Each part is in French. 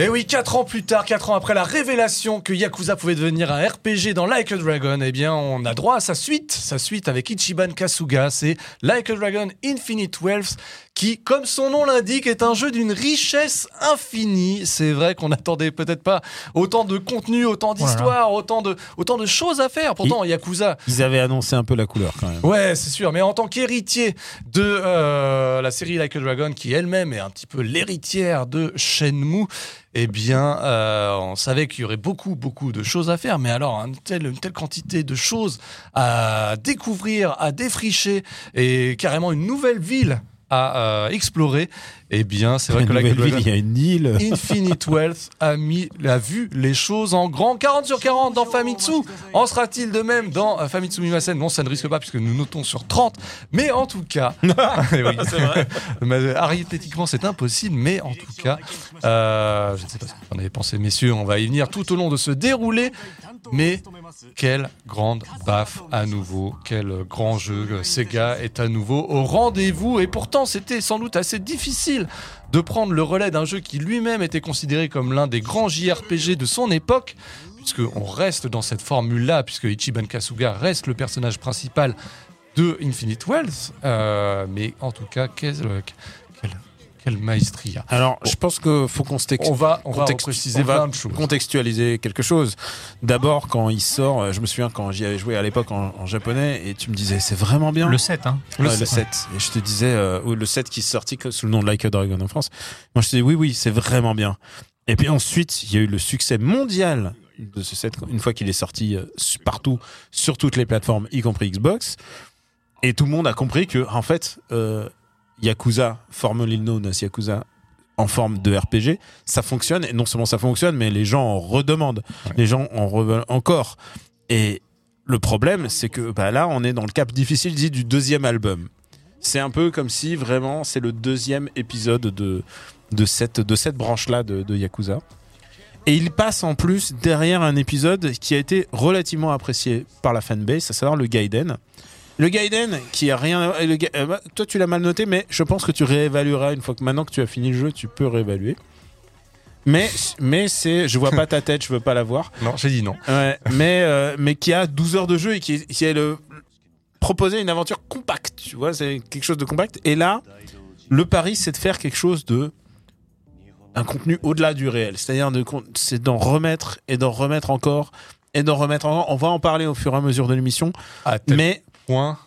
Et oui, 4 ans plus tard, 4 ans après la révélation que Yakuza pouvait devenir un RPG dans Like a Dragon, eh bien, on a droit à sa suite. Sa suite avec Ichiban Kasuga, c'est Like a Dragon Infinite Wealth, qui, comme son nom l'indique, est un jeu d'une richesse infinie. C'est vrai qu'on n'attendait peut-être pas autant de contenu, autant d'histoire, autant de, autant de choses à faire. Pourtant, Yakuza. Ils avaient annoncé un peu la couleur quand même. Ouais, c'est sûr. Mais en tant qu'héritier de euh, la série Like a Dragon, qui elle-même est un petit peu l'héritière de Shenmue, eh bien, euh, on savait qu'il y aurait beaucoup, beaucoup de choses à faire, mais alors une telle, une telle quantité de choses à découvrir, à défricher, et carrément une nouvelle ville à euh, explorer, eh bien, c'est vrai que ville, il y a une île. Infinite Wealth a mis, a vu les choses en grand. 40 sur 40 dans Famitsu. En sera-t-il de même dans euh, Famitsu Mimasen? Non, ça ne risque pas puisque nous notons sur 30. Mais en tout cas, Eh c'est vrai. Mais, arithmétiquement, c'est impossible. Mais en tout cas, euh, je ne sais pas ce que vous en avez pensé, messieurs. On va y venir tout au long de ce déroulé. Mais quelle grande baffe à nouveau, quel grand jeu. Sega est à nouveau au rendez-vous et pourtant c'était sans doute assez difficile de prendre le relais d'un jeu qui lui-même était considéré comme l'un des grands JRPG de son époque, puisqu'on reste dans cette formule-là, puisque Ichiban Kasuga reste le personnage principal de Infinite Wealth. Euh, mais en tout cas, quel, maestria. Alors, je pense qu'il faut qu'on On va, on va préciser on contextualiser quelque chose. D'abord, quand il sort, euh, je me souviens quand j'y avais joué à l'époque en, en japonais, et tu me disais, c'est vraiment bien. Le 7, hein. Ouais, le 7. Et je te disais, euh, le 7 qui est sorti que- sous le nom de Like a Dragon en France. Moi, je te dis, oui, oui, c'est vraiment bien. Et puis ensuite, il y a eu le succès mondial de ce 7, une fois qu'il est sorti euh, partout, sur toutes les plateformes, y compris Xbox. Et tout le monde a compris que, en fait, euh, Yakuza, formerly known as Yakuza, en forme de RPG, ça fonctionne. Et non seulement ça fonctionne, mais les gens en redemandent. Les gens en reveulent encore. Et le problème, c'est que bah, là, on est dans le cap difficile dit, du deuxième album. C'est un peu comme si vraiment c'est le deuxième épisode de, de cette, de cette branche-là de, de Yakuza. Et il passe en plus derrière un épisode qui a été relativement apprécié par la fanbase, à savoir le Gaiden. Le Gaiden, qui a rien. à- le Ga- euh, bah, toi, tu l'as mal noté, mais je pense que tu réévalueras une fois que maintenant que tu as fini le jeu, tu peux réévaluer. Mais, mais c'est. Je vois pas ta tête, je veux pas la voir. Non, j'ai dit non. Ouais, mais, euh, mais qui a 12 heures de jeu et qui, qui a le, proposé une aventure compacte, tu vois, c'est quelque chose de compact. Et là, le pari, c'est de faire quelque chose de un contenu au-delà du réel. C'est-à-dire, de, c'est d'en remettre et d'en remettre encore et d'en remettre encore. On va en parler au fur et à mesure de l'émission. Tel Mais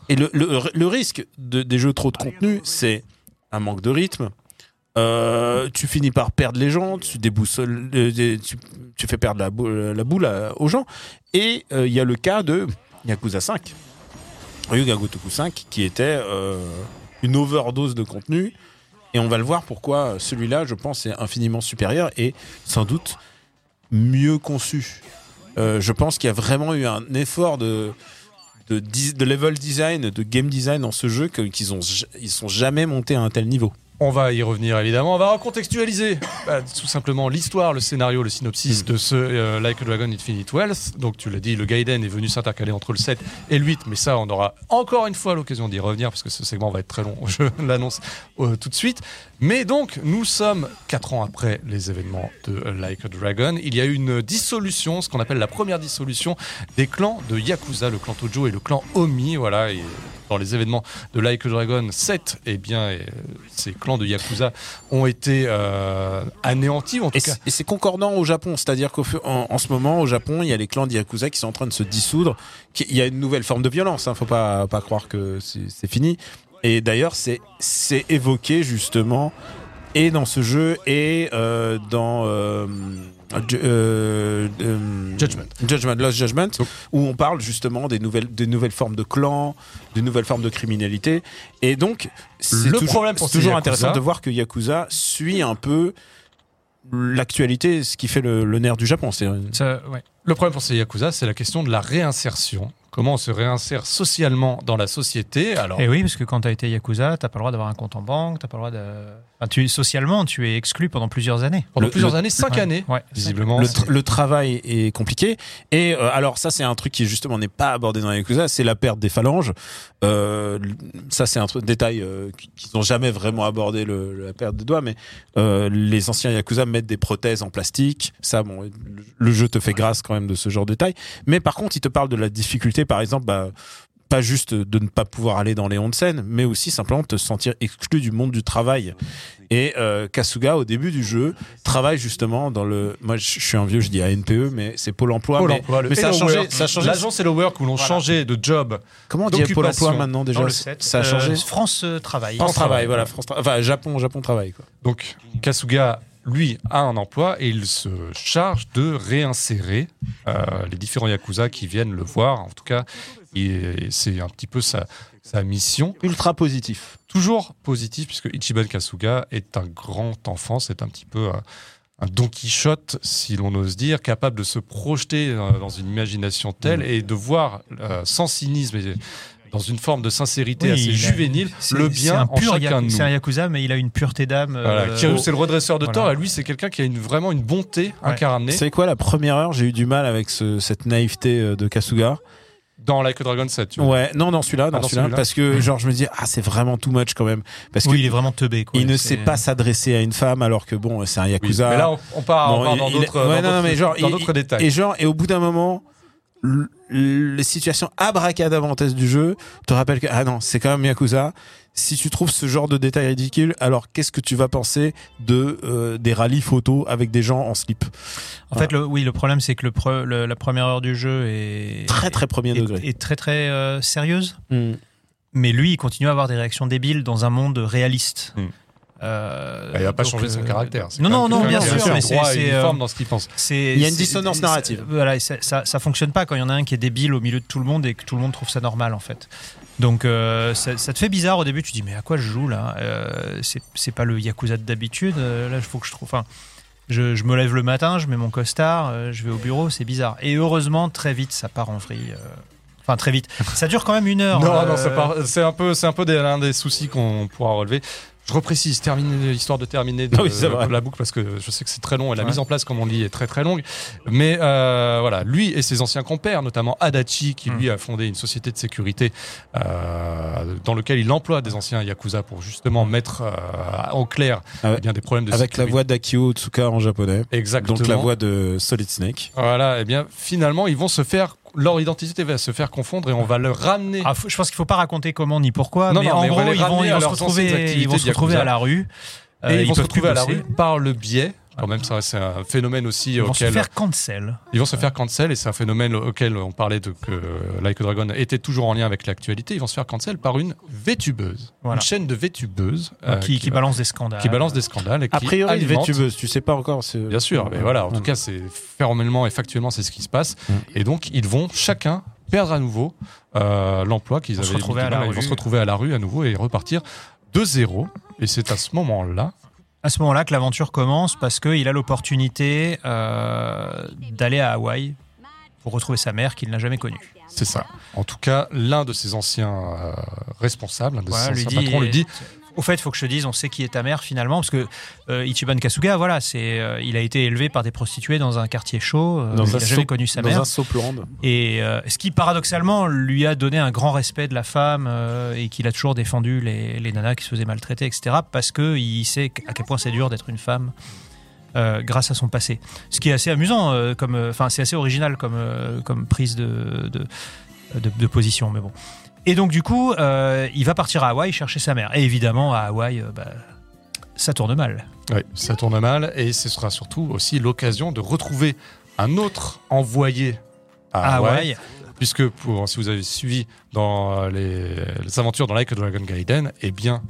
et le, le, risque de, des jeux trop de contenu, c'est un manque de rythme. Euh, tu finis par perdre les gens, tu déboussoles, euh, tu, fais perdre la, bou- la boule aux gens. Et euh, il y a le cas de Yakuza 5, Ryuga Gotoku 5, qui était euh, une overdose de contenu. Et on va le voir pourquoi celui-là, je pense, est infiniment supérieur et sans doute mieux conçu. Euh, je pense qu'il y a vraiment eu un effort de, de, level design, de game design dans ce jeu qu'ils ont ils sont jamais montés à un tel niveau. On va y revenir évidemment. On va recontextualiser bah, tout simplement l'histoire, le scénario, le synopsis de ce euh, Like a Dragon Infinite Wealth. Donc tu l'as dit, le Gaiden est venu s'intercaler entre le 7 et le 8, mais ça on aura encore une fois l'occasion d'y revenir parce que ce segment va être très long, je l'annonce euh, tout de suite. Mais donc nous sommes 4 ans après les événements de Like a Dragon. Il y a eu une dissolution, ce qu'on appelle la première dissolution des clans de Yakuza, le clan Tojo et le clan Omi. Voilà, et dans les événements de Like a Dragon 7, eh bien, euh, ces clans de Yakuza ont été euh, anéantis, en tout Et cas. et c'est concordant au Japon, c'est-à-dire qu'en en, ce moment au Japon, il y a les clans de Yakuza qui sont en train de se dissoudre. Il y a une nouvelle forme de violence, hein, faut pas pas croire que c'est fini. Et d'ailleurs, c'est évoqué justement et dans ce jeu et euh, dans euh, euh, euh, Judgment. Judgment, Lost Judgment, où on parle justement des nouvelles, des nouvelles formes de clans, de nouvelles formes de criminalité. Et donc, c'est Le toujours, problème pour c'est ces toujours Yakuza- intéressant de voir que Yakuza suit un peu l'actualité, ce qui fait le, le nerf du Japon. C'est Ça, ouais. Le problème pour ces Yakuza, c'est la question de la réinsertion. Comment on se réinsère socialement dans la société Alors, Et oui, parce que quand tu as été Yakuza, t'as pas le droit d'avoir un compte en banque, t'as pas le droit de. Enfin, tu, socialement, tu es exclu pendant plusieurs années. pendant le- plusieurs le- années, cinq Ouais. années, Ouais. visiblement. Le, le travail est compliqué. Et euh, alors ça, c'est un truc qui justement n'est pas abordé dans les Yakuza, c'est la perte des phalanges. Euh, ça, c'est un truc détail euh, qu'ils n'ont jamais vraiment abordé le, la perte des doigts. Mais euh, les anciens Yakuza mettent des prothèses en plastique. Ça, bon, le- le jeu te fait grâce quand même de ce genre de détails. Mais par contre, il te parle de la difficulté, par exemple, bah, pas juste de ne pas pouvoir aller dans les onsen, mais aussi simplement de te sentir exclu du monde du travail. Et euh, Kasuga, au début du jeu, travaille justement dans le. Moi, je suis un vieux, je dis ANPE, mais c'est Pôle Emploi. Pôle mais emploi, le mais ça a changé. Ça a changé. L'agence Hello Work où l'on Voilà. changeait de job. Comment on dit Pôle Emploi maintenant déjà Dans le 7. Ça a changé. Euh, France euh, Travail. France Travail, Travail. voilà. France Tra- Enfin, Japon, Japon Travail. Quoi. Donc, Kasuga, lui, a un emploi et il se charge de réinsérer euh, les différents Yakuza qui viennent le voir. En tout cas, il- c'est un petit peu sa, sa mission. Ultra positif. Toujours positif, puisque Ichiban Kasuga est un grand enfant, c'est un petit peu un, un Don Quichotte, si l'on ose dire, capable de se projeter euh, dans une imagination telle et de voir euh, sans cynisme et dans une forme de sincérité Oui, assez juvénile le c'est bien un en pur chacun de nous. C'est un Yakuza, mais il a une pureté d'âme. Voilà, euh, Kiryu, c'est le redresseur de voilà. tort, et lui, c'est quelqu'un qui a une, vraiment une bonté incarnée C'est quoi la première heure? J'ai eu du mal avec ce- cette naïveté de Kasuga. Dans Like a Dragon 7. tu vois. Ouais, non, dans celui-là, dans, dans celui-là, parce que genre je me dis ah c'est vraiment too much quand même, parce Oui, que il est vraiment teubé. Quoi. il ne sait pas s'adresser à une femme alors que bon c'est un Oui, yakuza. Mais là, on, on part, on Bon, part il- dans d'autres ouais, dans non, non, d'autres- mais genre, dans il- d'autres détails. Et genre, et au bout d'un moment, les situations abracadabrantesques du jeu te rappellent que, ah non, c'est quand même Yakuza. Si tu trouves ce genre de détails ridicules, alors qu'est-ce que tu vas penser de euh, des rallyes photos avec des gens en slip? En fait, le, oui, le problème, c'est que le, pre- le- la première heure du jeu est Très très premier est, degré. est très très euh, sérieuse. Hmm. Mais lui, il continue à avoir des réactions débiles dans un monde réaliste. Hmm. Euh, il n'a pas donc, changé son euh, caractère. Non, non, non, bien sûr, a mais c'est- euh, dans ce qu'il pense. Il y a une dissonance narrative. Voilà, ça, ça, ça fonctionne pas quand il y en a un qui est débile au milieu de tout le monde et que tout le monde trouve ça normal en fait. Donc euh, ça, ça te fait bizarre au début. Tu dis mais à quoi je joue là Euh, C'est pas le yakuza de d'habitude. Euh, là, il faut que je trouve. Enfin, je, je me lève le matin, je mets mon costard, je vais au bureau, c'est bizarre. Et heureusement, très vite, ça part en vrille. Enfin, très vite. Ça dure quand même une heure. Non, euh, non, c'est un peu, c'est un peu l'un des soucis qu'on pourra relever. Je reprécise, terminer l'histoire de terminer de, Ah oui, la boucle parce que je sais que c'est très long et la Ouais. mise en place, comme on dit, est très très longue. Mais euh, voilà, lui et ses anciens compères, notamment Adachi, qui Mm. lui a fondé une société de sécurité euh, dans lequel il emploie des anciens yakuza pour justement mettre euh, au clair Ah eh bien, des problèmes de Avec la voix d'Akio Tsuka en japonais. Exactement. Donc la voix de Solid Snake. Voilà, et bien finalement, ils vont se faire leur identité va se faire confondre et on va le ramener. Ah, je pense qu'il faut pas raconter comment ni pourquoi, Non, mais non, en mais gros, ils vont, ils se retrouver, activités ils vont de se retrouver à la rue. et Euh, ils, vont se retrouver à la rue par le biais. Quand même, ça c'est un phénomène aussi Ils vont se faire cancel. ils vont se faire cancel et c'est un phénomène auquel on parlait de que Like a Dragon était toujours en lien avec l'actualité. Ils vont se faire cancel par une VTubeuse, Voilà. une chaîne de VTubeuses euh, qui, qui balance des scandales. qui balance des scandales et qui A priori, alimente- VTubeuse, tu sais pas encore. c'est- Bien sûr, mais voilà, en tout cas, c'est formellement et factuellement, c'est ce qui se passe. Mm. Et donc, ils vont chacun perdre à nouveau euh, l'emploi qu'ils avaient se à la Ils vont se retrouver à la rue à nouveau et repartir de zéro. Et c'est à ce moment-là, À ce moment-là que l'aventure commence parce qu'il a l'opportunité euh, d'aller à Hawaï pour retrouver sa mère qu'il n'a jamais connue. c'est ça. En tout cas, l'un de ses anciens euh, responsables, un de ses anciens patrons, lui dit Au fait, il faut que je te dise, on sait qui est ta mère finalement, parce que euh, Ichiban Kasuga, voilà, c'est, euh, il a été élevé par des prostituées dans un quartier chaud. euh, Dans il un n'a jamais connu sa Dans mère. un Sopland. Et ce qui, paradoxalement, lui a donné un grand respect de la femme et qu'il a toujours défendu les, les nanas qui se faisaient maltraiter, etc. Parce qu'il sait à quel point c'est dur d'être une femme euh, grâce à son passé. Ce qui est assez amusant, euh, comme, euh, enfin, c'est assez original comme, comme prise de, de, de- de position, mais bon. Et donc, du coup, euh, il va partir à Hawaï chercher sa mère. Et évidemment, à Hawaï, euh, bah, ça tourne mal. Oui, ça tourne mal et ce sera surtout aussi l'occasion de retrouver un autre envoyé à À Hawaï, Hawaï, puisque pour, si vous avez suivi dans les, les aventures dans Like a Dragon Gaiden, eh bien,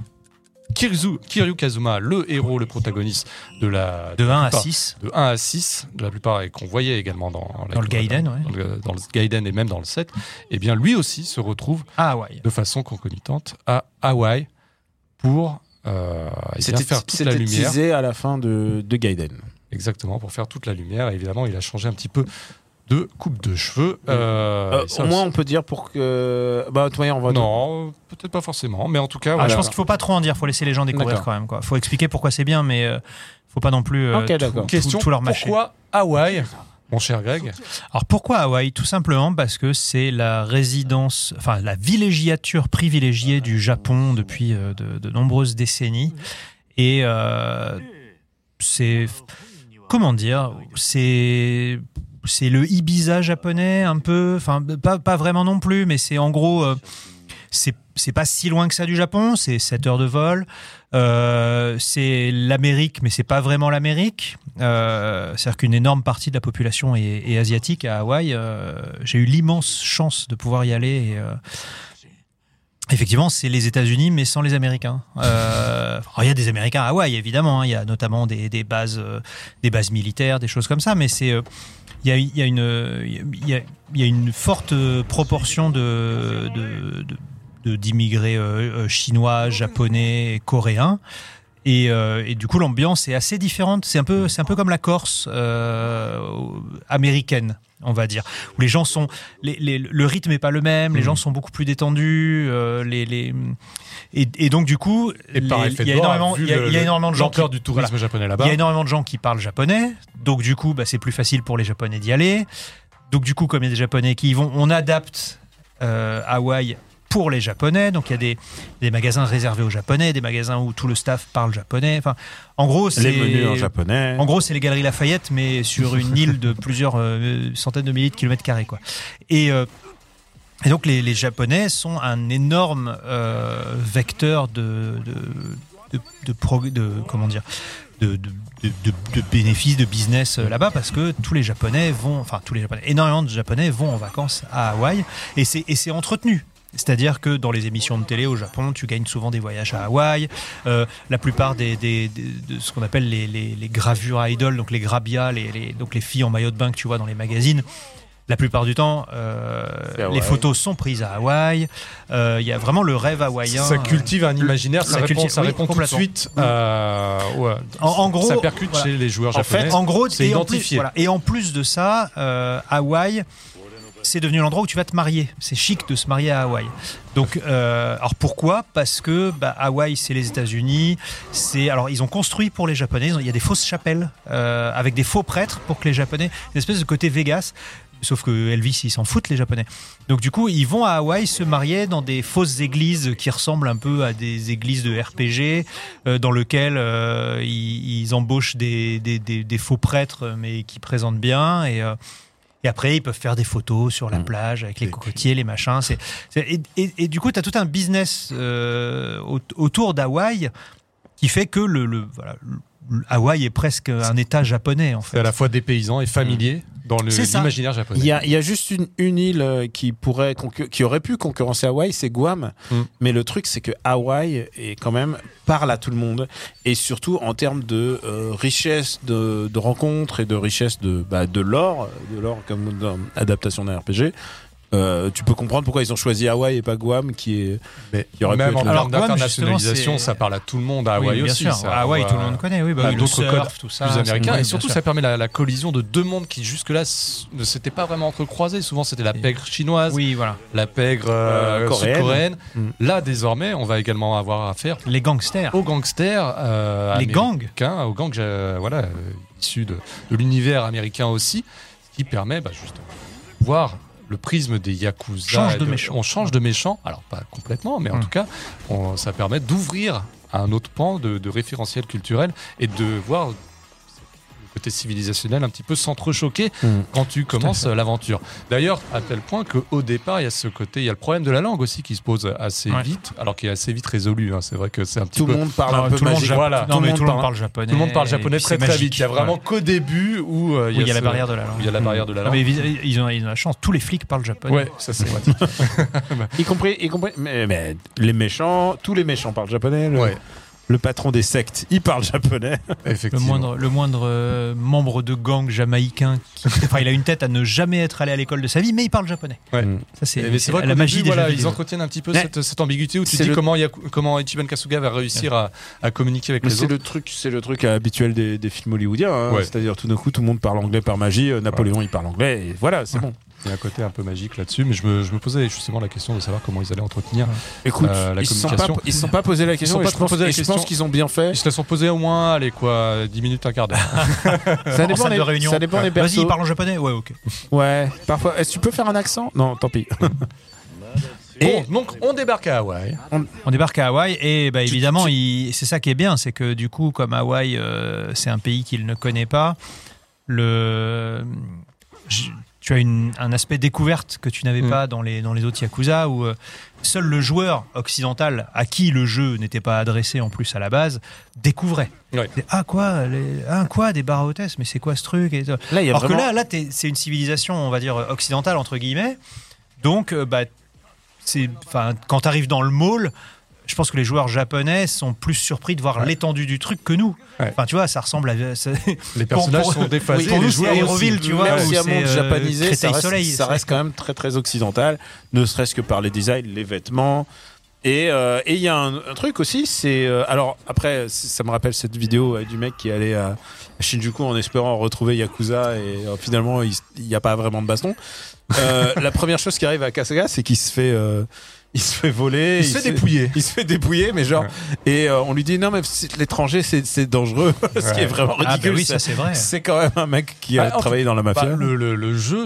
Kiryu, Kiryu Kazuma, le héros, le protagoniste de la de 1 à plupart- 6. de 1 à 6, de la plupart, et qu'on voyait également dans, Dans le Gaiden, ouais. dans, le, dans le Gaiden et même dans le 7, eh bien, lui aussi se retrouve À Hawaï. de façon concomitante à Hawaï pour euh, eh C'était faire toute la c'était lumière. à la fin de, de Gaiden. Exactement, pour faire toute la lumière. Et évidemment, il a changé un petit peu de coupe de cheveux. Euh, Euh, au moins, on peut dire pour que. Bah, toi, on va. non, peut-être pas forcément, mais en tout cas, Ah, voilà. Je pense qu'il faut pas trop en dire, faut laisser les gens découvrir quand même. Quoi. Faut expliquer pourquoi c'est bien, mais euh, faut pas non plus euh, Ok, tout- Question tout leur mâcher. pourquoi Hawaï, mon cher Greg Alors pourquoi Hawaï Tout simplement parce que c'est la résidence, enfin la villégiature privilégiée du Japon depuis de, de nombreuses décennies. Et euh, c'est comment dire, c'est c'est le Ibiza japonais un peu, enfin pas, pas vraiment non plus, mais c'est en gros euh, c'est pas si loin que ça du Japon, c'est 7 heures de vol. Euh, c'est l'Amérique, mais c'est pas vraiment l'Amérique. Euh, C'est-à-dire qu'une énorme partie de la population est, asiatique à Hawaï. J'ai eu l'immense chance de pouvoir y aller. Effectivement, c'est les États-Unis, mais sans les Américains. Il y a des Américains à Hawaï, évidemment. hein. Il y a notamment des, des bases, des bases militaires, des choses comme ça. Mais c'est il y a, une, il une forte proportion de, de, d'immigrés euh, euh, chinois, japonais, coréens. Et, euh, et du coup, l'ambiance est assez différente. C'est un peu, c'est un peu comme la Corse euh, américaine, on va dire, où les gens sont, les, les- le rythme est pas le même, les Mhm. gens sont beaucoup plus détendus, euh, les, les et, et donc du coup, il y a énormément, il y a, le- il y a énormément de gens qui, du tourisme japonais il là-bas. y a énormément de gens qui parlent japonais, donc du coup, bah, c'est plus facile pour les Japonais d'y aller. Donc du coup, comme il y a des Japonais qui y vont, on adapte Hawaï pour les Japonais. Donc il y a des, des magasins réservés aux Japonais, des magasins où tout le staff parle japonais. Enfin, en gros, c'est Les menus en japonais. en gros, c'est les Galeries Lafayette, mais sur une île de plusieurs euh, centaines de milliers de kilomètres carrés, quoi. Et, euh, et donc, les, les Japonais sont un énorme euh, vecteur de, de, de, de, prog- de- comment dire, de, bénéfices, de business là-bas, parce que tous les Japonais vont, enfin tous les Japonais, énormément de Japonais vont en vacances à Hawaï, et c'est et c'est entretenu. C'est-à-dire que dans les émissions de télé au Japon, tu gagnes souvent des voyages à Hawaï. Euh, la plupart des, des- des- de ce qu'on appelle les, les, les gravures idoles, donc les grabia, les, les- donc les filles en maillot de bain que tu vois dans les magazines. La plupart du temps, euh, les photos sont prises à Hawaï. Euh, Il y a vraiment le rêve hawaïen. ça cultive un imaginaire, ça ça répond, cultive- ça oui, répond tout de suite. euh, ouais. En- en gros, ça percute voilà. chez les joueurs En fait, japonais. En gros, c'est et en plus- identifié. voilà. Et en plus de ça, euh, Hawaï, c'est devenu l'endroit où tu vas te marier. C'est chic de se marier à Hawaï. Donc, euh, alors pourquoi? Parce que bah, Hawaï, c'est les États-Unis. C'est alors ils ont construit pour les Japonais. Il y a des fausses chapelles euh, avec des faux prêtres pour que les Japonais, une espèce de côté Vegas. Sauf que Elvis, ils s'en foutent les Japonais. Donc du coup, ils vont à Hawaï se marier dans des fausses églises qui ressemblent un peu à des églises de RPG, euh, dans lesquelles euh, ils, ils embauchent des, des, des- des faux prêtres, mais qui présentent bien. Et, euh, et après, ils peuvent faire des photos sur la Mm. plage avec les cocotiers, les machins. C'est, et, et- et du coup, tu as tout un business euh, au- autour d'Hawaï qui fait que le, le- voilà, le- Hawaï est presque un état japonais, en C'est fait. à la fois dépaysant et familier dans le- C'est ça. l'imaginaire japonais. Il y, a, il y a juste une, une île euh, qui pourrait qui aurait pu concurrencer Hawaï, c'est Guam. Mm. Mais le truc, c'est que Hawaï est quand même parle à tout le monde et surtout en termes de euh, richesse de, de rencontres et de richesse de bah, de l'or, de l'or comme dans adaptation d'un RPG. Euh, tu peux comprendre pourquoi ils ont choisi Hawaï et pas Guam, qui est Mais qui aurait pu même être en termes Guam, d'internationalisation, ça parle à tout le monde. À Oui, Hawaï bien aussi. sûr. ça, Hawaï, tout le monde connaît. Oui, bah, oui, d'autres surf, codes tout ça. plus américains. oui, et surtout, ça permet la, la collision de deux mondes qui jusque-là ne s'étaient pas vraiment entrecroisés. Souvent, c'était la pègre chinoise, Oui, voilà. la pègre euh, Euh, coréenne. Mm. Là, désormais, on va également avoir affaire Les gangsters. aux gangsters euh, Les gangs. aux gangs euh, voilà, euh, issus de, de l'univers américain aussi, ce qui permet bah, justement de voir le prisme des yakuza. Change et de méchant. On change de méchant, alors pas complètement, mais en Mm. tout cas, on- ça permet d'ouvrir un autre pan de, de référentiel culturel et de voir côté civilisationnel un petit peu s'entrechoquer Mm. quand tu commences l'aventure. D'ailleurs, à tel point qu'au départ, il y a ce côté, il y a le problème de la langue aussi qui se pose assez Ouais. vite, alors qui est assez vite résolu. hein. C'est vrai que c'est un petit tout peu le monde parle Non, un peu tout le monde magique. japo- Voilà. Non, Tout le mais monde tout le monde parle- japonais. Tout le monde parle japonais très très vite. Il y a vraiment Ouais. qu'au début où euh, il y a la ce- barrière de la langue. il y a la barrière de la langue. mais ils, ils ont, ils ont la chance. Tous les flics parlent japonais. Ouais, ça c'est pratique. Y compris, y compris mais, mais les méchants, tous les méchants parlent japonais. le- Ouais. Le patron des sectes, il parle japonais. Le Effectivement. moindre, le moindre euh, membre de gang jamaïcain, qui, enfin, il a une tête à ne jamais être allé à l'école de sa vie, mais il parle japonais. Ouais. Mm. Ça, c'est c'est vrai la qu'au magie début, des voilà, ils entretiennent un petit peu cette, cette ambiguïté où tu c'est dis le- comment, Ichiban Kasuga va réussir à, à communiquer avec Mais les c'est autres. le truc, c'est le truc habituel des, des films hollywoodiens. hein. Ouais. C'est-à-dire tout d'un coup, tout le monde parle anglais par magie. euh, Napoléon, il parle anglais. Et voilà, c'est bon. Il y a un côté un peu magique là-dessus, mais je me, je me posais justement la question de savoir comment ils allaient entretenir. Écoute, Euh, la ils sont pas, ils se sont pas posé la question. sont et pas je pense, posé la et je question. pense qu'ils ont bien fait. Ils se la sont posés au moins, allez quoi, 10 minutes, un quart d'heure. Ça dépend, salle des, de réunion. ça dépend des Vas-y, parle en japonais Ouais, ok. Ouais, parfois. Est-ce que tu peux faire un accent? Non, tant pis. Bon, donc on débarque à Hawaï. On débarque à Hawaï et bah, évidemment, c'est ça qui est bien, c'est que du coup, comme Hawaï, euh, c'est un pays qu'il ne connaît pas, le... tu as une- un aspect découverte que tu n'avais Mm. pas dans les, dans les autres Yakuza, où euh, seul le joueur occidental, à qui le jeu n'était pas adressé en plus à la base, découvrait. Ah quoi, les- ah, quoi des barres hôtesses, mais c'est quoi ce truc et. Là, il y a Alors vraiment. que là, là c'est une civilisation, on va dire, occidentale, entre guillemets. Donc, euh, bah, quand tu arrives dans le mall, je pense que les joueurs japonais sont plus surpris de voir Ouais. l'étendue du truc que nous. Ouais. Enfin, tu vois, ça ressemble à. ça- Les personnages pour- sont déphasés. Pour les nous, c'est joueurs. Aéroville, tu vois, Même si un c'est, monde euh, japonisé, ça Créteil reste, Soleil, ça reste quand même très très occidental, ne serait-ce que par les designs, les vêtements. Et euh, et il y a un, un truc aussi, c'est euh, alors après ça me rappelle cette vidéo euh, du mec qui est allé à Shinjuku en espérant retrouver Yakuza et euh, finalement il n'y a pas vraiment de baston. Euh, la première chose qui arrive à Kasuga, c'est qu'il se fait euh, il se fait voler, Il se fait dépouiller. il se fait dépouiller, mais genre Ouais. et euh, on lui dit non mais c'est- l'étranger c'est c'est dangereux, ce qui est vraiment Ah, bah ridicule. oui, ça- c'est vrai. c'est quand même un mec qui a Ah, en travaillé dans la mafia. Bah, le, le- le jeu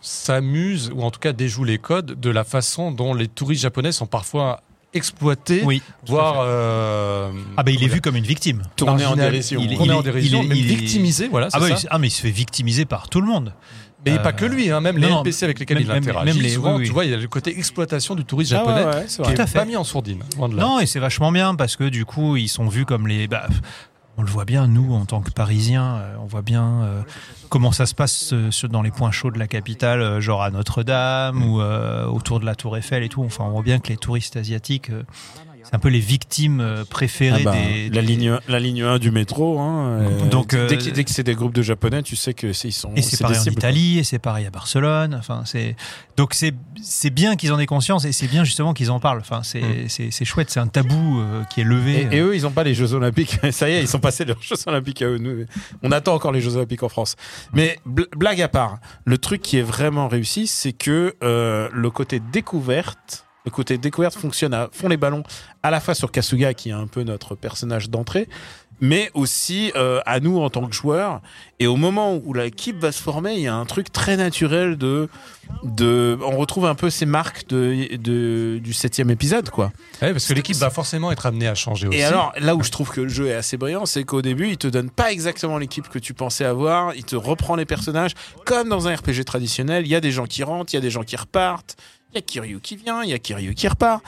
s'amuse, ou en tout cas déjoue les codes, de la façon dont les touristes japonais sont parfois exploités, Oui. voire. euh, Ah bah il est vu comme une victime. Tourné en dérision. Il est, Il est- en dérision, il est- même il est- victimisé, voilà, Ah, bah, ça. ah mais il se fait victimiser par tout le monde. Mais Euh, pas que lui, hein, même les non, NPC avec lesquels même- il interagit. même les- souvent, oui, oui. tu vois, il y a le côté exploitation du touriste Ah ouais, japonais ouais, c'est qui vrai. Tout à est fait. pas mis en sourdine. Non, et c'est vachement bien parce que du coup, ils sont vus comme les. bah, on le voit bien, nous, en tant que Parisiens, euh, on voit bien euh, comment ça se passe euh, dans les points chauds de la capitale, euh, genre à Notre-Dame ou euh, autour de la Tour Eiffel et tout. Enfin, on voit bien que les touristes asiatiques, euh, c'est un peu les victimes euh, Ah préférées bah, des, la, ligne, la ligne 1 du métro. Hein, euh, Donc, euh, dès, que- dès que c'est des groupes de japonais, tu sais que c'est- ils sont. Et c'est pareil en Italie, et c'est pareil à Barcelone. Enfin, c'est donc c'est c'est bien qu'ils en aient conscience et c'est bien justement qu'ils en parlent. Enfin, c'est Mm. c'est c'est chouette, c'est un tabou euh, qui est levé. Et, et eux, ils n'ont pas les Jeux Olympiques. Ça y est, ils sont passés leurs Jeux Olympiques à eux. Nous, on attend encore les Jeux Olympiques en France. Mais bl- blague à part, le truc qui est vraiment réussi, c'est que euh, le côté découverte, le côté découverte fonctionne à fond les ballons, à la fois sur Kasuga, qui est un peu notre personnage d'entrée, mais aussi euh, à nous en tant que joueurs. Et au moment où l'équipe va se former, il y a un truc très naturel de, de, on retrouve un peu ces marques de, de du septième épisode, quoi. Ouais, parce que l'équipe va forcément être amenée à changer aussi. Et alors, là où je trouve que le jeu est assez brillant, c'est qu'au début, il te donne pas exactement l'équipe que tu pensais avoir. Il te reprend les personnages comme dans un RPG traditionnel. Il y a des gens qui rentrent, il y a des gens qui repartent. Il y a Kiryu qui vient, il y a Kiryu qui repart.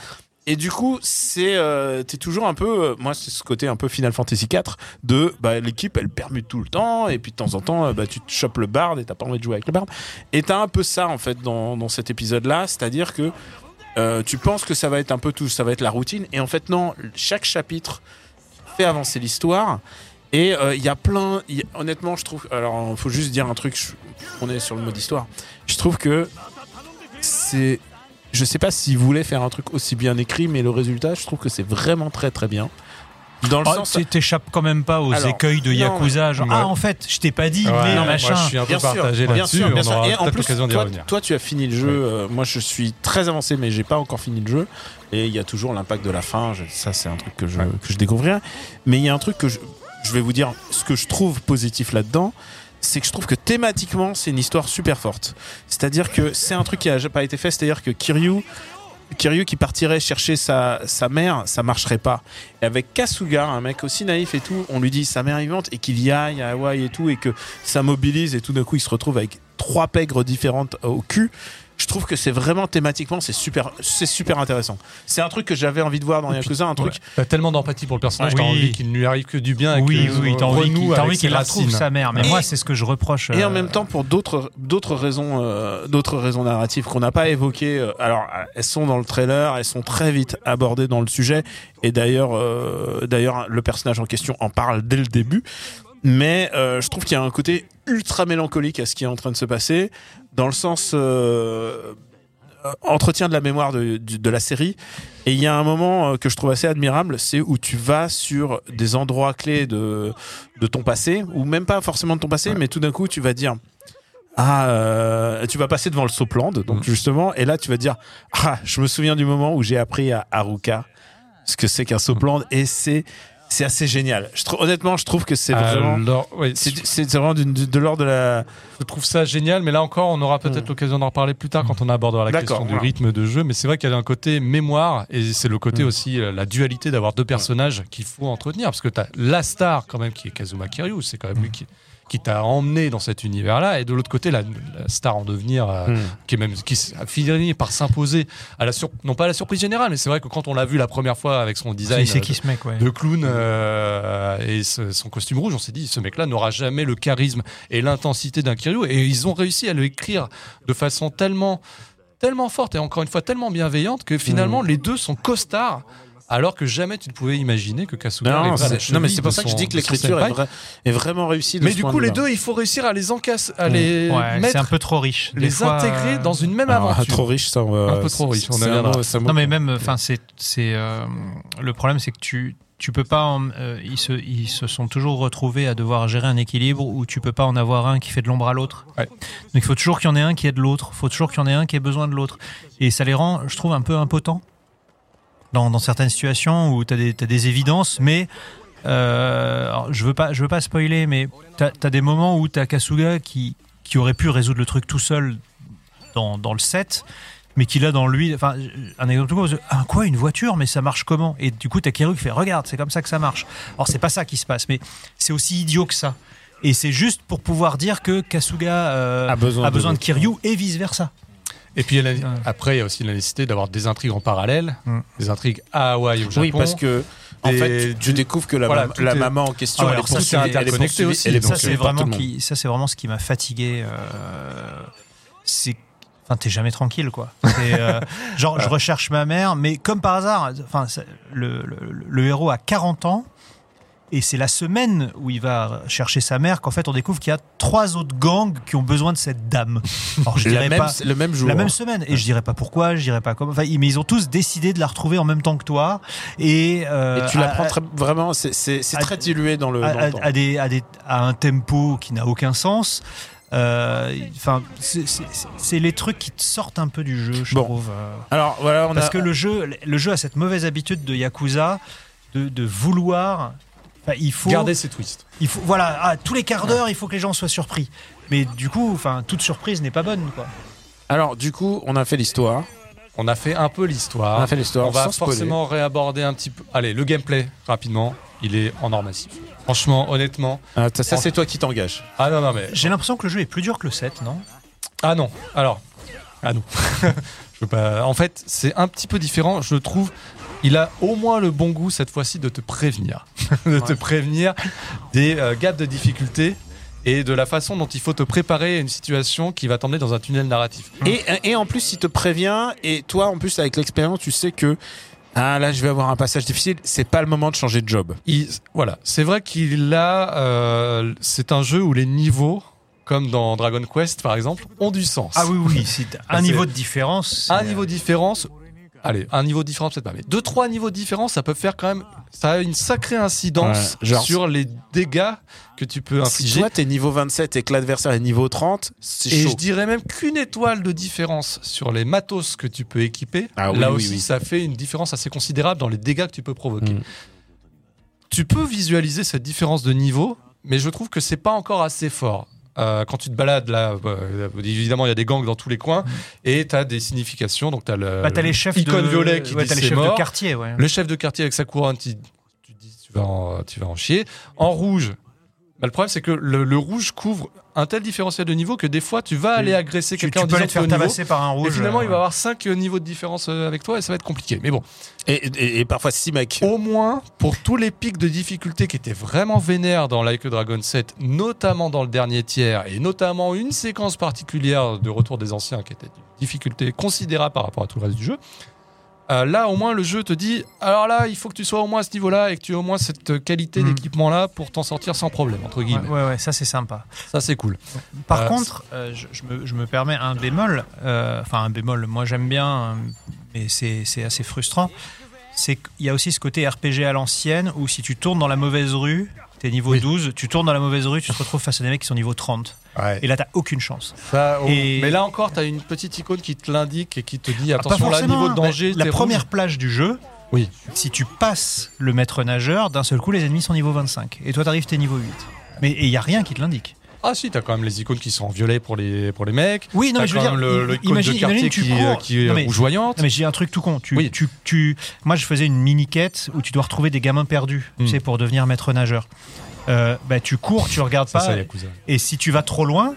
Et du coup, c'est euh, t'es toujours un peu, euh, moi c'est ce côté un peu Final Fantasy 4 de bah, l'équipe elle permute tout le temps et puis de temps en temps euh, bah, tu te chopes le bard et t'as pas envie de jouer avec le bard. Et t'as un peu ça en fait dans, dans cet épisode là, c'est-à-dire que tu penses que ça va être un peu tout, ça va être la routine et en fait non, chaque chapitre fait avancer l'histoire. Et il y a plein. honnêtement, je trouve. Alors, faut juste dire un truc. on est sur le mode histoire. Je trouve que c'est. Je sais pas s'ils voulaient faire un truc aussi bien écrit, mais le résultat, je trouve que c'est vraiment très très bien. Dans le Ah, sens. t'é- T'échappes quand même pas aux Alors, écueils de non, Yakuza. Genre, ouais. ah, en fait, je t'ai pas dit, Ouais, mais moi, machin. je suis un peu Bien sûr, partagé bien là-dessus. sûr, bien on sûr. aura Et en peut-être plus, l'occasion d'y toi, revenir. toi, tu as fini le jeu. euh, moi, je suis très avancé, mais j'ai pas encore fini le jeu. Et il y a toujours l'impact de la fin. Je- ça, c'est un truc que je, Ouais. que je découvrirai. Mais il y a un truc que je, je vais vous dire. Ce que je trouve positif là-dedans, c'est que je trouve que thématiquement, c'est une histoire super forte. C'est-à-dire que c'est un truc qui a pas été fait. C'est-à-dire que Kiryu. Kiryu qui partirait chercher sa, sa mère, ça marcherait pas. Et avec Kasuga, un mec aussi naïf et tout, on lui dit sa mère est vivante et qu'il y aille à Hawaï et tout et que ça mobilise et tout d'un coup il se retrouve avec trois pègres différentes au cul. Je trouve que c'est vraiment thématiquement, c'est super, c'est super intéressant. C'est un truc que j'avais envie de voir dans Yakuza, un truc. Ouais. T'as tellement d'empathie pour le personnage, Oui. t'as envie qu'il ne lui arrive que du bien. Oui, que, oui, t'as envie qu'il qu'il ses retrouve sa mère. Mais Et- moi, c'est ce que je reproche. Et en euh, même temps, pour d'autres d'autres raisons, euh, d'autres raisons narratives qu'on n'a pas évoquées. euh, alors, elles sont dans le trailer, elles sont très vite abordées dans le sujet. Et d'ailleurs, d'ailleurs, le personnage en question en parle dès le début. Mais euh, je trouve qu'il y a un côté ultra mélancolique à ce qui est en train de se passer, dans le sens euh, euh, entretien de la mémoire de, de, de la série. Et il y a un moment euh, que je trouve assez admirable, c'est où tu vas sur des endroits clés de, de ton passé, ou même pas forcément de ton passé, mais tout d'un coup tu vas dire ah euh, tu vas passer devant le Sopland, donc Mm. justement, et là tu vas dire ah je me souviens du moment où j'ai appris à Haruka ce que c'est qu'un Sopland, et c'est c'est assez génial. Je honnêtement, je trouve que c'est vraiment ouais, c'est de, de l'ordre de la Je trouve ça génial, mais là encore, on aura peut-être Mm. l'occasion d'en reparler plus tard quand on abordera la question du rythme de jeu. Mais c'est vrai qu'il y a un côté mémoire et c'est le côté Mm. aussi euh, la dualité d'avoir deux personnages qu'il faut entretenir parce que tu as la star quand même qui est Kazuma Kiryu, c'est quand même lui qui qui t'a emmené dans cet univers-là, et de l'autre côté la, la star en devenir euh, Mm. qui est même qui a fini par s'imposer à la sur- non pas à la surprise générale, mais c'est vrai que quand on l'a vu la première fois avec son design C'est euh, qui ce mec, ouais. de clown euh, et ce- son costume rouge, on s'est dit ce mec-là n'aura jamais le charisme et l'intensité d'un Kiryu et ils ont réussi à le écrire de façon tellement tellement forte et encore une fois tellement bienveillante que finalement Mm. les deux sont costards alors que jamais tu ne pouvais imaginer que Kasuga non, non, mais c'est pour ça que je dis que l'écriture est, senpai. vra- est vraiment réussie. de Mais ce du coup les deux il faut réussir à les encasser à les Ouais, c'est mettre un peu trop riche. Des les fois, intégrer euh, dans une même Alors, aventure trop riche, ça. on va- Un peu trop riche, on Non, mais même, enfin, c'est, c'est euh, le problème, c'est que tu, tu peux pas. en- euh, ils se, ils se sont toujours retrouvés à devoir gérer un équilibre où tu peux pas en avoir un qui fait de l'ombre à l'autre. Ouais. Donc il faut toujours qu'il y en ait un qui ait de l'autre. Il faut toujours qu'il y en ait un qui ait besoin de l'autre. Et ça les rend, je trouve, un peu impotents dans, dans certaines situations où tu as des, évidences, mais euh, alors, je veux pas, je veux pas spoiler, mais tu as, des moments où tu as Kasuga qui, qui aurait pu résoudre le truc tout seul dans, dans le set, mais qu'il a dans lui. Enfin, un exemple tout court, ah, quoi, une voiture, mais ça marche comment? Et du coup, t'as Kiru qui fait Regarde, c'est comme ça que ça marche. Alors, c'est pas ça qui se passe, mais c'est aussi idiot que ça. Et c'est juste pour pouvoir dire que Kasuga euh, A besoin a de besoin de l'autre. Kiryu et vice versa. Et puis il y a la- après il y a aussi la nécessité d'avoir des intrigues en parallèle Mm. des intrigues à Hawaï au Japon Oui, parce que en Et fait, tu, tu découvres que la, Voilà, mam- tout la est- maman en question, Ah, elle, est poursuivie- c'est elle est poursuivie- aussi. elle est ça, c'est vraiment qui, ça, c'est vraiment ce qui m'a fatigué. euh, c'est Enfin, t'es jamais tranquille, quoi. Euh, genre, je recherche ma mère, mais comme par hasard, enfin, le- le héros a 40 ans, et c'est la semaine où il va chercher sa mère qu'en fait, on découvre qu'il y a trois autres gangs qui ont besoin de cette dame. Alors, je La dirais même- pas. le même jour. La même semaine. Et je dirais pas pourquoi, je dirais pas comment. Enfin, mais ils ont tous décidé de la retrouver en même temps que toi. Et, euh, Et tu à- très, vraiment, c'est très dilué dans le, à, dans le à- temps. à des, à, des, à un tempo qui n'a aucun sens. Euh, Enfin, c'est- les trucs qui te sortent un peu du jeu, je Bon. trouve. euh. Alors voilà, on Parce a. que le jeu, le jeu a cette mauvaise habitude de Yakuza de, de vouloir. Enfin, il faut, garder ses twists il faut, voilà, à tous les quarts d'heure, il faut que les gens soient surpris. Mais du coup, enfin, toute surprise n'est pas bonne, quoi. Alors du coup, on a fait l'histoire. on a fait un peu l'histoire On a fait l'histoire. On va sans spoiler. forcément réaborder un petit peu. Allez, le gameplay, rapidement. Il est en or massif. Franchement, honnêtement. Ah, ça, ça, c'est toi qui t'engages. Ah non, non, mais. J'ai l'impression que le jeu est plus dur que le 7, non? Ah non. Alors. Ah non. Je veux pas... En fait, c'est un petit peu différent. Je trouve. Il a au moins le bon goût cette fois-ci de te prévenir. de te prévenir des euh, gaps de difficulté et de la façon dont il faut te préparer à une situation qui va t'emmener dans un tunnel narratif. Et, et en plus, il te prévient. Et toi, en plus, avec l'expérience, tu sais que ah là, je vais avoir un passage difficile. C'est pas le moment de changer de job. Il- voilà, c'est vrai qu'il a. euh, c'est un jeu où les niveaux, comme dans Dragon Quest par exemple, ont du sens. Ah oui, oui, c'est un niveau de différence. Un niveau de différence. Allez, un niveau différent peut-être pas, mais deux trois niveaux différents, ça peut faire quand même. Ça a une sacrée incidence Ouais, genre- sur les dégâts que tu peux Si infliger. toi, t'es niveau 27 et que l'adversaire est niveau 30, c'est Et chaud. je dirais même qu'une étoile de différence sur les matos que tu peux équiper, Ah oui, là oui, aussi oui. ça fait une différence assez considérable dans les dégâts que tu peux provoquer. Mm. Tu peux visualiser cette différence de niveau, mais je trouve que c'est pas encore assez fort. Euh, quand tu te balades là, euh, évidemment il y a des gangs dans tous les coins et tu as des significations. Donc tu as le Bah, les chefs icône de... violet qui ouais, dit t'as les c'est chefs mort. de quartier, ouais. Le chef de quartier avec sa couronne, tu, tu dis tu vas en, tu vas en chier. En rouge, bah, le problème c'est que le, le rouge couvre un tel différentiel de niveau que des fois, tu vas aller agresser quelqu'un en disant faire que niveau, tabasser par un rouge. Et finalement, euh, il va avoir 5 niveaux de différence euh, avec toi et ça va être compliqué. Mais bon, Et, et- et parfois 6 mecs. au moins, pour tous les pics de difficulté qui étaient vraiment vénères dans Like a Dragon 7, notamment dans le dernier tiers, et notamment une séquence particulière de Retour des Anciens qui était d'une difficulté considérable par rapport à tout le reste du jeu, euh, là, au moins, le jeu te dit alors là, il faut que tu sois au moins à ce niveau-là et que tu aies au moins cette qualité Mm. d'équipement-là pour t'en sortir sans problème, entre guillemets. ouais, ouais, ça c'est sympa. Ça, c'est cool. Par Euh, contre, euh, je, je me, je me permets un bémol, enfin un bémol, moi j'aime bien, mais c'est c'est assez frustrant. C'est qu'il y a aussi ce côté RPG à l'ancienne où si tu tournes dans la mauvaise rue, t'es niveau Oui. 12, tu tournes dans la mauvaise rue, tu te retrouves face à des mecs qui sont niveau 30. Et là, t'as aucune chance. Ça, oh, Et- Mais là encore, tu as une petite icône qui te l'indique et qui te dit Ah, pas attention, là, niveau de danger, La première rouge. plage du jeu, Oui. si tu passes le maître nageur, d'un seul coup, les ennemis sont niveau 25. Et toi, t'arrives, t'es niveau 8. Mais il y a rien qui te l'indique. Ah si, t'as quand même les icônes qui sont en violet pour les, pour les mecs. Oui, non, mais je veux dire, le, le imagine, de quartier imagine, tu qui, cours. qui est Non, mais- rougeoyante. Non, mais j'ai un truc tout con. Tu, Oui. tu, tu, moi, je faisais une mini-quête où tu dois retrouver des gamins perdus, tu sais, pour devenir maître nageur. Euh, bah, tu cours, tu regardes Ça, pas. ça, Yakuza. et si tu vas trop loin,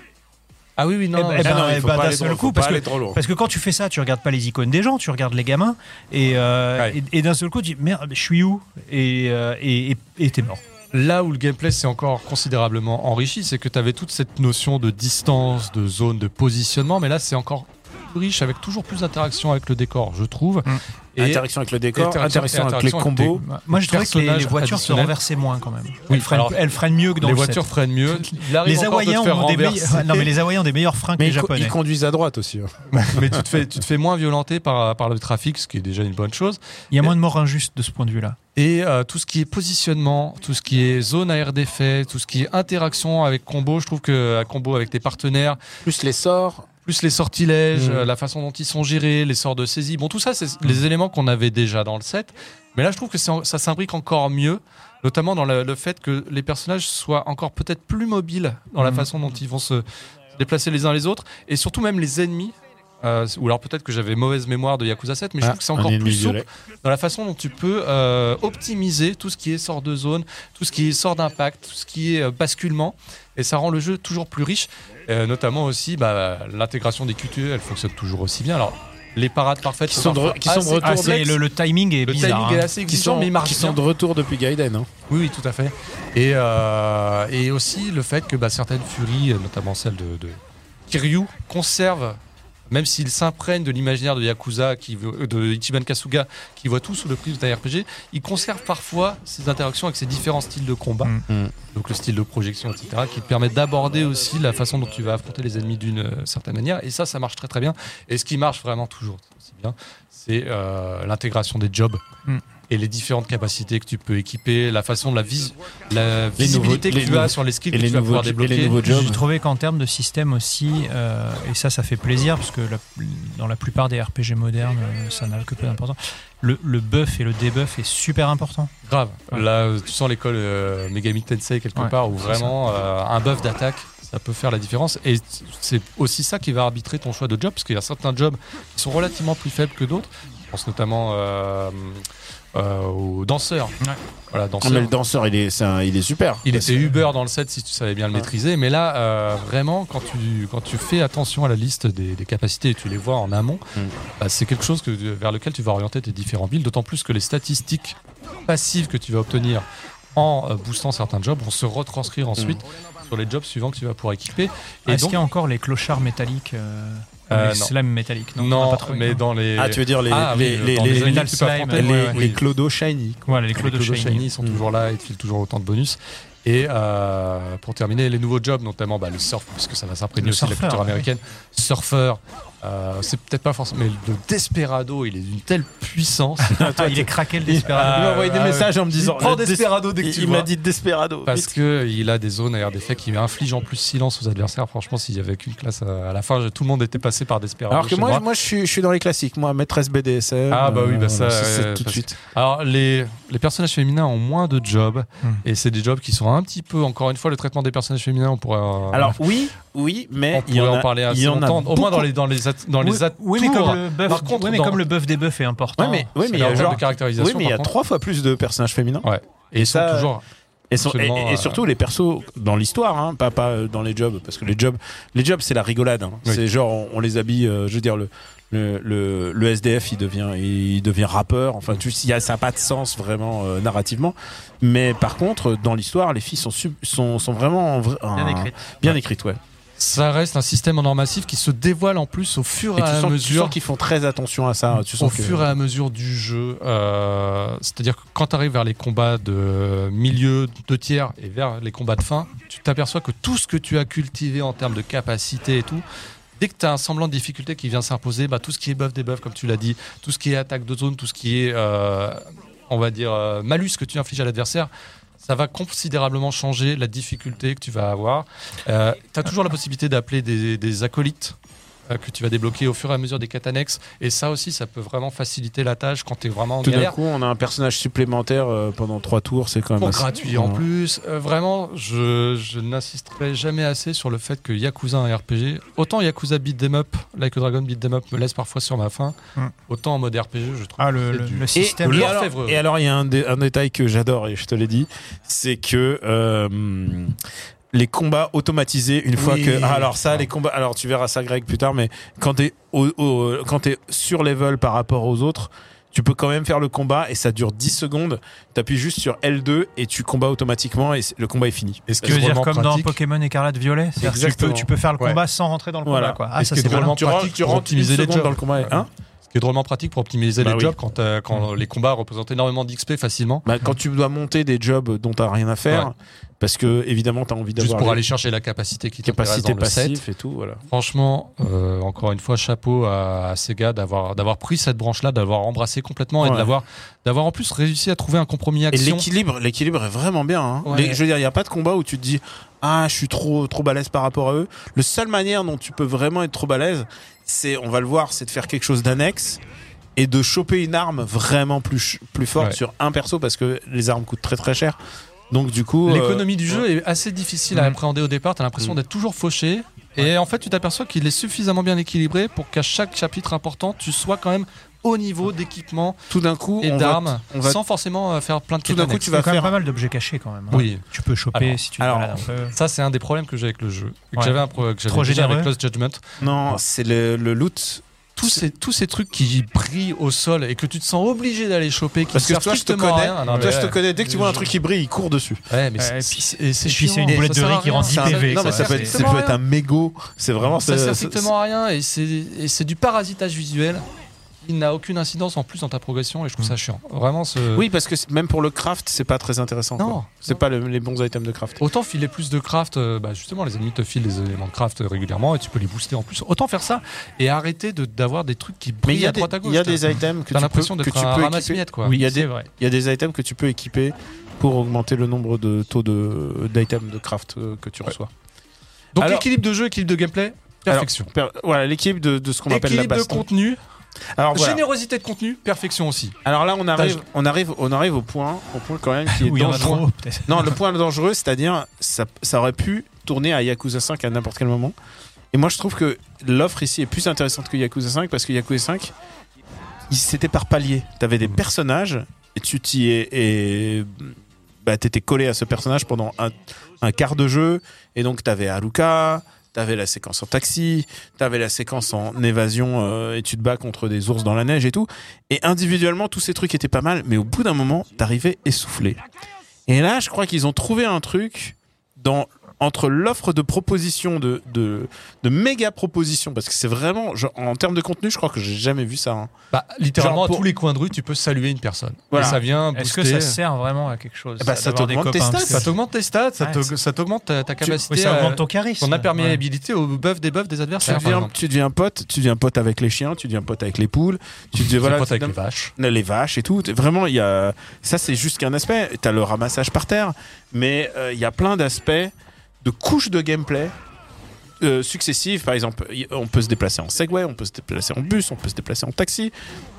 Ah oui, oui, non. Eh ben, non, eh ben, Ah non, il eh faut ben, pas d'un aller seul trop- coup, parce que- aller trop loin. parce que quand tu fais ça, tu regardes pas les icônes des gens, tu regardes les gamins. Et, euh, Ouais. et, et d'un seul coup, tu dis merde, je suis où? Et euh, et t'es mort. Là où le gameplay s'est encore considérablement enrichi, c'est que tu avais toute cette notion de distance, de zone, de positionnement, mais là c'est encore plus riche avec toujours plus d'interaction avec le décor, je trouve. Mm. Et Interaction avec le décor, Interaction- interaction, avec les avec combos. Moi, je trouvais que les, voitures se renversaient moins quand même. Oui, elles, freinent, alors, elles freinent mieux que dans les le voitures 7. freinent mieux. Les de Hawaïens ont des non mais les Hawaïens ont des meilleurs freins que Mais les Japonais. ils conduisent à droite aussi. hein. mais tu te fais, tu te fais moins violenter par, par le trafic, ce qui est déjà une bonne chose. Il y a moins de morts injustes de ce point de vue-là. Et euh, tout ce qui est positionnement, tout ce qui est zone à air d'effet, tout ce qui est interaction avec combo, je trouve que à combo avec tes partenaires, Plus les sorts. Plus les sortilèges, Mm. euh, la façon dont ils sont gérés, les sorts de saisie. Bon, tout ça, c'est les éléments qu'on avait déjà dans le set. Mais là, je trouve que ça s'imbrique encore mieux, notamment dans le, le fait que les personnages soient encore peut-être plus mobiles dans la Mm. façon dont ils vont se déplacer les uns les autres, et surtout même les ennemis. Euh, ou alors peut-être que j'avais mauvaise mémoire de Yakuza 7, mais je Ah, trouve que c'est encore plus souple violet. dans la façon dont tu peux euh, optimiser tout ce qui est sort de zone, tout ce qui est sort d'impact, tout ce qui est euh, basculement, et ça rend le jeu toujours plus riche. Euh, notamment aussi, bah, l'intégration des QTE, elle fonctionne toujours aussi bien. Alors, les parades parfaites Qui sont de re- parfois qui sont de assez retour Ah, le, le timing est Le bizarre. timing est hein. Qui sont, mais il marche qui sont bien. de retour depuis Gaiden. hein. Oui, oui, tout à fait. Et, euh, et aussi le fait que bah, certaines furies, notamment celle de, de Kiryu, conservent, même s'ils s'imprègnent de l'imaginaire de Yakuza, qui, euh, de Ichiban Kasuga, qui voit tout sous le prisme d'un RPG, ils conservent parfois ces interactions avec ces différents styles de combat. Mm. Mm. Donc le style de projection, etc., qui te permet d'aborder aussi la façon dont tu vas affronter les ennemis d'une euh, certaine manière. Et ça, ça marche très très bien. Et ce qui marche vraiment toujours aussi bien, c'est euh, l'intégration des jobs. Mm. Et les différentes capacités que tu peux équiper, la façon de la, vis- la visibilité nouveaux- que tu as sur les skills et que les tu vas pouvoir débloquer. J'ai trouvé qu'en termes de système aussi, euh, et ça, ça fait plaisir, parce que la- dans la plupart des RPG modernes, euh, ça n'a que peu d'importance. Le, le buff et le debuff est super important. Grave. Ouais. Là, euh, tu sens l'école euh, Megami Tensei quelque Ouais, part où vraiment euh, un buff d'attaque, ça peut faire la différence. Et c'est aussi ça qui va arbitrer ton choix de job, parce qu'il y a certains jobs qui sont relativement plus faibles que d'autres. Je pense notamment euh, euh, aux danseurs. Ouais. Voilà, Ah, danseurs. mais le danseur, il est, c'est un- il est super. Il était que- Uber dans le set si tu savais bien le Ouais. maîtriser, mais là, euh, vraiment, quand tu, quand tu fais attention à la liste des, des capacités et tu les vois en amont, Mm. bah, c'est quelque chose que, vers lequel tu vas orienter tes différents builds, d'autant plus que les statistiques passives que tu vas obtenir en euh, boostant certains jobs vont se retranscrire ensuite sur les jobs suivants que tu vas pouvoir équiper. Est-ce donc, qu'il y a encore les clochards métalliques euh, Euh, slams métalliques Non, on non, pas mais non. dans les. Ah, tu veux dire les, Ah, les, oui, les, les, les les, slime, ouais, les- ouais. les les clodos shiny. quoi. Voilà, les Les clodos Clodo shiny. Shiny sont Mm. toujours là et te filent toujours autant de bonus. Et euh, pour terminer, les nouveaux jobs, notamment bah, le surf, puisque ça va s'imprégner aussi de la culture ouais. américaine. Surfeur, euh, c'est peut-être pas forcément. Mais le Desperado, il est d'une telle puissance. Il est craqué le Desperado. Il m'a envoyé des ah, messages en me disant. prends Desperado dès que Il, tu il m'a dit Desperado. Parce qu'il a des zones à air d'effet qui infligent en plus silence aux adversaires. Franchement, s'il y avait qu'une classe à, à la fin, tout le monde était passé par Desperado. Alors que moi, moi, je suis, je suis dans les classiques. Moi, maîtresse BDSM. Ah, bah oui, bah ça, c'est- c'est ouais, tout de suite. Alors, les, les personnages féminins ont moins de jobs. Hmm. Et c'est des jobs qui sont un petit peu, encore une fois, le traitement des personnages féminins, on pourrait. euh, Alors oui, oui, mais on il y en, en, a, parler il assez y en a longtemps. Au moins dans les, dans les, at- dans les oui, atours. oui, mais comme le buff, Par contre, oui, mais dans- comme le buff des buffs est important. Ouais, mais, oui, mais il y a genre. de caractérisation. Oui, mais il y a trois fois plus de personnages féminins. Et ils sont ça- toujours Et, sur- et- et euh, surtout les persos dans l'histoire, hein, pas, pas euh, dans les jobs, parce que les jobs, les jobs c'est la rigolade. hein. Oui. C'est genre on, on les habille, euh, je veux dire le, le, le, le SDF il devient il devient rappeur. Enfin tu il y a, ça n'a pas de sens vraiment euh, narrativement. Mais par contre dans l'histoire les filles sont sub- sont, sont vraiment en Bien un- écrite. bien écrites ouais. Ça reste un système en or massif qui se dévoile en plus au fur Et à mesure. qu'ils font très attention à ça. Tu au que- fur et à mesure du jeu. euh, C'est-à-dire que quand tu arrives vers les combats de milieu, de tiers et vers les combats de fin, tu t'aperçois que tout ce que tu as cultivé en termes de capacité et tout, dès que tu as un semblant de difficulté qui vient s'imposer, bah, tout ce qui est buff, debuff, comme tu l'as dit, tout ce qui est attaque de zone, tout ce qui est, euh, on va dire, euh, malus que tu infliges à l'adversaire, ça va considérablement changer la difficulté que tu vas avoir. tu as toujours la possibilité d'appeler des, acolytes euh, que tu vas débloquer au fur et à mesure des quêtes annexes. Et ça aussi, ça peut vraiment faciliter la tâche quand tu es vraiment en Tout d'un coup, on a un personnage supplémentaire euh, pendant trois tours, c'est quand même Pour assez- gratuit en Ouais. plus. Euh, vraiment, je, je n'insisterai jamais assez sur le fait que Yakuza un RPG, autant Yakuza Beat Them Up, Like a Dragon Beat Them Up me laisse parfois sur ma faim, Mm. autant en mode RPG, je trouve. Ah, le, c'est le, du- le Et, système. et et alors, il y a un, dé- un détail que j'adore et je te l'ai dit, c'est que euh, les combats automatisés, une fois Oui. que. Ah, alors ça, Ah. les combats. Alors tu verras ça, Greg, plus tard, mais quand t'es au, au- quand t'es sur level par rapport aux autres. Tu peux quand même faire le combat et ça dure 10 secondes. T'appuies juste sur L2 et tu combats automatiquement et le combat est fini. Et ce Tu veux dire comme pratique- dans Pokémon Écarlate Violet C'est-à-dire que tu peux, tu peux faire le Ouais. combat sans rentrer dans le Voilà. combat. Quoi. Ah, ça c'est vraiment Tu rentres, pratique tu rentres une seconde dans le combat. Hein? Ce qui est drôlement pratique pour optimiser Bah les oui. jobs quand, euh, quand les combats représentent énormément d'XP facilement. Bah, quand tu dois monter des jobs dont t'as rien à faire, Ouais. parce que évidemment t'as envie Juste d'avoir pour les aller chercher la capacité qui t'intéresse capacités dans le set. et tout, voilà. Franchement, euh, encore une fois, chapeau à, à Sega d'avoir d'avoir pris cette branche-là, d'avoir embrassé complètement et Ouais. l'avoir d'avoir en plus réussi à trouver un compromis Et action. l'équilibre, l'équilibre est vraiment bien. hein. Ouais. Les- je veux dire, il n'y a pas de combat où tu te dis ah je suis trop trop balèze par rapport à eux. Le seule manière dont tu peux vraiment être trop balèze, c'est on va le voir, c'est de faire quelque chose d'annexe et de choper une arme vraiment plus forte Ouais. sur un perso parce que les armes coûtent très très cher. Donc du coup, euh, L'économie du jeu est assez difficile à Mm. appréhender au départ. T'as l'impression Mm. d'être toujours fauché. Et en fait, tu t'aperçois qu'il est suffisamment bien équilibré pour qu'à chaque chapitre important, tu sois quand même au niveau d'équipement tout d'un coup, et d'armes, on va- sans forcément euh, faire plein de Tout d'un coup, tu Il y vas a quand même faire pas mal d'objets cachés quand même. hein. Oui, Tu peux choper Alors- si tu alors, balades un peu. ça c'est un des problèmes que j'ai avec le jeu. Que Ouais. j'avais un pro- que j'avais Trop déjà avec. Lost Judgment. non, c'est le, le loot. Tous ces, tous ces trucs qui brillent au sol et que tu te sens obligé d'aller choper, qui Parce que toi, je te connais. rien. Non, toi, je te connais. Dès que tu vois un truc qui brille, il court dessus. Ouais, mais Ouais, c'est- et c'est puis- c'est- une boulette ça de riz qui rend Ça- 10 PV, non, mais ça peut C'est- être, ça peut un mégot. C'est vraiment Ça c'est- sert strictement à rien et c'est et c'est du parasitage visuel. Il n'a aucune incidence en plus dans ta progression et je trouve ça chiant. Vraiment, ce... Oui, parce que c'est- même pour le craft, c'est pas très intéressant. Non. C'est pas le- les bons items de craft. Autant filer plus de craft, euh, bah justement, les ennemis te filent des éléments de craft régulièrement et tu peux les booster en plus. Autant faire ça et arrêter de- d'avoir des trucs qui brillent à droite à gauche. il y a des items que tu l'impression peux, que d'être tu un peux équiper. ramasse-miettes, quoi. Oui, il y a c'est des- vrai. Il y a des items que tu peux équiper pour augmenter le nombre de taux de d'items de craft euh, que tu reçois. Donc Alors- équilibre de jeu, équilibre de gameplay, perfection. Per- Voilà l'équilibre de, de ce qu'on appelle la équilibre de contenu, Alors voilà. générosité de contenu, perfection aussi. Alors là, on arrive, on arrive, on arrive au point, au point quand même qui est dangereux. trop. Non, le point dangereux, c'est-à-dire, ça, ça aurait pu tourner à Yakuza 5 à n'importe quel moment. Et moi, je trouve que l'offre ici est plus intéressante que Yakuza 5 parce que Yakuza 5, il- c'était par palier. T'avais des personnages et tu t'y es, et bah, t'étais collé à ce personnage pendant un, un quart de jeu. Et donc, t'avais Haruka, t'avais la séquence en taxi, t'avais la séquence en évasion euh, et tu te bats contre des ours dans la neige et tout. Et individuellement, tous ces trucs étaient pas mal, mais au bout d'un moment, t'arrivais essoufflé. Et là, je crois qu'ils ont trouvé un truc dans entre l'offre de propositions de, de de méga propositions parce que c'est vraiment en termes de contenu, je crois que j'ai jamais vu ça. hein. Bah, littéralement, pour- à tous les coins de rue, tu peux saluer une personne. Voilà. Et ça vient Est-ce que ça sert vraiment à quelque chose Eh ben, ça t'augmente tes copains stats. Ça t'augmente tes stats, ça Ouais, t'augmente ta, ta capacité, Oui, ça augmente ton charisme. ton Ouais. imperméabilité au buff des buffs des Tu adversaires. deviens, tu deviens pote, tu deviens pote avec les chiens, tu deviens pote avec les poules, tu deviens Voilà, voilà, avec tu les vaches. les vaches et tout. Vraiment, il y a ça, c'est juste qu'un aspect. T'as le ramassage par terre, mais euh, il y a plein d'aspects de couches de gameplay. euh, successives, par exemple, on peut se déplacer en Segway, on peut se déplacer en bus, on peut se déplacer en taxi,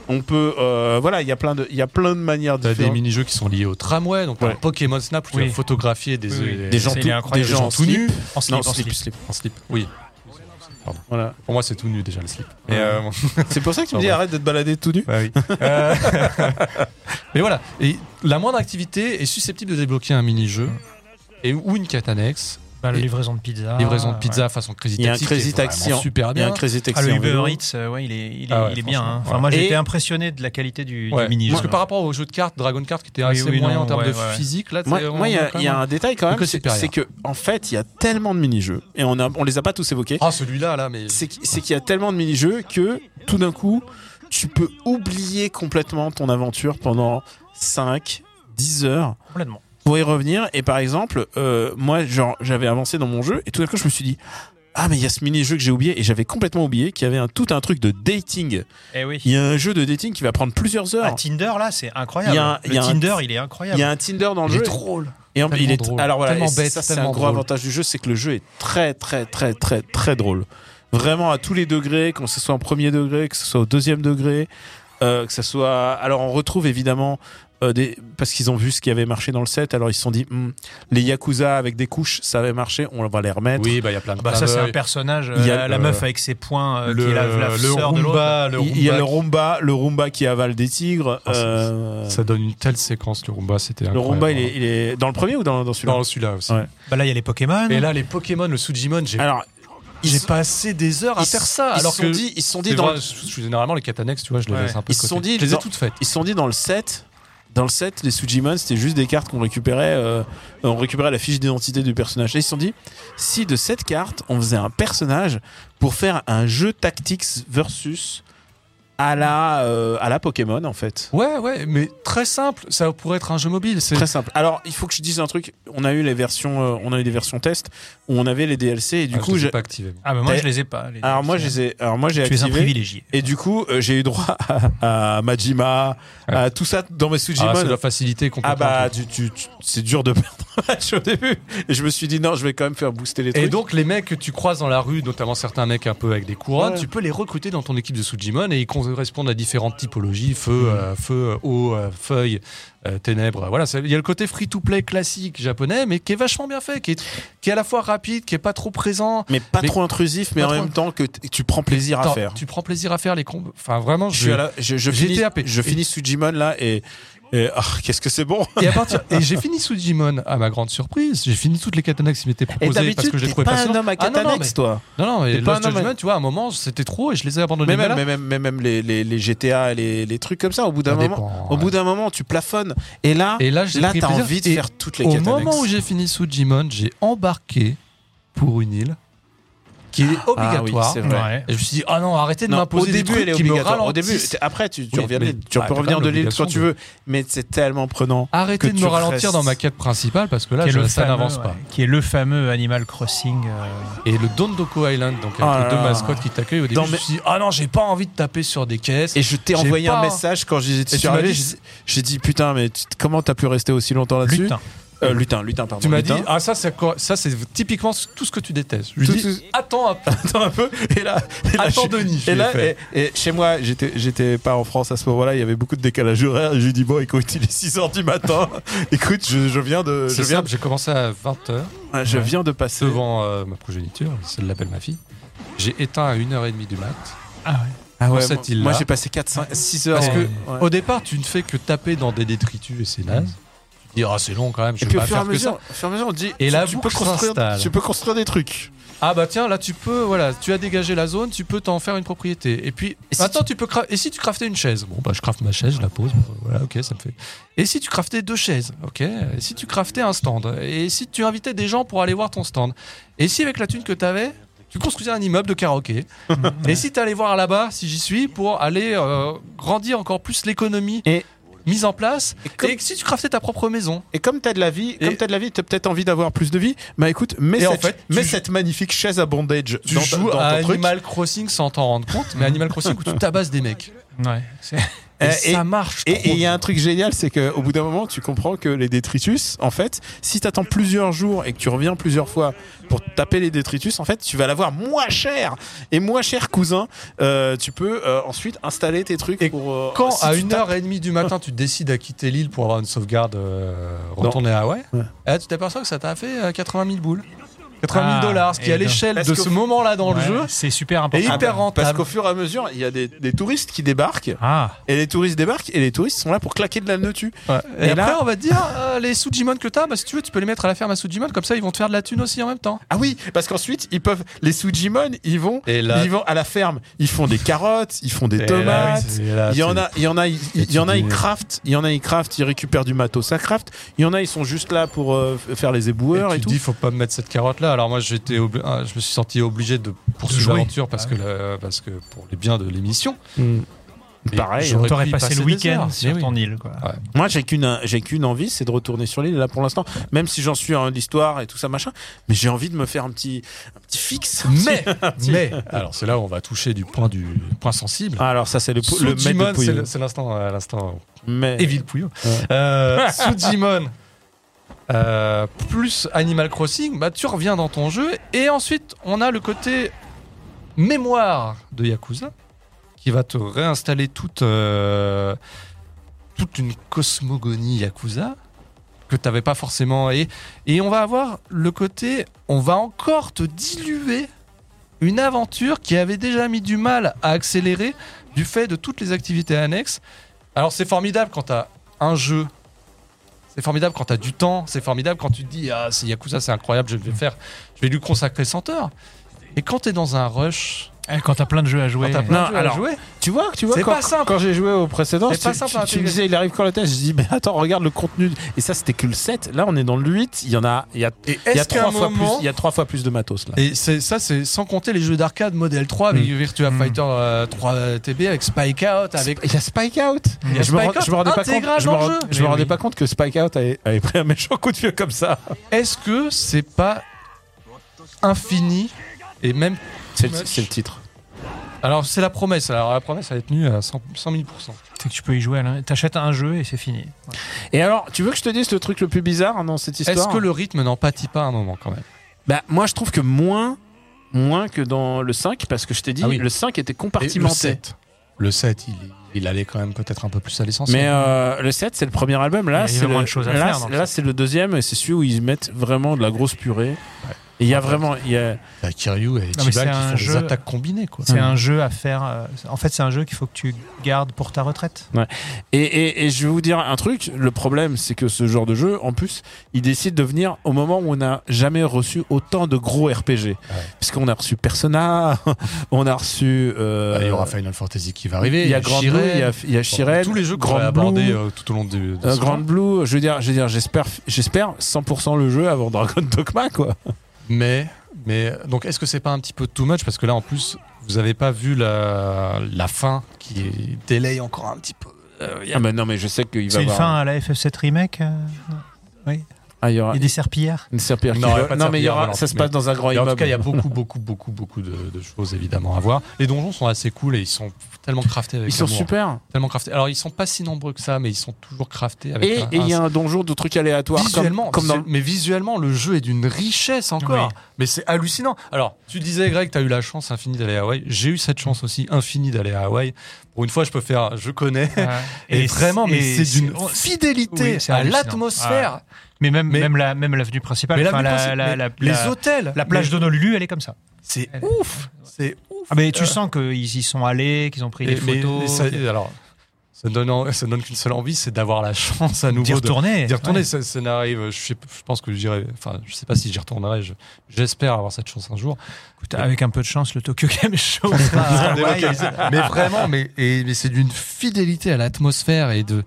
on peut, euh, voilà, il y a plein de, il y a plein de manières T'as des mini-jeux qui sont liés au tramway, donc Ouais. Pokémon Snap où tu Oui. vas photographier des, Oui, oui. des, Des gens tout, des gens nus. En slip, Non, en slip, slip. slip. en slip. Oui. pardon. Voilà. Pour moi, c'est tout nu déjà le slip. Ouais. euh, C'est pour ça que tu me dis arrête de te balader tout nu. Bah oui. Euh, Mais voilà. Et la moindre activité est susceptible de débloquer un mini-jeu et ou une quête annexe. Bah, la livraison de pizza. livraison de ouais. pizza façon Crazy Il y a un Taxi. Crazy Taxi en- super Il y a bien. un Crazy Taxi Ah, le Uber. Eats, euh, ouais, il est, il est, Ah ouais, il est bien. hein. Enfin, ouais. moi, été impressionné de la qualité du, Ouais. du mini-jeu. Parce que par rapport au jeu de cartes Dragon Card qui était assez oui, moyen non, en termes de ouais, ouais. physique, là, Moi, il y a- un détail quand même, que c'est que en fait, il y a tellement de mini-jeux et on a, on les a pas tous évoqués. Ah, celui-là, là, mais. C'est qu'il y a tellement de mini-jeux que tout d'un coup, tu peux oublier complètement ton aventure pendant 5, 10 heures Complètement. Pour y revenir. Et par exemple, euh, moi, genre, j'avais avancé dans mon jeu et tout d'un coup, je me suis dit. Ah mais il y a ce mini-jeu que j'ai oublié et j'avais complètement oublié qu'il y avait un, tout un truc de dating. Eh oui. Il y a un jeu de dating qui va prendre plusieurs heures. Ah, Tinder, là, c'est incroyable. Il y a un- le il y a un- Tinder, il est Il incroyable. y a un Tinder dans le Il jeu. est drôle. Et en- Tellement il est drôle. alors voilà, Tellement et bête, ça c'est un gros drôle. avantage du jeu, c'est que le jeu est très très très très très drôle. Vraiment à tous les degrés, que ce soit en premier degré, que ce soit au deuxième degré, euh, que ce soit. Alors on retrouve évidemment euh, des parce qu'ils ont vu ce qui avait marché dans le set, alors ils se sont dit Hmm, les yakuza avec des couches, ça avait marché, on va les remettre. Oui, bah, il y a plein de Bah, ça, c'est un personnage. Il y a euh, la le- meuf avec ses points, euh, le, qui est la, la le sœur de l'autre. Il y a le Roomba Roomba, le Roomba qui avale des tigres. Ah, ça- euh, Ça donne une telle séquence, le Roomba, c'était le. Roomba, il est, il est dans le premier ou dans, dans celui-là? Dans celui-là aussi. Ouais. Bah, là, il y a les Pokémon. Et là, les Pokémon, le Sujimon, j'ai Alors, ils j'ai passé des heures à faire ça. ils alors se que sont dit, ils se sont dit dans vrai, le- je- je- généralement les quêtes annexes, tu vois, je les Ouais. laisse un peu. Ils se sont dit je les ai toutes faites. Ils se sont dit dans le set, dans le set, les Sujimon, c'était juste des cartes qu'on récupérait, euh, on récupérait la fiche d'identité du personnage. Et ils se sont dit, si de cette carte, on faisait un personnage pour faire un jeu tactics versus à la, euh, à la Pokémon, en fait. Ouais, ouais, mais très simple. Ça pourrait être un jeu mobile. C'est Très simple. Alors, il faut que je dise un truc. On a eu les versions, euh, on a eu des versions test où on avait les DLC et du Ah, coup, je les ai j'ai- pas activé. Ah, bah, moi, je les ai pas. les alors moi, je les ai, alors moi, j'ai Tu es un activé. privilégié. Et du coup, euh, j'ai eu droit à, à Majima, à tout ça dans mes Sujimon. Ah, ça doit faciliter Ah complètement. bah le truc. tu, tu- tu- c'est dur de perdre un match au début et je me suis dit non je vais quand même faire booster les trucs Et donc les mecs que tu croises dans la rue, notamment certains mecs un peu avec des couronnes, Ouais. tu peux les recruter dans ton équipe de Sujimon et ils correspondent à différentes typologies feu, Mm. euh, feu, euh, eau, euh, feuille, euh, ténèbres. Voilà, il y a le côté free-to-play classique japonais, mais qui est vachement bien fait, qui est, qui est à la fois rapide, qui est pas trop présent. mais pas Mais- trop intrusif mais en même temps que tu prends plaisir à faire Tu prends plaisir à faire les combos. Enfin vraiment, je je, suis à la- je, je j'ai finis, happé. je finis Sujimon là et, et ah, qu'est-ce que c'est bon Et à partir et j'ai fini Sujimon à ma grande surprise. J'ai fini toutes les katanas qui m'étaient et proposées parce que je les trouvais pas pas un homme à Ah, non, non, mais- toi Non non, pas Lost un homme- Judgment, tu vois, à un moment c'était trop et je les ai abandonnés. mais même, mais même, mais même les, les, les GTA les, les trucs comme ça au bout d'un moment dépend, au ouais. bout d'un moment tu plafonnes et là Et là, j'ai là pris t'as envie de Et faire toutes les Au moment où j'ai fini Sujimon, j'ai embarqué pour une île qui est ah oui obligatoire. c'est vrai Ouais. et je me suis dit, ah non, arrêtez de m'imposer des début, trucs elle est qui me obligatoire. Au début, ralentissent. après, tu, tu Oui, reviens, mais- tu bah, peux revenir de l'île quand tu veux, mais c'est tellement prenant. Arrêtez que de me ralentir restes. dans ma quête principale parce que là, je- ça n'avance ouais, pas. Qui est le fameux Animal Crossing. euh, Et le Dondoko Island, donc avec Ah les deux mascottes qui t'accueillent, au début, Dans je me suis dit, ah non, j'ai pas envie de taper sur des caisses. Et je t'ai envoyé pas- un message quand arrivé. dit- j'ai- dit putain, mais comment t'as pu rester aussi longtemps là-dessus. Euh, Lutin, lutin, pardon. tu m'as dit, ah ça c'est quoi Ça c'est typiquement tout ce que tu détestes. Je lui Tout- dis, tout- attends un peu, Attends un peu. Et là, et là, attends je- Denis. je et lui là, et, et chez moi, j'étais, j'étais pas en France à ce moment-là. Il y avait beaucoup de décalage horaire. Et j'ai dit bon, écoute, il est 6 h du matin. écoute, je, je viens de, je C'est viens, simple, j'ai commencé à 20h de- je Ouais. viens de passer. devant euh, ma progéniture, celle l'appelle ma fille. J'ai éteint à 1h30 du mat. Ah ouais. Ah ouais, cette moi, j'ai passé 4, 5, 6 heures. Parce que Ouais. Au départ, tu ne fais que taper dans des détritus et c'est naze. Tu dis, ah, c'est long quand même, je Et vais pas faire que ça. mesure, au fur et à mesure, on dit. Et tu- la tu peux construire, tu peux construire des trucs. Ah bah tiens, là tu peux, voilà, tu as dégagé la zone, tu peux t'en faire une propriété. Et puis Et si maintenant tu... peux cra- et si tu craftais une chaise? Bon bah je crafte ma chaise, je la pose, voilà, ok, ça me fait. Et si tu craftais deux chaises? Ok. Et si tu craftais un stand? Et si tu invitais des gens pour aller voir ton stand? Et si avec la thune que t'avais tu construisais un immeuble de karaoké? et si t'allais voir là-bas, si j'y suis, pour aller euh, grandir encore plus l'économie Et- mise en place. Et comme- Et si tu craftais ta propre maison. Et comme t'as de la vie, Et- comme t'as de la vie, t'as peut-être envie d'avoir plus de vie. Bah écoute, mets, Et en cette, fait, mets joues- cette magnifique chaise à bondage Tu dans, joues dans à truc. Animal Crossing sans t'en rendre compte, mais Animal Crossing où tu tabasses des mecs. Ouais. C'est- Et, Euh, ça marche. Et et il y a un truc génial, c'est qu'au bout d'un moment, tu comprends que les détritus, en fait, si t'attends plusieurs jours et que tu reviens plusieurs fois pour taper les détritus, en fait, tu vas l'avoir moins cher. Et moins cher, cousin, euh, tu peux euh, ensuite installer tes trucs Et pour. euh, Quand si à tu tapes- 1h30 du matin tu décides à quitter l'île pour avoir une sauvegarde, euh, retourner à Hawaï, Ouais. eh, tu t'aperçois que ça t'a fait euh, 80 000 boules. 80 000 Ah, dollars, ce qui et à l'échelle Parce de ce moment-là dans le jeu. C'est super Et important. hyper Parce rentable. qu'au fur et à mesure, il y a des, des touristes qui débarquent. Ah, Et les touristes débarquent et les touristes sont là pour claquer de la dessus. Et, Et après, là- on va te dire, euh, les Sujimon que t'as, bah, si tu veux, tu peux les mettre à la ferme à Sujimon, comme ça ils vont te faire de la thune aussi en même temps. Ah oui, parce qu'ensuite, ils peuvent. Les Sujimon, ils vont, Et là- ils vont à la ferme. Ils font des carottes, ils font des Et là, tomates. oui, c'est- là, Il y en a, il y en a, il Et il y en a, tu ils craftent, il y en a, ils craftent, ils récupèrent du matos à craft. Il y en a, ils sont juste là pour euh, faire les éboueurs Et et, tu te tout. dis, faut pas me mettre cette carotte là. Alors moi, j'étais, obli- ah, je me suis senti obligé de poursuivre l'aventure parce Ah que, parce que pour les biens de l'émission. Mm. Et Pareil. pu y passé passer le week-end heures. sur ton oui. île, quoi. Ouais. Moi, j'ai qu'une, j'ai qu'une envie, c'est de retourner sur l'île là pour l'instant. Même si j'en suis à l'histoire et tout ça machin, mais j'ai envie de me faire un petit, un petit fixe. Mais, mais, alors c'est là où on va toucher du point du point sensible. Ah, alors ça, c'est le, le maître de c'est Pouillot. le- c'est l'instant, euh, l'instant Mais Evil Puyo. Ouais. Euh, Sujimon, euh, plus Animal Crossing, bah, tu reviens dans ton jeu. Et ensuite, on a le côté mémoire de Yakuza qui va te réinstaller toute, euh, toute une cosmogonie Yakuza que tu n'avais pas forcément. Et, et on va avoir le côté, on va encore te diluer une aventure qui avait déjà mis du mal à accélérer du fait de toutes les activités annexes. Alors c'est formidable quand tu as un jeu, c'est formidable quand tu as du temps, c'est formidable quand tu te dis ah c'est Yakuza, c'est incroyable, je vais faire, je vais lui consacrer 100 heures. Et quand tu es dans un rush, Quand t'as plein de jeux à jouer. quand t'as plein Non, de jeux alors, à jouer, tu vois, tu vois, C'est quand, pas simple. quand j'ai joué au précédent, C'est tu, pas simple tu- tu me disais, il arrive quand le test Je dis, mais attends, regarde le contenu. Et ça, c'était que le 7. Là, on est dans le 8. Il y en a, il y a, il y trois fois moment, plus, il y a trois fois plus de matos là. et ça c'est sans compter les jeux d'arcade modèle 3 avec Mm. Virtua Mm. Fighter euh, 3 TB avec Spike Out avec Il y a Spike Out. A je, me Spike rends- Out je me rendais pas compte. Je me, je Mais rendais oui. pas compte que Spike Out avait, avait pris un méchant coup de vieux comme ça. est-ce que c'est pas infini et même C'est le, titre. alors c'est la promesse alors la promesse elle est tenue à 100, 100 000 C'est que tu peux y jouer. T'achètes un jeu et c'est fini. Et alors, tu veux que je te dise le truc le plus bizarre dans cette histoire est-ce que le rythme n'en pâtit pas à un moment quand même? Bah, moi, je trouve que moins, moins que dans le 5, parce que je t'ai dit, Ah oui. le 5 était Et le compartimenté. 7 le 7 il, il allait quand même peut-être un peu plus à l'essentiel Mais euh, le 7, c'est le premier album. Là, Il y a c'est moins le, de choses à là, là, c'est le deuxième et c'est celui où ils mettent vraiment de la grosse purée. Et il y a vraiment, il y a, Kiryu et c'est qui un font jeu- des attaques combinées quoi C'est Ouais. un jeu à faire. euh, En fait, c'est un jeu qu'il faut que tu gardes pour ta retraite. Et, et- et je vais vous dire un truc, le problème c'est que ce genre de jeu, en plus, il décide de venir au moment où on n'a jamais reçu autant de gros RPG. Puisqu'on a reçu Persona, on a reçu... euh, Bah, il y aura Final Fantasy qui va arriver il y a Grand Blue, il y a, il y a Shiren, tous les jeux Grand Blue, euh, tout au long du euh, Grand. Blue, je veux dire, je veux dire, j'espère, j'espère 100% le jeu avant Dragon Dogma, quoi. Mais, mais donc est-ce que c'est pas un petit peu too much? Parce que là en plus vous avez pas vu la, la fin qui délaye encore un petit peu. Euh, il y a- Ah, mais non, mais je sais qu'il va C'est une avoir... fin à la FF7 Remake euh, Ah, il y aura Il y a des serpillères une serpillère qui Non, il y a vole. pas de Non, mais il y serpillière aura, volante, ça se mais- passe dans un grand Mais en immeuble. tout cas, il y a beaucoup, beaucoup, beaucoup, beaucoup de, de choses évidemment à voir. Les donjons sont assez cool et ils sont tellement craftés avec Ils sont amour. super. Tellement craftés. Alors ils sont pas si nombreux que ça, mais ils sont toujours craftés avec. Et un- et il y a un- donjon de trucs aléatoires. comme- Visuellement, comme, dans visu- mais visuellement, le jeu est d'une richesse encore. Oui. Mais c'est hallucinant. Alors, tu disais, Greg, tu as eu la chance infinie d'aller à Hawaï. J'ai eu cette chance aussi infinie d'aller à Hawaï. Pour une fois, je peux faire, je connais. Et, vraiment, mais c'est d'une fidélité oui, c'est à hallucinant. l'atmosphère. Mais même, Mais- même, la, même l'avenue principale, Mais, enfin, la, la, principe- la, mais la- les la- hôtels, la plage d'Honolulu, elle est comme ça. c'est Elle- ouf. C'est ouf. Ah, mais tu Euh, sens qu'ils y sont allés, qu'ils ont pris et- des mais- photos, mais ça- alors, ça ne donne, ça ne donne qu'une seule envie, c'est d'avoir la chance à nouveau d'y de- retourner. d'y retourner. Ouais. Ça, ça n'arrive. Je, sais- je pense que j'irai. Enfin, je sais pas si j'y retournerai. je- J'espère avoir cette chance un jour. Écoute, avec un peu de chance, le Tokyo Game Show. mais vraiment, mais, et- mais c'est d'une fidélité à l'atmosphère et de.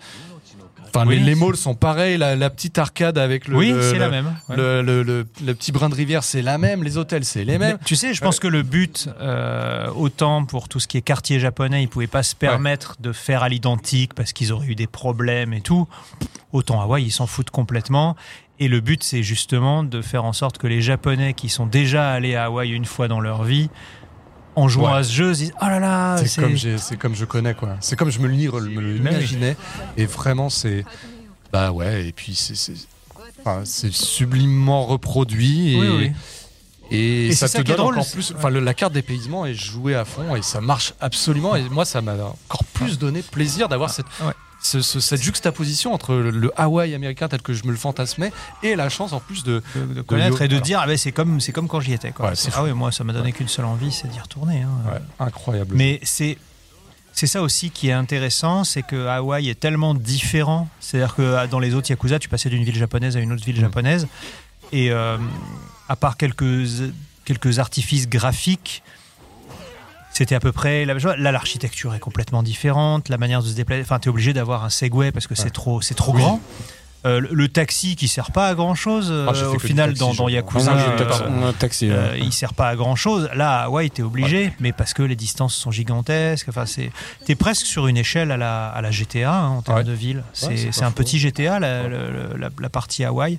Enfin, Oui. les, les malls sont pareils. La, la petite arcade avec le. oui, le- c'est le- la même. ouais. Le, petit brin de rivière, c'est la même. Les hôtels, c'est les mêmes. Mais tu sais, je pense que le but, euh, autant pour tout ce qui est quartier japonais, ils pouvaient pas se permettre de faire à l'identique parce qu'ils auraient eu des problèmes et tout. Autant Hawaï, ils s'en foutent complètement. Et le but, c'est justement de faire en sorte que les Japonais qui sont déjà allés à Hawaï une fois dans leur vie, en jouant Ouais. à ce jeu, se disent Oh là là, c'est comme, je connais, quoi. C'est comme je me l'imaginais. Et vraiment, c'est. Bah ouais, et puis c'est. enfin, sublimement reproduit et, Oui, oui. et, Et ça te ça donne drôle, encore plus. Enfin, la carte dépaysement est jouée à fond et ça marche absolument. Et moi, ça m'a encore plus donné plaisir d'avoir cette, Ouais. Ce- ce- cette juxtaposition entre le, le Hawaï américain tel que je me le fantasmais et la chance en plus de. de, de connaître et de alors. dire ah ben c'est comme c'est comme quand j'y étais quoi. Ouais, ah oui moi ça m'a donné qu'une seule envie c'est d'y retourner. hein. Ouais, incroyable. Mais c'est c'est ça aussi qui est intéressant, c'est que Hawaï est tellement différent. C'est-à-dire que ah, dans les autres Yakuza, tu passais d'une ville japonaise à une autre ville Mm. japonaise, et euh, à part quelques quelques artifices graphiques. C'était à peu près la même chose. Là, l'architecture est complètement différente, la manière de se déplacer. Enfin, tu es obligé d'avoir un Segway parce que c'est Ouais. trop, c'est trop Oui. grand. Euh, le, le taxi qui sert pas à grand chose Ah, fait au final taxi, dans, dans. Yakuza. J'ai euh, taxi. ouais. euh, il sert pas à grand chose. Là, à Hawaï, t'es obligé, mais parce que les distances sont gigantesques. Enfin, c'est, t'es presque sur une échelle à la, à la GTA hein, en termes Ouais. de ville. C'est, un petit GTA, la, la- la- la partie Hawaï.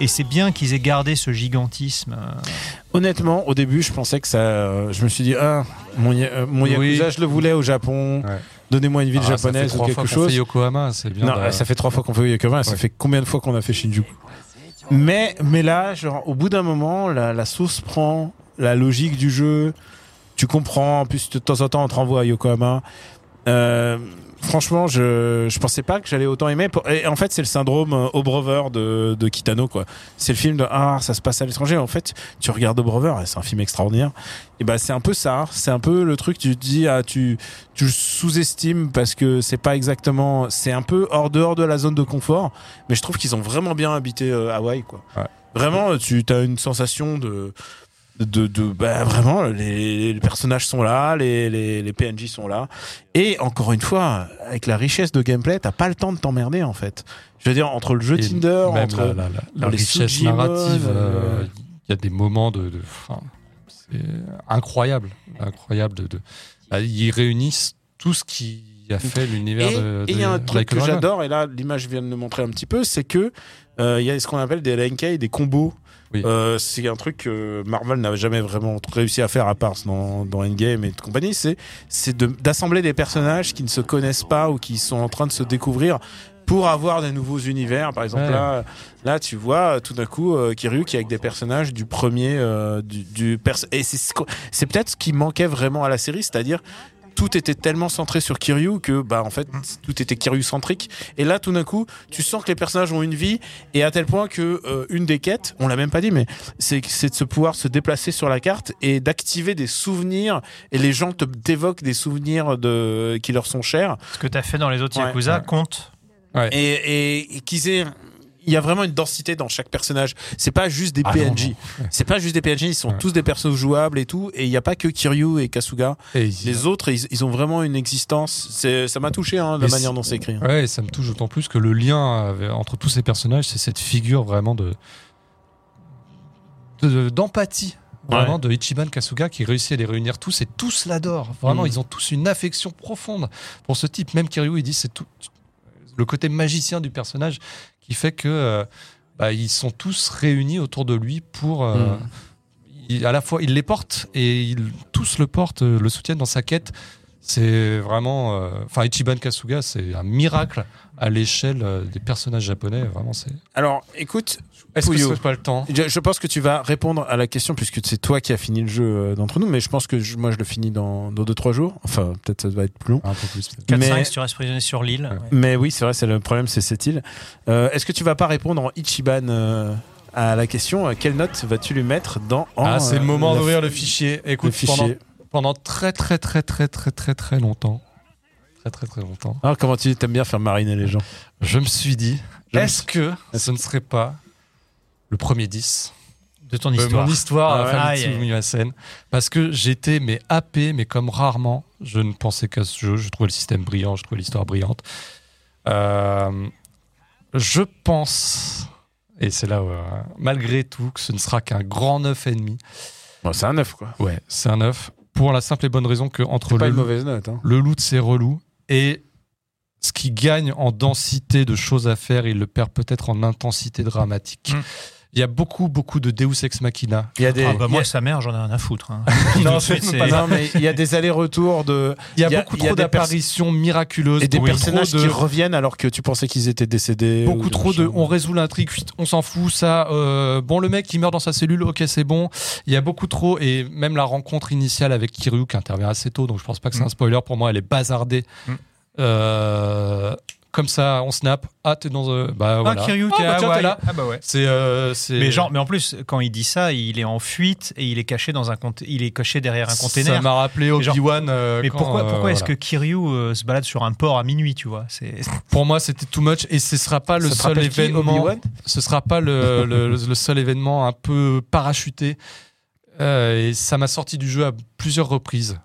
Et c'est bien qu'ils aient gardé ce gigantisme. euh, Honnêtement, au début, je pensais que ça. euh, je me suis dit, ah, mon, euh, mon Yakuza, Oui. je le voulais au Japon. Ouais. Donnez-moi une ville Ah, ça fait japonaise ou trois quelque fois qu'on chose. fait Yokohama, c'est bien. Non, de- ça fait trois fois qu'on fait Yokohama. Ça Ouais. fait combien de fois qu'on a fait Shinjuku Mais, mais là, genre, au bout d'un moment, la, la sauce prend, la logique du jeu, tu comprends. En plus, de temps en temps, on te renvoie à Yokohama. Euh, franchement, je, je pensais pas que j'allais autant aimer. Pour- Et en fait, c'est le syndrome euh, Obrover de, de Kitano, quoi. C'est le film de Ah, ça se passe à l'étranger. En fait, tu regardes Obrover, c'est un film extraordinaire. Et ben, c'est un peu ça. C'est un peu le truc, tu te dis, ah, tu, tu sous-estimes parce que c'est pas exactement. C'est un peu hors dehors de la zone de confort. Mais je trouve qu'ils ont vraiment bien habité euh, Hawaï, quoi. Ouais. Vraiment, tu as une sensation de. De, de bah, vraiment les, les personnages sont là les, les, les PNJ sont là et encore une fois avec la richesse de gameplay t'as pas le temps de t'emmerder en fait je veux dire entre le jeu et Tinder entre la, la- la- la les richesse narrative, euh, euh, il y a des moments de. c'est incroyable. Incroyable. De, de- bah, ils réunissent tout ce qui a fait l'univers de. et il y a un truc que j'adore, et là l'image vient de le montrer un petit peu, c'est que euh, il y a ce qu'on appelle des LNK, des combos. Oui. Euh, c'est un truc que Marvel n'avait jamais vraiment réussi à faire à part dans, dans Endgame et de compagnie. C'est c'est de- d'assembler des personnages qui ne se connaissent pas ou qui sont en train de se découvrir pour avoir des nouveaux univers. Par exemple, Ouais. là, là, tu vois tout d'un coup euh, Kiryu qui est avec des personnages du premier, euh, du, et c'est peut-être ce qui manquait vraiment à la série, c'est-à-dire tout était tellement centré sur Kiryu que bah en fait tout était Kiryu centrique et là tout d'un coup tu sens que les personnages ont une vie et à tel point que euh, une des quêtes on l'a même pas dit mais c'est c'est de se pouvoir se déplacer sur la carte et d'activer des souvenirs et les gens te d'évoquent des souvenirs de qui leur sont chers Ce que tu as fait dans les autres Ouais. Yakuza Ouais. compte. et, et, et qu'ils aient il y a vraiment une densité dans chaque personnage. C'est pas juste des Ah PNJ. C'est pas juste des PNJ, ils sont Ouais. tous des persos jouables et tout. Et il n'y a pas que Kiryu et Kasuga. Et Les autres, ils, ils ont vraiment une existence. Ça m'a touché, hein, la Et manière dont c'est écrit. hein. Ouais, et ça me touche d'autant plus que le lien entre tous ces personnages, c'est cette figure vraiment de de- d'empathie. Vraiment de Ichiban Kasuga qui réussit à les réunir tous et tous l'adorent. Vraiment, Mm. ils ont tous une affection profonde pour ce type. Même Kiryu, il dit c'est tout le côté magicien du personnage qui fait que euh, bah, ils sont tous réunis autour de lui pour euh, Mm. il- à la fois il les porte et ils tous le portent, euh, le soutiennent dans sa quête. C'est vraiment, enfin Ichiban Kasuga, c'est un miracle à l'échelle euh, des personnages japonais. Vraiment, c'est. Alors, écoute, Est-ce que pas le temps je, je pense que tu vas répondre à la question puisque c'est toi qui as fini le jeu euh, d'entre nous, mais je pense que je- moi je le finis dans 2-3 jours. Enfin, peut-être ça va être plus long. Un peu plus. peut-être. 4-5 Mais- si tu restes prisonnier sur l'île. Ouais. Ouais. Mais oui, c'est vrai, c'est le problème, c'est cette île. Euh, Est-ce que tu vas pas répondre en Ichiban euh, à la question Quelle note vas-tu lui mettre dans en, Ah, c'est le moment d'ouvrir le fichier. le Écoute, pendant, fichier pendant très très très très très très très longtemps, très très très longtemps, Ah, comment tu aimes bien faire mariner les gens je me suis dit, est-ce que ce ne serait pas le premier 10 De ton de histoire. mon histoire Ah ouais. Aïe. Miyasen Parce que j'étais mais happé, mais comme rarement. Je ne pensais qu'à ce jeu. Je trouvais le système brillant, je trouvais l'histoire brillante. Euh, je pense, et c'est là où, euh, malgré tout, que ce ne sera qu'un grand 9,5. Bon, C'est un 9, quoi. Ouais, c'est un 9. Pour la simple et bonne raison que entre pas le, une mauvaise note. Hein. le loot, c'est relou. Et ce qui gagne en densité de choses à faire, il le perd peut-être en intensité dramatique. Mm. Il y a beaucoup, beaucoup de Deus Ex Machina. Il y a des. Ah bah il y moi, a- sa mère, j'en ai rien à foutre. hein. Non, suite, c'est c'est- pas non, mais il y a des allers-retours de. Il y a, Il y a- beaucoup il y a trop d'apparitions miraculeuses. Et des personnages de- qui reviennent alors que tu pensais qu'ils étaient décédés. Beaucoup ou trop de. On résout l'intrigue, on s'en fout, ça. euh, bon, le mec qui meurt dans sa cellule, ok, c'est bon. Il y a beaucoup trop. Et même la rencontre initiale avec Kiryu qui intervient assez tôt, donc je pense pas que c'est Mm. un spoiler. Pour moi, elle est bazardée. Mm. Euh, comme ça, on snap. Ah, t'es dans. euh, Bah Ah, voilà. Kiryu, Ah, t'es bah, tiens, là. Ah bah ouais. C'est. euh, c'est- Mais genre, mais en plus, quand il dit ça, il est en fuite et il est caché dans un il est caché derrière un Ça container. m'a rappelé Obi-Wan. euh, Mais quand, pourquoi, euh, pourquoi est-ce que. Kiryu euh, se balade sur un port à minuit, tu vois? C'est Pour moi, c'était too much et ce sera pas le Ça seul événement. Ce sera pas le, le- le seul événement un peu parachuté. Euh, et ça m'a sorti du jeu à plusieurs reprises.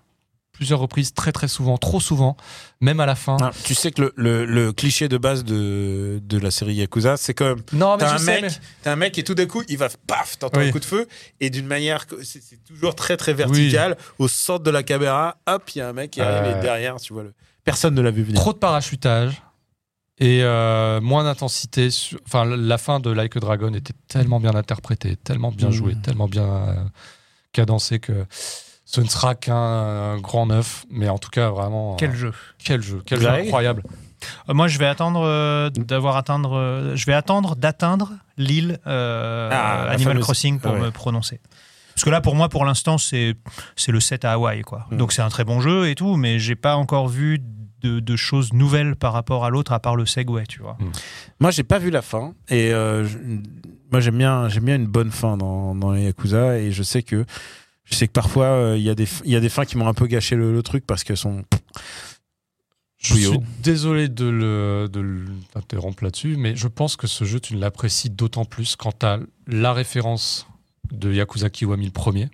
Plusieurs reprises, très très souvent, trop souvent, même à la fin. Ah, Tu sais que le, le- le cliché de base de, de la série Yakuza, c'est quand même Non, mais T'as un, sais, mec, mais- un mec et tout d'un coup, il va paf, t'entends Oui. un coup de feu et d'une manière, c'est toujours très très vertical. Au centre de la caméra, hop, il y a un mec qui arrive et derrière, tu vois le. Personne ne l'a vu venir. trop de parachutage et euh, moins d'intensité. Enfin, la fin de Like a Dragon était tellement bien interprétée, tellement bien Mhm. jouée, tellement bien euh, cadencée que ce ne sera qu'un grand neuf. Mais en tout cas, vraiment, quel euh, jeu quel jeu, quel jeu incroyable. Euh, Moi, je vais attendre euh, d'avoir atteindre. euh, je vais attendre d'atteindre l'île euh, Ah, Animal fameuse- Crossing pour Ah ouais. me prononcer. Parce que là, pour moi, pour l'instant, c'est c'est le set à Hawaï, quoi. Mm. Donc c'est un très bon jeu et tout, mais j'ai pas encore vu de, de choses nouvelles par rapport à l'autre, à part le Segway, tu vois. Moi, j'ai pas vu la fin et euh, je- moi j'aime bien, j'aime bien une bonne fin dans, dans les Yakuza et je sais que je sais que parfois euh, il y a des y a des fins qui m'ont un peu gâché le, le truc parce qu'elles sont Je suis désolé de l'interrompre là-dessus, mais je pense que ce jeu, tu l'apprécies d'autant plus quand tu as la référence de Yakuza Kiwami le premier.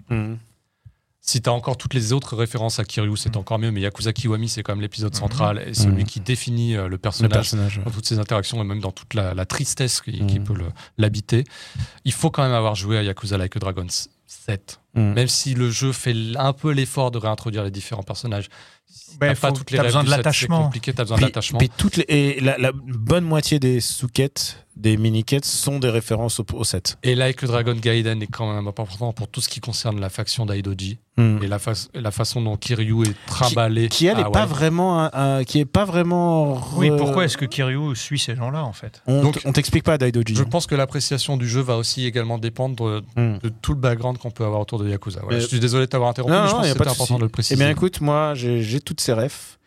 Si tu as encore toutes les autres références à Kiryu, c'est encore mieux, mais Yakuza Kiwami, c'est quand même l'épisode central et celui qui définit euh, le le personnage dans toutes ses interactions et même dans toute la, la tristesse qui, qui peut l'habiter. Il faut quand même avoir joué à Yakuza Like a Dragon 7. Mm. Même si le jeu fait un peu l'effort de réintroduire les différents personnages. Ben, t'as faut- pas toutes les t'as besoin de l'attachement. Compliqué, t'as besoin d'attachement. et la, la bonne moitié des sous-quêtes, des mini-quêtes sont des références au, au set. Et Like a Dragon Gaiden est quand même important pour tout ce qui concerne la faction d'Aidoji Mm. et la, fa- la façon dont Kiryu est trimballé. Qui elle à est pas vraiment, qui est pas vraiment. Oui, pourquoi est-ce que Kiryu suit ces gens-là, en fait? On, Donc, on t'explique pas Daidoji. Je pense que l'appréciation du jeu va aussi également dépendre de, Mm. de tout le background qu'on peut avoir autour de Yakuza. Mais- je suis désolé de t'avoir interrompu, Non, mais je non, pense que pas c'était de important de le préciser. Eh bien, écoute, moi, j'ai j'ai toutes ces refs.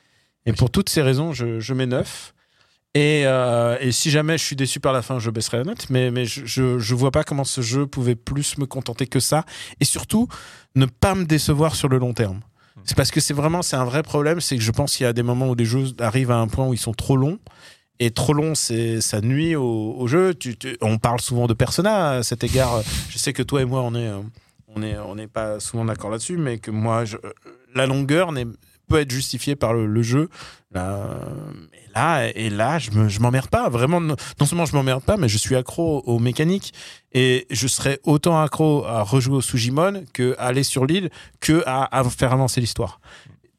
Et Oui. pour toutes ces raisons, je, je mets 9. Et, euh, et si jamais je suis déçu par la fin, je baisserai la note. Mais, mais je, je, je vois pas comment ce jeu pouvait plus me contenter que ça. Et surtout, ne pas me décevoir sur le long terme. C'est parce que c'est vraiment, c'est un vrai problème. C'est que je pense qu'il y a des moments où des jeux arrivent à un point où ils sont trop longs. Et trop long, c'est ça nuit au, au jeu. Tu, tu- on parle souvent de Persona à cet égard. Je sais que toi et moi, on est, euh, on est, on n'est pas souvent d'accord là-dessus, mais que moi, je- la longueur n'est- peut être justifiée par le, le jeu. Là, là, et là, je me, je m'emmerde pas. Vraiment, non seulement je m'emmerde pas, mais je suis accro aux mécaniques et je serais autant accro à rejouer au Sujimon que à aller sur l'île que à, à faire avancer l'histoire.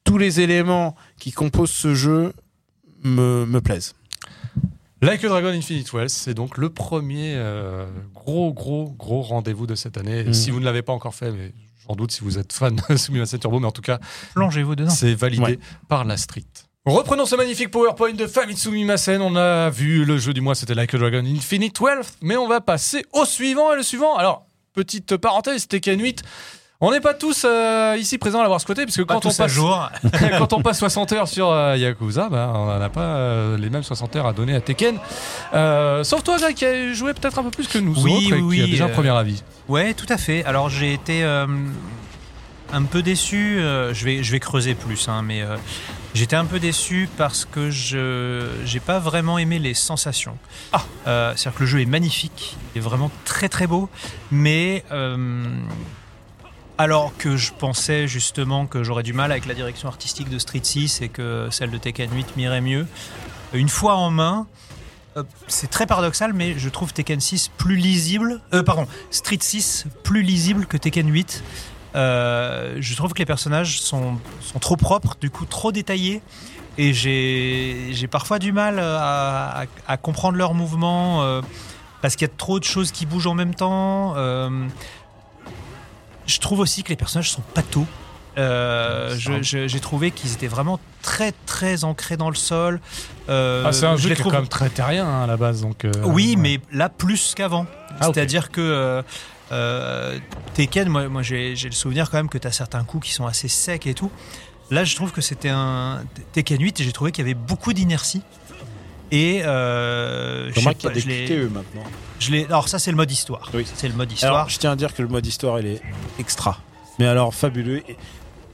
Tous les éléments qui composent ce jeu me, me plaisent. Like a Dragon Infinite Wells, c'est donc le premier euh, gros, gros, gros rendez-vous de cette année. Mm. Si vous ne l'avez pas encore fait, mais j'en doute si vous êtes fan de Sumimasen Turbo, mais en tout cas, Plongez-vous dedans. c'est validé Ouais. par la street. Reprenons ce magnifique PowerPoint de Famitsu Mimasen. On a vu le jeu du mois, c'était Like a Dragon Infinite 12. Mais on va passer au suivant. Et le suivant, alors, petite parenthèse, Tekken 8. On n'est pas tous euh, ici présents à l'avoir squatté, parce que quand on, passe, jour. quand on passe 60 heures sur euh, Yakuza, bah, on n'a pas euh, les mêmes 60 heures à donner à Tekken. Sauf toi, Greg, qui a joué peut-être un peu plus que nous Oui, autres et oui, qui a oui, déjà un premier avis. Ouais, tout à fait. Alors j'ai été un peu déçu. euh, je vais, je vais creuser plus, hein, mais euh, j'étais un peu déçu parce que je j'ai pas vraiment aimé les sensations. Ah. Euh, C'est-à-dire que le jeu est magnifique, il est vraiment très très beau, mais alors que je pensais justement que j'aurais du mal avec la direction artistique de Street 6 et que celle de Tekken 8 m'irait mieux, une fois en main. C'est très paradoxal, mais je trouve Tekken 6 plus lisible. Euh, pardon, Street 6 plus lisible que Tekken 8. Euh, je trouve que les personnages sont, sont trop propres, du coup trop détaillés. Et j'ai parfois du mal à, à- à comprendre leurs mouvements euh, parce qu'il y a trop de choses qui bougent en même temps. Euh, je trouve aussi que les personnages sont. Euh, je- J'ai trouvé qu'ils étaient vraiment très très ancrés dans le sol. Euh, Ah, c'est un je jeu qui est quand même très terrien hein, à la base. Donc, euh, oui, ouais. mais là plus qu'avant. Ah. C'est-à-dire que euh, Tekken, moi, moi j'ai le souvenir quand même que tu as certains coups qui sont assez secs et tout. Là, je trouve que c'était un Tekken 8 et j'ai trouvé qu'il y avait beaucoup d'inertie. Et euh, je sais pas, a des je QTE maintenant. je alors ça c'est le mode histoire. Oui. C'est le mode histoire. Alors, je tiens à dire que le mode histoire, il est extra. Mais alors, fabuleux.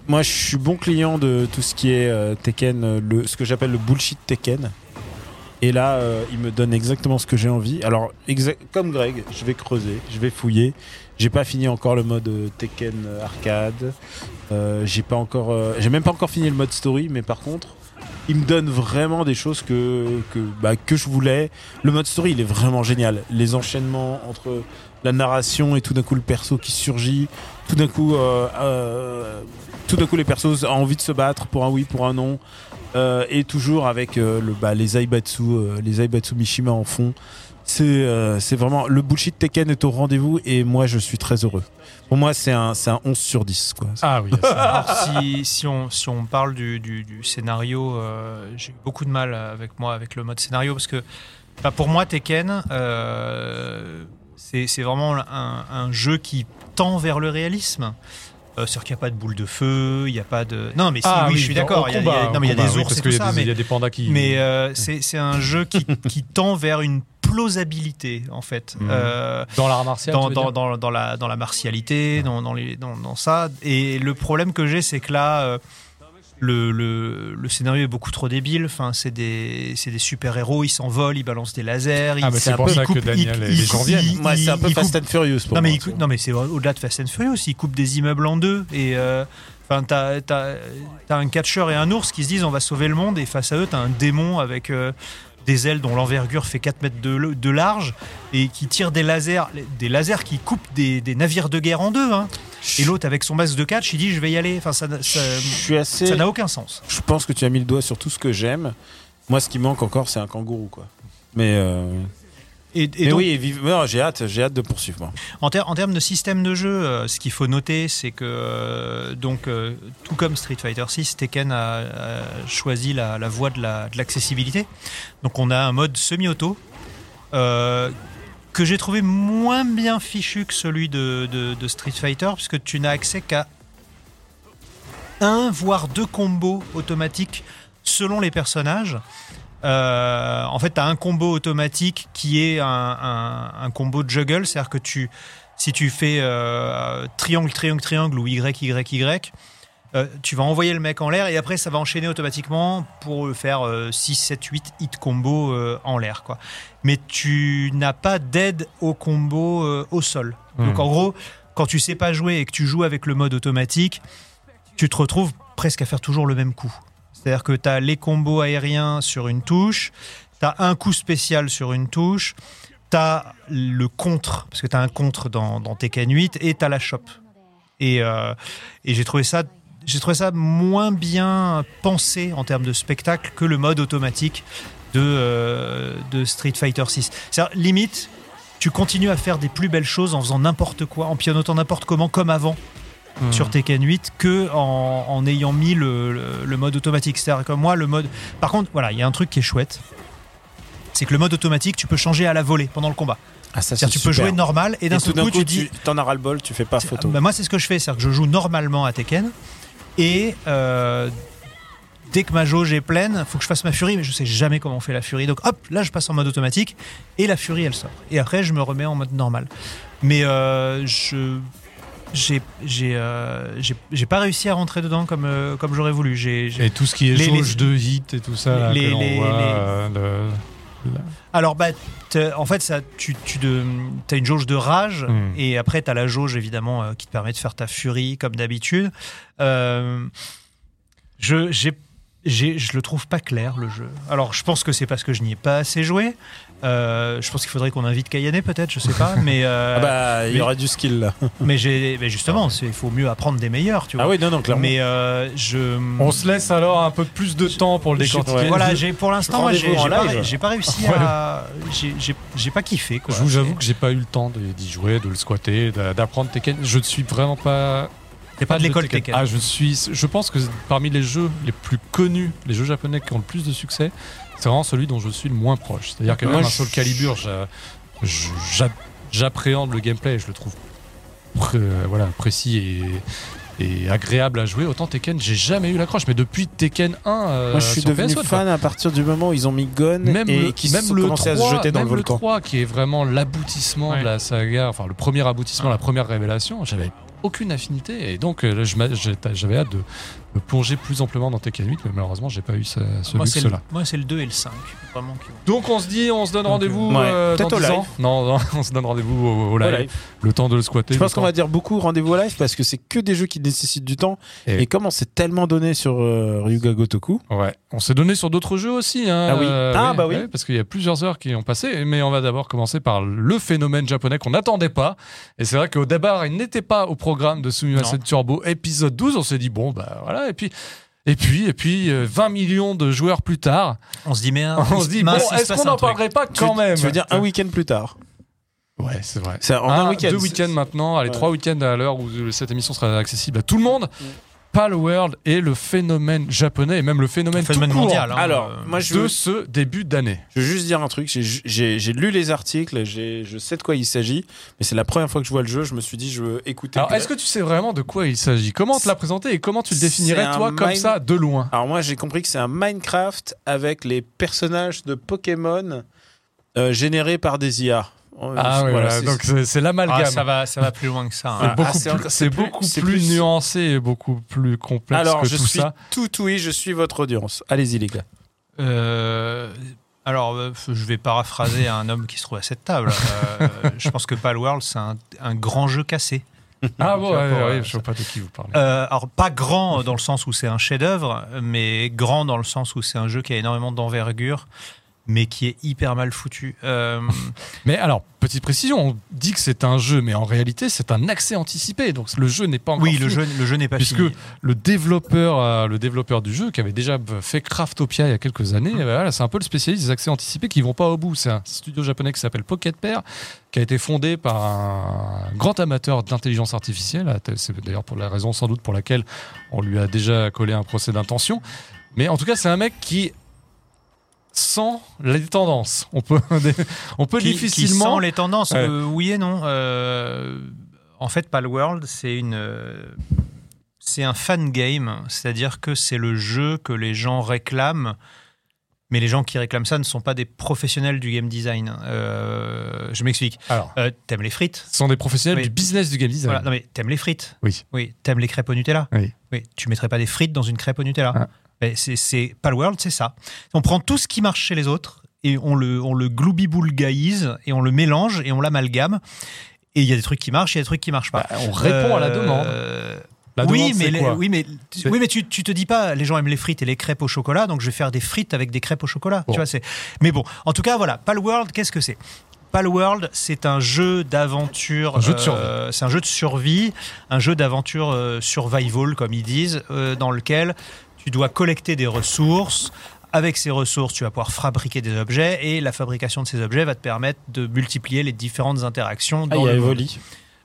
Moi, je suis bon client de tout ce qui est euh, Tekken, le, ce que j'appelle le bullshit Tekken. Et là, euh, il me donne exactement ce que j'ai envie. Alors, comme Greg, je vais creuser, je vais fouiller. J'ai pas fini encore le mode euh, Tekken euh, arcade. J'ai pas encore, j'ai même pas encore fini le mode story. Mais par contre, il me donne vraiment des choses que que bah, que je voulais. Le mode story, il est vraiment génial. Les enchaînements entre la narration et tout d'un coup le perso qui surgit. Tout d'un coup, tout d'un coup les persos ont envie de se battre pour un oui, pour un non. Euh, et toujours avec euh, bah, les Aibatsu, euh, les Aibatsu Mishima en fond. C'est vraiment le bullshit Tekken est au rendez-vous et moi je suis très heureux. Pour moi c'est un un 11 sur 10 quoi. Ah oui. Si, on, parle du, scénario, j'ai eu beaucoup de mal avec moi, avec le mode scénario, parce que bah, pour moi, Tekken, c'est vraiment un jeu qui tend vers le réalisme. Euh, C'est-à-dire qu'il n'y a pas de boule de feu, il n'y a pas de. Non, mais si, Ah oui, je suis d'accord. il y a- y Non, mais y a des ours et tout ça, des- mais il y a des pandas qui. mais euh, c'est un jeu qui, qui tend vers une plausibilité, en fait. Mhm. Euh, dans l'art martial. dans, dans, dire dans, dans la, dans la martialité, dans, dans, les, dans, dans ça. Et le problème que j'ai, c'est que là, euh, le, le, le scénario est beaucoup trop débile. Enfin, c'est des, c'est des super-héros, ils s'envolent, ils balancent des lasers. Ah, c'est pour peu- ça que Daniel ils- et les gens viennent. c'est un peu Fast and Furious pour non, moi. mais, il non, mais c'est au-delà de Fast and Furious. Ils coupent des immeubles en deux. Et euh, enfin, t'as, t'as, t'as un catcheur et un ours qui se disent on va sauver le monde. Et face à eux, t'as un démon avec euh, des ailes dont l'envergure fait 4 mètres de, de large et qui tire des lasers, des lasers qui coupent des, des navires de guerre en deux. hein. Et l'autre, avec son masque de catch, il dit je vais y aller. Enfin, ça, n'a- ça, assez. n'a aucun sens. Je pense que tu as mis le doigt sur tout ce que j'aime. Moi, ce qui manque encore, c'est un kangourou, quoi. Mais, euh, Et, et mais donc, oui, j'ai hâte, j'ai hâte de poursuivre. moi. En, ter- en termes de système de jeu, euh, ce qu'il faut noter, c'est que euh, donc euh, tout comme Street Fighter 6, Tekken a, a choisi la, la voie de la- de l'accessibilité. donc on a un mode semi-auto que j'ai trouvé moins bien fichu que celui de, Street Fighter, puisque tu n'as accès qu'à un voire deux combos automatiques selon les personnages. Euh, en fait, tu as un combo automatique qui est un combo de juggle, c'est-à-dire que tu, si tu fais euh, triangle, triangle, triangle ou Y, Y, Y, euh, tu vas envoyer le mec en l'air et après ça va enchaîner automatiquement pour faire euh, 6, 7, 8 hit combo euh, en l'air. quoi. Mais tu n'as pas d'aide au combo euh, au sol. Donc Hmm. en gros, quand tu sais pas jouer et que tu joues avec le mode automatique, tu te retrouves presque à faire toujours le même coup. C'est-à-dire que tu as les combos aériens sur une touche, tu as un coup spécial sur une touche, tu as le contre, parce que tu as un contre dans, dans Tekken 8, et tu as la chope. Et, euh, et j'ai trouvé ça. J'ai trouvé ça moins bien pensé en termes de spectacle que le mode automatique de, euh, de Street Fighter 6. C'est-à-dire, limite, tu continues à faire des plus belles choses en faisant n'importe quoi, en pianotant n'importe comment, comme avant Hmm. sur Tekken 8 que en, en ayant mis le, le- le mode automatique. C'est-à-dire que moi, le mode. Par contre, voilà, il y a un truc qui est chouette. C'est que le mode automatique, tu peux changer à la volée pendant le combat. Ah, ça, C'est-à-dire, tu peux jouer normal et d'un seul coup, coup, tu dis. tu t'en as ras le bol, tu fais pas photo. Bah, moi, c'est ce que je fais. C'est-à-dire que je joue normalement à Tekken et. euh, Dès que ma jauge est pleine, faut que je fasse ma furie, mais je sais jamais comment on fait la furie. Donc hop, là je passe en mode automatique et la furie elle sort. Et après je me remets en mode normal. Mais euh, je j'ai j'ai euh, j'ai j'ai pas réussi à rentrer dedans comme euh, comme j'aurais voulu. J'ai Et tout ce qui est Les- jauge les- de hit et tout ça, là, les- que l'on voit, le- Alors, bah, en fait, ça, tu, tu as une jauge de rage, Hmm. et après, tu as la jauge, évidemment, euh, qui te permet de faire ta furie, comme d'habitude. Euh, je, j'ai- je le trouve pas clair, le jeu. Alors, je pense que c'est parce que je n'y ai pas assez joué. Euh, je pense qu'il faudrait qu'on invite Kayane, peut-être, je sais pas. mais euh, Ah bah, il y oui. aura du skill là. mais, justement, c'est- il faut mieux apprendre des meilleurs, tu vois. Ah oui, non, non, clairement. mais euh, je. On se laisse alors un peu plus de temps pour le décortiquer. voilà, j'ai pour l'instant, j'ai, pas, réussi Ouais. à. J'ai, pas kiffé, quoi. Je vous avoue que j'ai pas eu le temps de- d'y jouer, de le squatter, d'apprendre Tekken. Je ne suis vraiment pas. T'es pas de l'école Tekken. Ah, je suis. Je pense que parmi les jeux les plus connus, les jeux japonais qui ont le plus de succès, c'est vraiment celui dont je suis le moins proche. C'est-à-dire que Moi, même un Soul Calibur, j'appréhende le gameplay, et je le trouve pré- voilà précis et agréable à jouer. Autant Tekken, j'ai jamais eu l'accroche, mais depuis Tekken 1, euh, Moi, je suis devenu PS1, quoi. fan à partir du moment où ils ont mis Gon Même et qu'ils même sont le commencé 3, à se jeter dans le même le volcan. 3, qui est vraiment l'aboutissement Ouais. de la saga, enfin le premier aboutissement, la première révélation, j'avais aucune affinité et donc euh, j'avais hâte de me plonger plus amplement dans Tekken 8, mais malheureusement j'ai pas eu ce, ce Moi, c'est le, luxe-là. moi, c'est le 2 et le 5. Vraiment, qui- Donc on se dit, on se donne rendez-vous euh, ouais. euh, dans Peut-être au 10 live. ans. Non, non, on se donne rendez-vous au, au live. Le temps de le squatter. Je pense qu'on va dire beaucoup rendez-vous au live parce que c'est que des jeux qui nécessitent du temps. Et- Et, comme on s'est tellement donné sur euh, Ryuga Gotoku, Ouais, on s'est donné sur d'autres jeux aussi. Hein, Ah oui. Ah, bah oui. Parce qu'il y a plusieurs heures qui ont passé. Mais on va d'abord commencer par le phénomène japonais qu'on n'attendait pas. Et c'est vrai qu'au départ, il n'était pas au programme de Sumimasen. Turbo épisode 12. On s'est dit, bon, bah voilà. Et puis, et puis, et puis euh, 20 millions de joueurs plus tard, On se dit, mais on se dit, bon, est-ce qu'on n'en parlerait pas tu, quand même tu veux dire un week-end plus tard Ouais, c'est vrai. C'est en un, Un, week-end. Deux week-ends maintenant, allez, Ouais. trois week-ends à l'heure où cette émission sera accessible à tout le monde. World est le phénomène japonais et même le phénomène, Le phénomène tout court mondial, hein. Alors, Euh, moi je de veux, ce début d'année. je veux juste dire un truc. J'ai- lu les articles, je sais de quoi il s'agit, mais c'est la première fois que je vois le jeu. Je me suis dit, je veux écouter. Alors, est-ce que tu sais vraiment de quoi il s'agit? Comment te l'a présenté et comment tu le définirais, toi, comme ça, de loin? Alors moi j'ai compris que c'est un Minecraft avec les personnages de Pokémon euh, générés par des IA. Euh, Ah, oui, voilà, donc c'est l'amalgame. Ah, ça, va, ça va plus loin que ça. hein. C'est Ah, beaucoup, plus, beaucoup nuancé et beaucoup plus complexe Alors que je tout suis ça. tout oui, je suis votre audience. Allez-y les gars. Euh, alors, euh, je vais paraphraser un homme qui se trouve à cette table. Euh, je pense que Palworld, c'est un, un grand jeu cassé. Ah bon, ouais, ouais, je sais pas de qui vous parlez. Euh, alors, pas grand dans le sens où c'est un chef-d'œuvre, mais grand dans le sens où c'est un jeu qui a énormément d'envergure, mais qui est hyper mal foutu. Euh, Mais alors, petite précision, on dit que c'est un jeu, mais en réalité, c'est un accès anticipé. Donc le jeu n'est pas encore oui, le fini. jeu, le jeu n'est pas Puisque fini. le développeur, euh, le développeur du jeu, qui avait déjà fait Craftopia il y a quelques années, Mmh. euh, voilà, c'est un peu le spécialiste des accès anticipés qui vont pas au bout. C'est un studio japonais qui s'appelle Pocket Pair, qui a été fondé par un grand amateur d'intelligence artificielle. C'est d'ailleurs pour la raison sans doute pour laquelle on lui a déjà collé un procès d'intention. Mais en tout cas, c'est un mec qui sent les tendances. On peut, on peut qui, qui difficilement. sent les tendances. Ouais. Euh, oui et non. Euh, en fait, Palworld, c'est une. euh, C'est un fan game, c'est-à-dire que c'est le jeu que les gens réclament, mais les gens qui réclament ça ne sont pas des professionnels du game design. Euh, je m'explique. Alors, t'aimes les frites ce sont des professionnels Oui. du business du game design. Voilà. Non mais t'aimes les frites Oui. Oui. T'aimes les crêpes au Nutella Oui. Oui. Tu mettrais pas des frites dans une crêpe au Nutella Ah. Mais c'est, Palworld, c'est ça. On prend tout ce qui marche chez les autres et on le, on le gloubi-boulgaïse et on le mélange et on l'amalgame. Et il y a des trucs qui marchent, il y a des trucs qui marchent pas. Bah, on répond à la Euh, demande. La oui, demande, mais les- oui, mais C'est- oui, mais tu, tu te dis pas, les gens aiment les frites et les crêpes au chocolat, donc je vais faire des frites avec des crêpes au chocolat. Bon. Tu vois. Mais bon, en tout cas, voilà. Palworld, qu'est-ce que c'est? Palworld, c'est un jeu d'aventure. Un jeu de survie. euh, c'est un jeu de survie, un jeu d'aventure euh, survival, comme ils disent, euh, dans lequel tu dois collecter des ressources. Avec ces ressources, tu vas pouvoir fabriquer des objets et la fabrication de ces objets va te permettre de multiplier les différentes interactions Ah, dans il y a le monde. Evoli.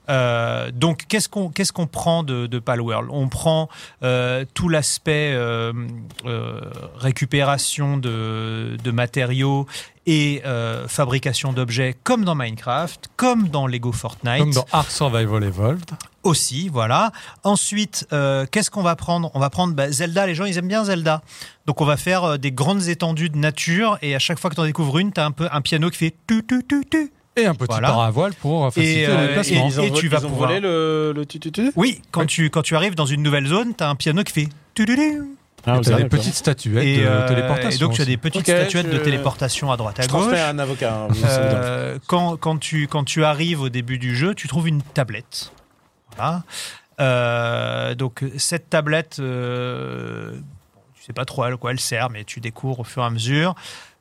Euh, donc, qu'est-ce qu'on qu'est-ce qu'on prend de, de Palworld On prend euh, tout l'aspect euh, récupération de, de matériaux et fabrication d'objets, comme dans Minecraft, comme dans Lego Fortnite Comme dans Ark Survival Evolved. aussi, voilà. Ensuite, qu'est-ce qu'on va prendre? On va prendre bah, Zelda. Les gens, ils aiment bien Zelda. Donc, on va faire des grandes étendues de nature et à chaque fois que tu en découvres une, tu as un peu un piano qui fait tu tu tu tu. Et un petit Voilà. paravoile pour faciliter Et, euh, le déplacement. et- Ils ont, vo- tu vas pouvoir- volé le, le tututu Oui, quand Oui. tu quand tu arrives dans une nouvelle zone, tu as un piano qui fait tu tu tu. Ah, Et t'as des petites statuettes Et, de euh, téléportation. et donc tu as des petites statuettes de je- téléportation à droite à Je gauche. transmets à un avocat. hein. Euh, quand, quand, tu, quand tu arrives au début du jeu, tu trouves une tablette. Voilà. Euh, donc cette tablette, euh, tu sais pas trop à quoi elle sert, mais tu découvres au fur et à mesure.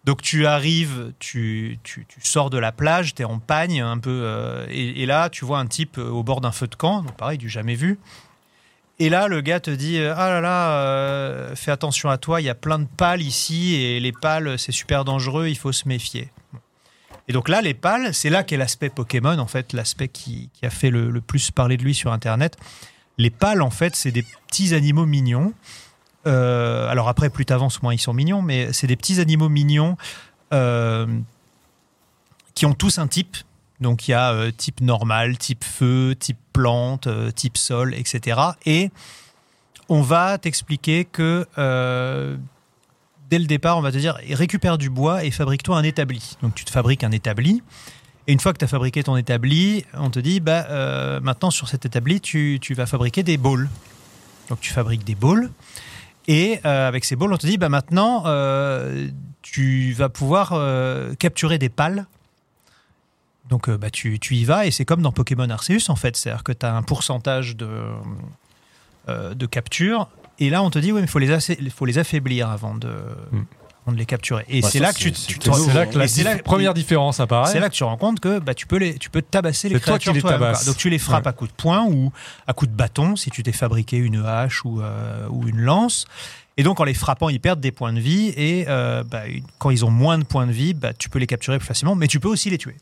Donc tu arrives, tu, tu, tu sors de la plage, tu es en pagne un peu, euh, et, là tu vois un type euh, au bord d'un feu de camp, donc pareil, du jamais vu. Et là, le gars te dit Ah là là, euh, fais attention à toi, il y a plein de pales ici, et les pales, c'est super dangereux, il faut se méfier. Et donc là, les pales, c'est là qu'est l'aspect Pokémon, en fait, l'aspect qui, qui a fait le, le plus parler de lui sur Internet. Les pales, en fait, c'est des petits animaux mignons. Euh, alors après, plus t'avances, moins ils sont mignons, mais c'est des petits animaux mignons euh, qui ont tous un type. Donc il y a euh, type normal, type feu, type plante, type sol, etc. Et on va t'expliquer que dès le départ, on va te dire récupère du bois et fabrique-toi un établi. Donc tu te fabriques un établi. Et une fois que tu as fabriqué ton établi, on te dit bah, maintenant sur cet établi, tu, tu vas fabriquer des bowls. Donc tu fabriques des bowls. Et euh, avec ces bowls, on te dit bah, maintenant, euh, tu vas pouvoir euh, capturer des pales. Donc bah, tu, tu y vas et c'est comme dans Pokémon Arceus en fait. C'est-à-dire que tu as un pourcentage de, de capture. Et là, on te dit, oui, mais il faut, les assez- faut les affaiblir avant de, Hmm. De les capturer. Et Bah, c'est là que tu, tu c'est te nouveau, C'est là que la là- première différence apparaît. c'est là que tu rends compte que bah, tu peux les, tu peux tabasser les toi créatures les tabasses. quoi. Donc tu les frappes Ouais. à coups de poing ou à coups de bâton si tu t'es fabriqué une hache ou, euh, ou une lance. Et donc en les frappant, ils perdent des points de vie et euh, bah, quand ils ont moins de points de vie, bah, tu peux les capturer plus facilement, mais tu peux aussi les tuer.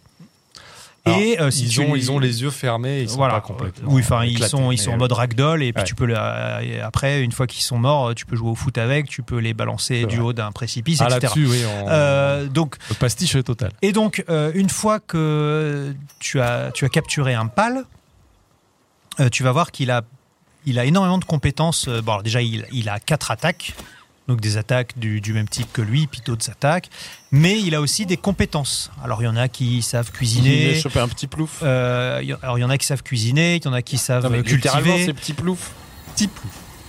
Alors, et euh, si ils, ont, les- ils ont les yeux fermés, ils sont voilà. pas complètement. Oui, enfin, ils sont, ils sont en oui. mode ragdoll et puis Ouais. tu peux euh, après, une fois qu'ils sont morts, tu peux jouer au foot avec, tu peux les balancer du haut d'un précipice, Ah, etc. oui, on... Euh, donc, le pastiche total. et donc, euh, une fois que tu as, tu as capturé un pal, euh, tu vas voir qu'il a, il a énormément de compétences. Euh, Bon, alors déjà, il, il a quatre attaques, donc des attaques du, du même type que lui, puis d'autres attaques. Mais il a aussi des compétences. Alors, il y en a qui savent Il cuisiner. a chopé un petit plouf. euh, il alors, il y en a qui savent cuisiner, il y en a qui savent Non, mais cultiver. c'est petit plouf. Petit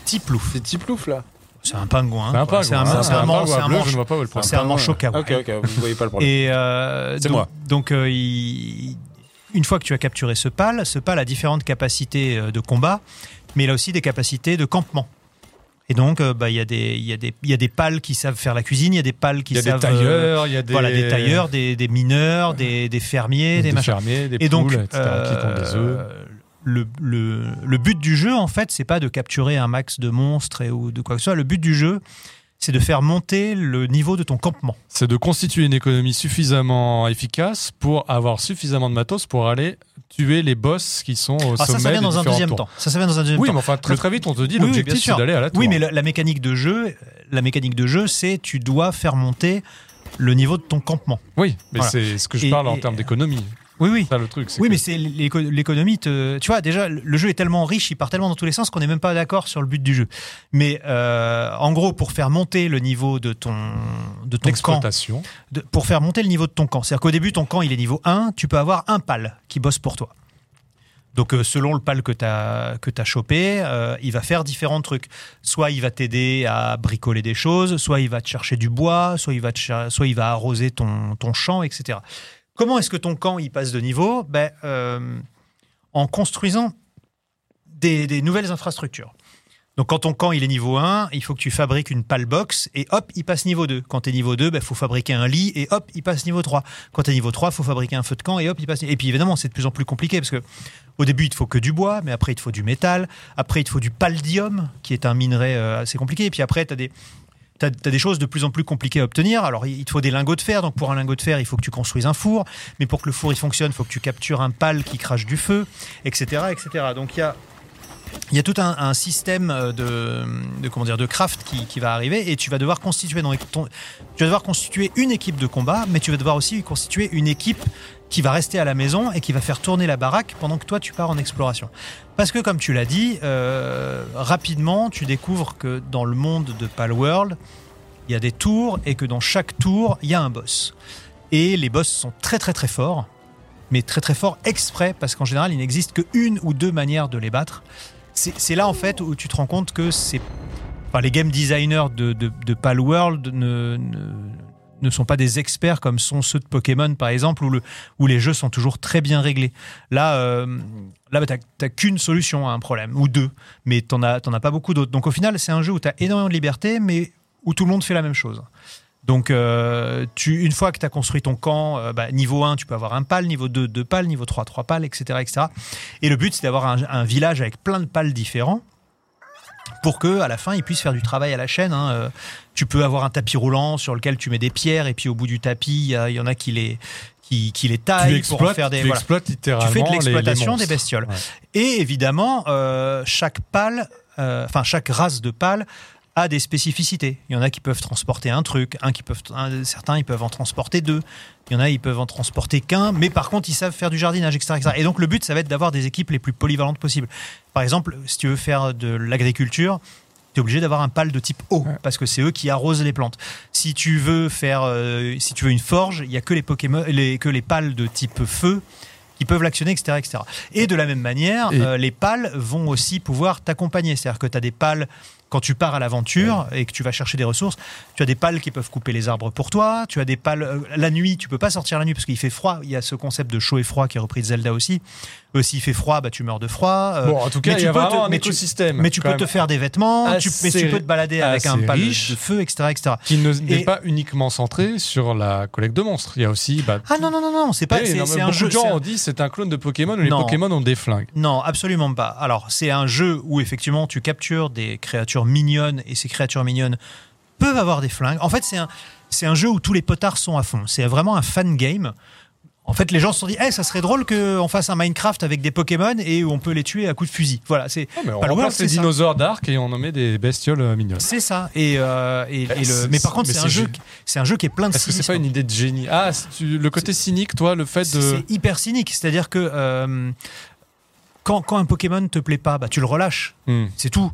petit plouf. C'est petit plouf là. C'est un pingouin. C'est un quoi. pingouin. C'est un, c'est un, manche- c'est un manchot. Ok, ok, vous voyez pas le problème. Et euh, C'est moi. Donc, euh, il- une fois que tu as capturé ce pal, ce pal a différentes capacités de combat, mais il a aussi des capacités de campement. Et donc, euh, bah, il y, a des- il y, a des- il y a des pales qui savent faire la cuisine, il y a des pales qui y a des savent. euh, tailleurs, il y a des. voilà, des tailleurs, des, des mineurs, des, des fermiers, des, des machins. fermiers, des Et donc, etc. qui font des œufs. euh, le, le, le but du jeu, en fait, c'est pas de capturer un max de monstres et, ou de quoi que ce soit. Le but du jeu, c'est de faire monter le niveau de ton campement. C'est de constituer une économie suffisamment efficace pour avoir suffisamment de matos pour aller tuer les boss qui sont au Alors Ah, ça, sommet ça vient des dans un deuxième tours. temps. Ça, ça vient dans un deuxième Oui, temps. mais enfin, très très vite, on te dit Oui, l'objectif, c'est d'aller à la tour. Oui, mais la, la mécanique de jeu, la mécanique de jeu, c'est tu dois faire monter le niveau de ton campement. Oui, mais Voilà. c'est ce que je Et- parle en termes d'économie. Oui, oui. Ça le truc. Oui, que- mais c'est l'éco- l'économie. te- Tu vois, déjà, le jeu est tellement riche, il part tellement dans tous les sens qu'on n'est même pas d'accord sur le but du jeu. Mais euh, en gros, pour faire monter le niveau de ton de ton camp, de- pour faire monter le niveau de ton camp, c'est-à-dire qu'au début, ton camp il est niveau 1, tu peux avoir un pal qui bosse pour toi. Donc, euh, selon le pal que tu as, que as chopé, euh, il va faire différents trucs. Soit il va t'aider à bricoler des choses, soit il va te chercher du bois, soit il va, te soit il va arroser ton, ton champ, etc. Comment est-ce que ton camp il passe de niveau ben, euh, En construisant des, nouvelles infrastructures. Donc quand ton camp il est niveau 1, il faut que tu fabriques une pale box et hop, il passe niveau 2. Quand tu es niveau 2, il faut fabriquer un lit et hop, il passe niveau 3. Quand tu es niveau 3, il faut fabriquer un feu de camp et hop, il passe. Et puis évidemment, c'est de plus en plus compliqué parce que au début, il te faut que du bois, mais après, il te faut du métal. Après, il te faut du paldium, qui est un minerai euh, assez compliqué. Et puis après, tu as des. T'as as des choses de plus en plus compliquées à obtenir. Alors, il te faut des lingots de fer. Donc, pour un lingot de fer, il faut que tu construises un four. Mais pour que le four il fonctionne, il faut que tu captures un pal qui crache du feu, etc., etc. Donc, il y a y a tout un, système euh, de, de comment dire de craft qui, va arriver et tu vas devoir constituer tu vas devoir constituer une équipe de combat, mais tu vas devoir aussi constituer une équipe qui va rester à la maison et qui va faire tourner la baraque pendant que toi tu pars en exploration. Parce que comme tu l'as dit, euh, rapidement tu découvres que dans le monde de Palworld, il y a des tours et que dans chaque tour il y a un boss. Et les boss sont très très très forts, mais très très forts exprès parce qu'en général il n'existe qu'une ou deux manières de les battre c'est là en fait où tu te rends compte que c'est enfin, les game designers de, de, de Palworld ne, ne sont pas des experts comme sont ceux de Pokémon par exemple où, le, où les jeux sont toujours très bien réglés. Là, euh, là bah, t'as t'as qu'une solution à un problème ou deux, mais t'en as, t'en as pas beaucoup d'autres. Donc au final, c'est un jeu où tu as énormément de liberté, mais où tout le monde fait la même chose. Donc, euh, tu, une fois que tu as construit ton camp, euh, bah, niveau 1, tu peux avoir un pal, niveau 2, deux pales, niveau 3, trois pales, etc. etc. Et le but, c'est d'avoir un, un village avec plein de pales différents pour que à la fin, ils puissent faire du travail à la chaîne. hein. Tu peux avoir un tapis roulant sur lequel tu mets des pierres et puis au bout du tapis, il y, en a qui les, qui, qui les Tu taillent pour en faire des. tu voilà. exploites littéralement Tu fais de l'exploitation des bestioles. Ouais. Et évidemment, euh, chaque pale, euh, enfin chaque race de pale a des spécificités. Il y en a qui peuvent transporter un truc, un qui peuvent, un- certains ils peuvent en transporter deux. Il y en a ils peuvent en transporter qu'un, mais par contre ils savent faire du jardinage, etc., etc. Et donc le but ça va être d'avoir des équipes les plus polyvalentes possibles. Par exemple, si tu veux faire de l'agriculture, tu es obligé d'avoir un pal de type eau Ouais. parce que c'est eux qui arrosent les plantes. Si tu veux faire, euh, si tu veux une forge, il y a que les Pokémon, les, que les pales de type feu qui peuvent l'actionner, etc., etc. Et de la même manière, Et- euh, les pales vont aussi pouvoir t'accompagner. C'est-à-dire que tu as des pales quand tu pars à l'aventure et que tu vas chercher des ressources, tu as des pales qui peuvent couper les arbres pour toi. Tu as des pales euh, la nuit, tu peux pas sortir la nuit parce qu'il fait froid. Il y a ce concept de chaud et froid qui est repris de Zelda aussi. Euh, S'il fait froid, bah tu meurs de froid. Euh, Bon, en tout cas, mais il y tu a peux te- vraiment un écosystème. mais tu peux te faire des vêtements, tu, mais tu peux te balader avec un pal de feu, etc., etc. Qui ne- n'est pas uniquement centré sur la collecte de monstres. Il y a aussi. Bah, Ah non non non non, c'est pas, eh, c'est un beaucoup jeu. de gens ont dit c'est un clone de Pokémon où les. Pokémon ont des flingues. Non, absolument pas. Alors, c'est un jeu où effectivement tu captures des créatures mignonnes et ces créatures mignonnes peuvent avoir des flingues. En fait, c'est un, c'est un jeu où tous les potards sont à fond. C'est vraiment un fan game. En fait, les gens se sont dit, Eh, ça serait drôle qu'on fasse un Minecraft avec des Pokémon et où on peut les tuer à coups de fusil. Voilà, c'est mais on remplace les ça. dinosaures d'arc et on en met des bestioles euh, mignonnes. c'est ça. Et, euh, et- et le- mais par contre, c'est un jeu, c'est un jeu qui est plein de Est-ce que c'est pas une idée de génie? Ah, tu- le côté cynique, toi, le fait de. C'est hyper cynique. C'est-à-dire que euh, quand, quand un Pokémon te plaît pas, bah, tu le relâches. Hmm. C'est tout.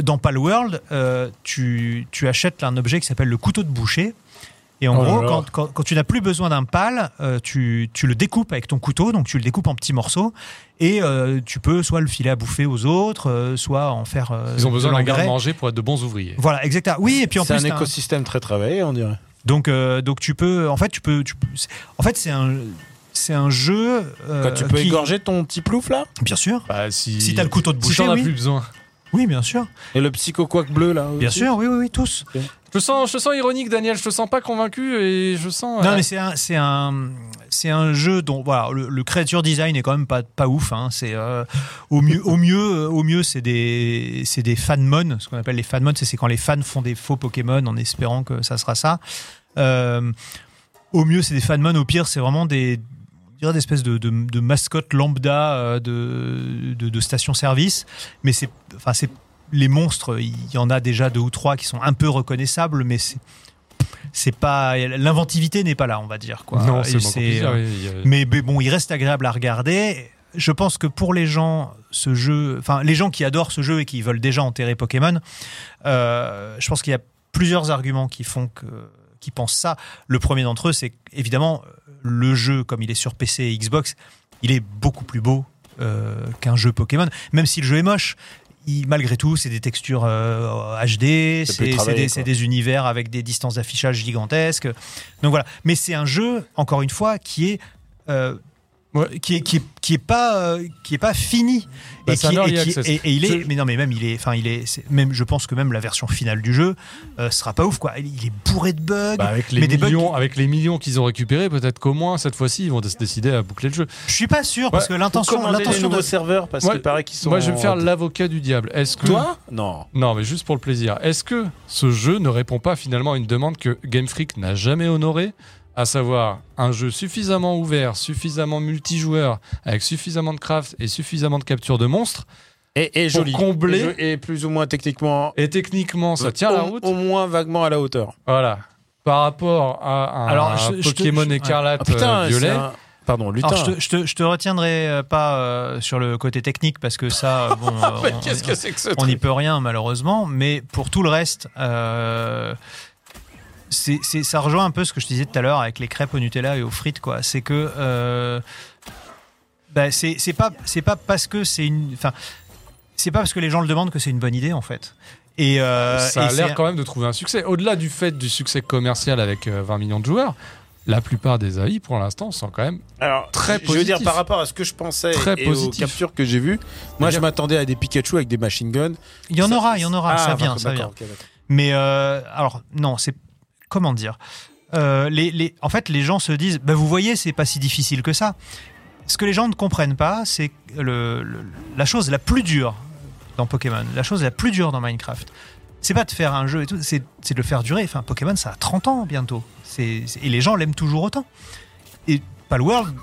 Dans Palworld, euh, tu, tu achètes un objet qui s'appelle le couteau de boucher. Et en Oh gros, quand, quand- quand tu n'as plus besoin d'un pal, euh, tu, tu le découpes avec ton couteau, donc tu le découpes en petits morceaux, et euh, tu peux soit le filer à bouffer aux autres, euh, soit en faire. euh, Ils ont besoin de d'un garde-manger pour être de bons ouvriers. Voilà, exactement. Oui, et puis en C'est plus, un t'as un- écosystème très travaillé, on dirait. donc, euh, donc tu peux, en fait, tu peux, tu peux- c'est- en fait, c'est un, c'est un jeu. euh, Quand tu peux qui- égorger ton petit plouf là? Bien sûr. Bah, si Si t'as le couteau de si boucher, t'en as oui. plus besoin. Oui, bien sûr. Et le psycho bleu là Bien sûr, oui, oui, oui, tous. Je sens, je sens ironique, Daniel. Je te sens pas convaincu et je sens. Non, euh, mais c'est un, c'est un, c'est un jeu dont voilà, le, le creature design est quand même pas, pas ouf. Hein. C'est euh, au mieux, au mieux, euh, au mieux, c'est des, c'est des fanmon. Ce qu'on appelle les fanmon, c'est quand les fans font des faux Pokémon en espérant que ça sera ça. Euh, au mieux, c'est des fanmon. Au pire, c'est vraiment des espèces de, de, de mascottes lambda de, de, de station-service. Mais c'est, enfin, c'est les monstres. Il y en a déjà deux ou trois qui sont un peu reconnaissables, mais c'est c'est pas l'inventivité n'est pas là on va dire quoi. Non, c'est euh, mais bon il reste agréable à regarder. Je pense que pour les gens ce jeu enfin les gens qui adorent ce jeu et qui veulent déjà enterrer Pokémon euh, je pense qu'il y a plusieurs arguments qui font que qui pensent ça. Le premier d'entre eux c'est évidemment le jeu comme il est sur PC et Xbox il est beaucoup plus beau euh, qu'un jeu Pokémon même si le jeu est moche il- malgré tout, c'est des textures euh, HD, C'est des, quoi. c'est des univers avec des distances d'affichage gigantesques. Donc voilà. Mais c'est un jeu, encore une fois, qui est euh, Ouais. qui est qui est qui est pas euh, qui est pas fini Bah, et, qui, et qui- access. et- et il est Je- mais non mais même il est enfin il est même je pense que même la version finale du jeu euh, sera pas ouf quoi il il est bourré de bugs Bah, avec les mais des bugs millions, avec les millions qu'ils ont récupérés, peut-être qu'au moins cette fois-ci ils vont se décider à boucler le jeu. je suis pas sûr parce Ouais. que l'intention l'intention de serveurs parce Moi- qu'il paraît qu'ils sont. Moi, je vais me faire l'avocat du diable. Est-ce que Toi? Non. Non, mais juste pour le plaisir. Est-ce que ce jeu ne répond pas finalement à une demande que Game Freak n'a jamais honorée? À savoir un jeu suffisamment ouvert, suffisamment multijoueur, avec suffisamment de craft et suffisamment de capture de monstres, Et, et Pour joli. combler- Et, et plus ou moins techniquement. et techniquement ça tient au, la route. Au moins vaguement à la hauteur. Voilà. Par rapport à un Alors, je- Pokémon je- écarlate Ah, putain, euh, violet, un- Pardon, lutin. alors, je te, je, te, je te retiendrai euh, pas euh, sur le côté technique parce que ça bon euh, on- Qu'est-ce que c'est que ce on n'y peut rien malheureusement, mais pour tout le reste, euh, c'est, c'est- ça rejoint un peu ce que je te disais tout à l'heure avec les crêpes au Nutella et aux frites, quoi. C'est que euh, bah, c'est, c'est pas c'est pas parce que c'est une, enfin, c'est pas parce que les gens le demandent que c'est une bonne idée en fait. Et euh, ça a et l'air c'est- quand même de trouver un succès. Au-delà du fait du succès commercial avec euh, 20 millions de joueurs, la plupart des AI pour l'instant sont quand même Alors, Très je veux dire, par rapport à ce que je pensais Très et positif. aux captures que j'ai vues, moi je m'attendais à des Pikachu avec des machine guns. il y en Ça- aura, il y en aura, Ah, ça vient, ça vient. Mais euh, alors non, c'est comment dire Euh, En fait, les gens se disent, bah, vous voyez, c'est pas si difficile que ça. Ce que les gens ne comprennent pas, c'est la chose la plus dure dans Pokémon, la chose la plus dure dans Minecraft. C'est pas de faire un jeu et tout, c'est de le faire durer. Enfin, Pokémon, ça a 30 ans bientôt. Et les gens l'aiment toujours autant. Et Palworld,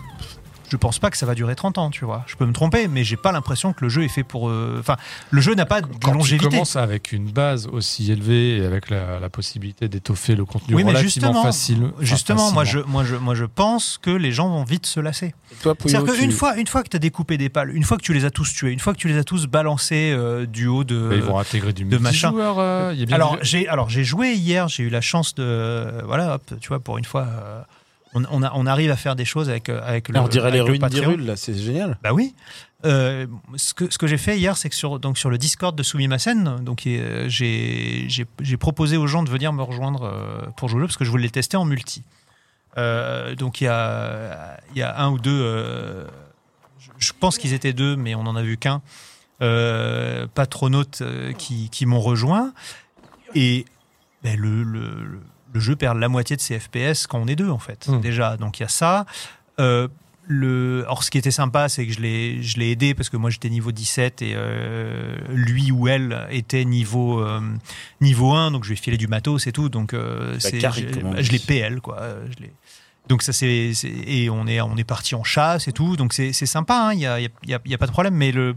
je pense pas que ça va durer 30 ans, tu vois. Je peux me tromper, mais j'ai pas l'impression que le jeu est fait pour. euh, Enfin, le jeu n'a pas de Quand tu longévité. commences avec une base aussi élevée et avec la, la possibilité d'étoffer le contenu Oui, mais relativement justement, facile. enfin, Justement, moi je, moi, je, moi je pense que les gens vont vite se lasser. C'est-à-dire tu- qu'une fois, une fois que tu as découpé des pales, une fois que tu les as tous tués, une fois que tu les as tous balancés euh, du haut de. Mais Ils vont intégrer du de machin. euh, il y a bien alors du- j'ai alors j'ai joué hier, j'ai eu la chance de voilà, hop, tu vois, pour une fois, euh, on, on, a- on arrive à faire des choses avec euh, avec le. on dirait les le ruines d'Hyrule, là, c'est génial. Bah oui. Euh, ce que, ce que j'ai fait hier, c'est que sur, donc sur le Discord de Sumimasen, donc euh, j'ai proposé aux gens de venir me rejoindre euh, pour jouer jeu parce que je voulais le tester en multi. Donc il y a, y a un ou deux, je, je pense qu'ils étaient deux, mais on n'en a vu qu'un, patronautes qui, qui m'ont rejoint. Et ben, le, le, le jeu perd la moitié de ses FPS quand on est deux, en fait, Hmm. déjà. Donc il y a ça. Euh, le, alors, ce qui était sympa, c'est que je l'ai, je l'ai aidé parce que moi j'étais niveau 17 et euh, lui ou elle était niveau, euh, niveau 1, donc je lui ai filé du matos et tout. Donc, c'est, je, l'ai PL, quoi. Je l'ai- donc, ça, c'est, c'est- et on est, on est parti en chasse et tout. Donc, c'est, c'est sympa, il n'y a, y a- a- y a pas de problème. Mais le.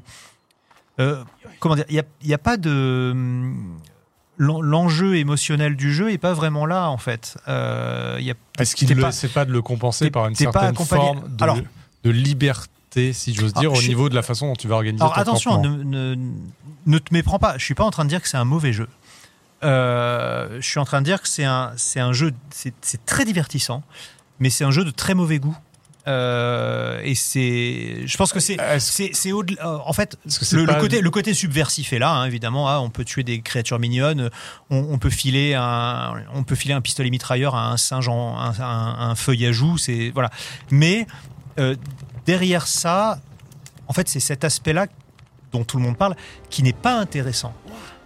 euh, comment dire? Il n'y a pas de. L'en- L'enjeu émotionnel du jeu est pas vraiment là, en fait. Euh, Est-ce qu'il ne essaie pas de le compenser par une certaine forme de, Alors- de liberté, si j'ose Ah, dire, au niveau de la façon dont tu vas organiser Alors ton attention, ne, ne, ne te méprends pas. Je suis pas en train de dire que c'est un mauvais jeu. Euh, je suis en train de dire que c'est un, c'est un jeu, c'est très divertissant, mais c'est un jeu de très mauvais goût. Euh, et c'est, je pense que c'est, c'est, c'est au en fait, le, côté, le côté subversif est là, hein, évidemment. hein, on peut tuer des créatures mignonnes, on, on peut filer un, on peut filer un pistolet mitrailleur à un singe, en, un, un, un c'est voilà. Mais euh, derrière ça, en fait, c'est cet aspect-là dont tout le monde parle qui n'est pas intéressant.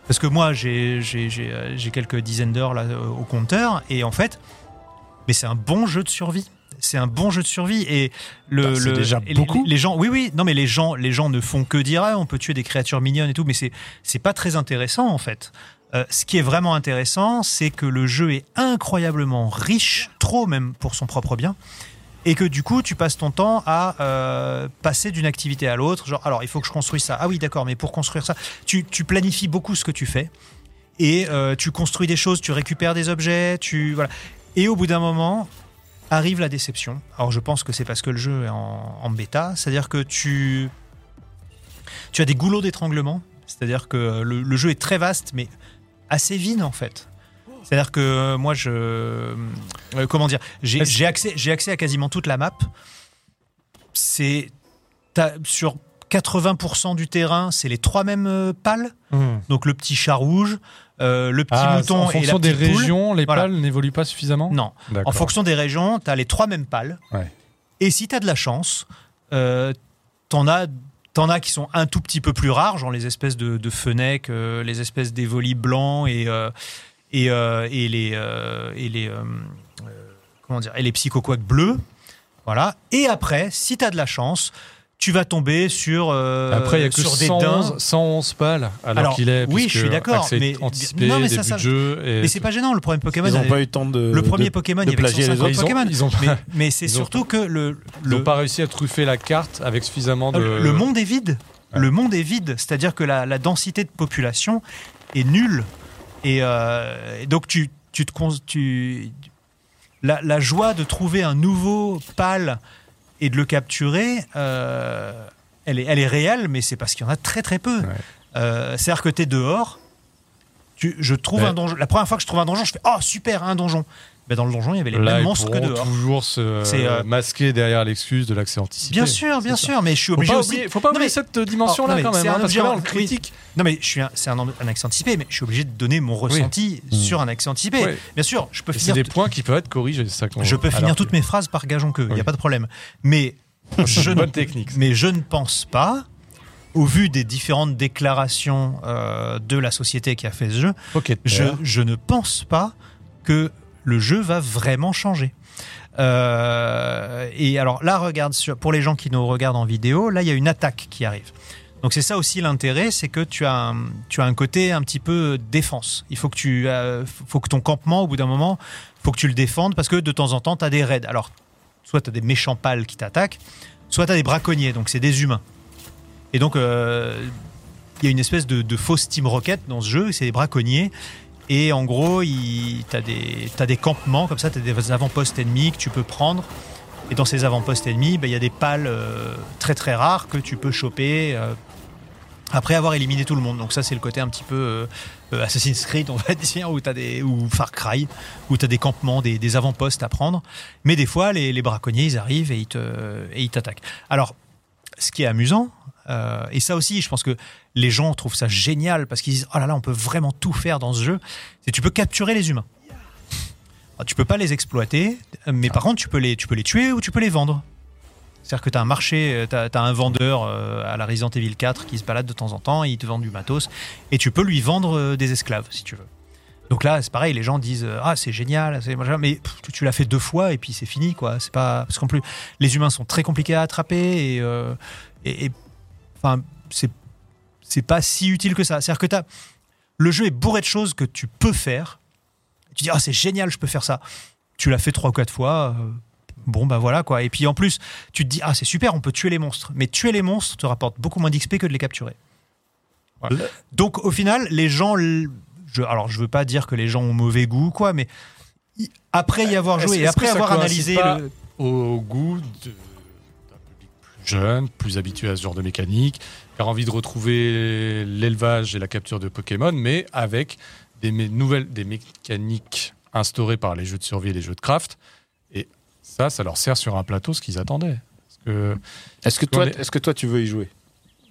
Parce que moi, j'ai j'ai- euh, quelques dizaines d'heures là euh, au compteur et en fait, mais c'est un bon jeu de survie. C'est un bon jeu de survie et le, Bah, le- déjà et les- beaucoup. Les, gens, oui, oui, non, mais les gens, les gens ne font que dire ah, on peut tuer des créatures mignonnes et tout, mais c'est c'est pas très intéressant en fait. Euh, ce qui est vraiment intéressant, c'est que le jeu est incroyablement riche, trop même pour son propre bien, et que du coup, tu passes ton temps à euh, passer d'une activité à l'autre. Genre, alors, il faut que je construise ça. Ah oui, d'accord, mais pour construire ça, tu, tu planifies beaucoup ce que tu fais, et euh, tu construis des choses, tu récupères des objets, tu voilà. Et au bout d'un moment, arrive la déception. Alors, je pense que c'est parce que le jeu est en, en bêta, c'est-à-dire que tu tu as des goulots d'étranglement, c'est-à-dire que le, le jeu est très vaste, mais assez vide en fait. C'est-à-dire que euh, moi, je. euh, comment dire J'ai accès, accès à quasiment toute la map. C'est. Sur 80% du terrain, c'est les trois mêmes euh, pales. Hmm. Donc le petit chat rouge, euh, le petit Ah, mouton en et fonction la des poule. régions, les Voilà. pales n'évoluent pas suffisamment Non. En fonction des régions, tu as les trois mêmes pales. Ouais. Et si tu as de la chance, euh, t'en as, t'en as qui sont un tout petit peu plus rares, genre les espèces de, de euh, les espèces d'évolis blancs et, euh, et, et les, et les, comment dire, et les psychoquacs bleus. Voilà. Et après, si tu as de la chance, tu vas tomber sur, euh, Après, il n'y a que sur des 111, daims. 111 pales alors, Alors, qu'il est. oui, je suis d'accord, mais- anticipé, non, mais début ça, ça- de jeu. Et Mais c'est pas gênant, le problème Pokémon. Ils il y n'ont pas eu le temps de. le premier de- Pokémon, de il y avait plagier les 150 ils ont, Pokémon. ils ont, Mais, mais c'est ont- surtout que le, ils ont le, pas réussi à truffer la carte avec suffisamment de. le monde est vide. Ouais. Le monde est vide. C'est-à-dire que la, la densité de population est nulle. Et, euh, et donc, tu, tu te. Tu, la, la joie de trouver un nouveau pal et de le capturer, euh, elle, est, elle est réelle, mais c'est parce qu'il y en a très très peu. Ouais. Euh, C'est-à-dire que tu es dehors. Tu, je trouve Ouais. un donjon. La première fois que je trouve un donjon, je fais Oh super, un donjon. Ben, dans le donjon, il y avait les Là, mêmes ils monstres que dehors. toujours se euh, masquer derrière l'excuse de l'accès anticipé. Bien sûr, bien sûr, mais je suis Faut obligé pas aussi. oublier, faut pas oublier mais- cette dimension-là Oh, non, mais quand même, c'est hein, un parce que là, on le oui. critique. Non, mais je suis c'est un, un accès anticipé, mais je suis obligé de donner mon ressenti sur un accès anticipé. Ouais. Bien sûr, je peux Et C'est finir, des points qui peuvent être corrigés. ça je peux finir toutes mes phrases par gageon que, il n'y Oui. a pas de problème. Mais je, ne, Bonne technique. mais je ne pense pas, au vu des différentes déclarations euh, de la société qui a fait ce jeu, je, je ne pense pas que le jeu va vraiment changer. Euh, et alors là, regarde, sur, pour les gens qui nous regardent en vidéo, là, il y a une attaque qui arrive. Donc c'est ça aussi l'intérêt, c'est que tu as, un, tu as un côté un petit peu défense. Il faut que, tu, euh, faut que ton campement, au bout d'un moment, faut que tu le défendes parce que de temps en temps, tu as des raids. Alors, soit tu as des méchants pales qui t'attaquent, soit tu as des braconniers, donc c'est des humains. Et donc, euh, il y a une espèce de, de fausse Team Rocket dans ce jeu, c'est des braconniers. Et en gros, tu as t'as des campements, comme ça, tu as des avant-postes ennemis que tu peux prendre. Et dans ces avant-postes ennemis, ben, il y a des pales euh, très très rares que tu peux choper euh, après avoir éliminé tout le monde. Donc ça, c'est le côté un petit peu euh, euh, Assassin's Creed, on va dire, où t'as des, ou Far Cry, où tu as des campements, des, des avant-postes à prendre. Mais des fois, les, les braconniers, ils arrivent et ils t'attaquent. Alors, ce qui est amusant, euh, et ça aussi, je pense que les gens trouvent ça génial parce qu'ils disent oh là là, on peut vraiment tout faire dans ce jeu. C'est tu peux capturer les humains. Alors, tu peux pas les exploiter, mais par contre, tu peux les, tu peux les tuer ou tu peux les vendre. C'est-à-dire que tu as un marché, tu as, un vendeur euh, à la Resident Evil 4 qui se balade de temps en temps, et il te vend du matos, et tu peux lui vendre euh, des esclaves si tu veux. Donc là, c'est pareil, les gens disent euh, ah c'est génial, mais tu, l'as fait deux fois et puis c'est fini quoi. C'est pas parce qu'en plus les humains sont très compliqués à attraper euh, et- enfin c'est c'est pas si utile que ça. C'est-à-dire que t'as le jeu est bourré de choses que tu peux faire. Tu dis ah c'est génial, je peux faire ça. Tu l'as fait trois ou quatre fois. euh, Bon bah voilà quoi. Et puis en plus, tu te dis ah c'est super, on peut tuer les monstres. Mais tuer les monstres te rapporte beaucoup moins d'XP que de les capturer. Voilà. Le- Donc au final, les gens, je, alors je veux pas dire que les gens ont mauvais goût quoi, mais après y avoir Est-ce- joué et après avoir analysé pas le- au goût de- jeune, plus habitué à ce genre de mécanique, qui a envie de retrouver l'élevage et la capture de Pokémon, mais avec des mé- nouvelles, des mécaniques instaurées par les jeux de survie et les jeux de craft. Et ça, ça leur sert sur un plateau ce qu'ils attendaient. Que Est-ce que, toi, est- est-ce que toi, tu veux y jouer?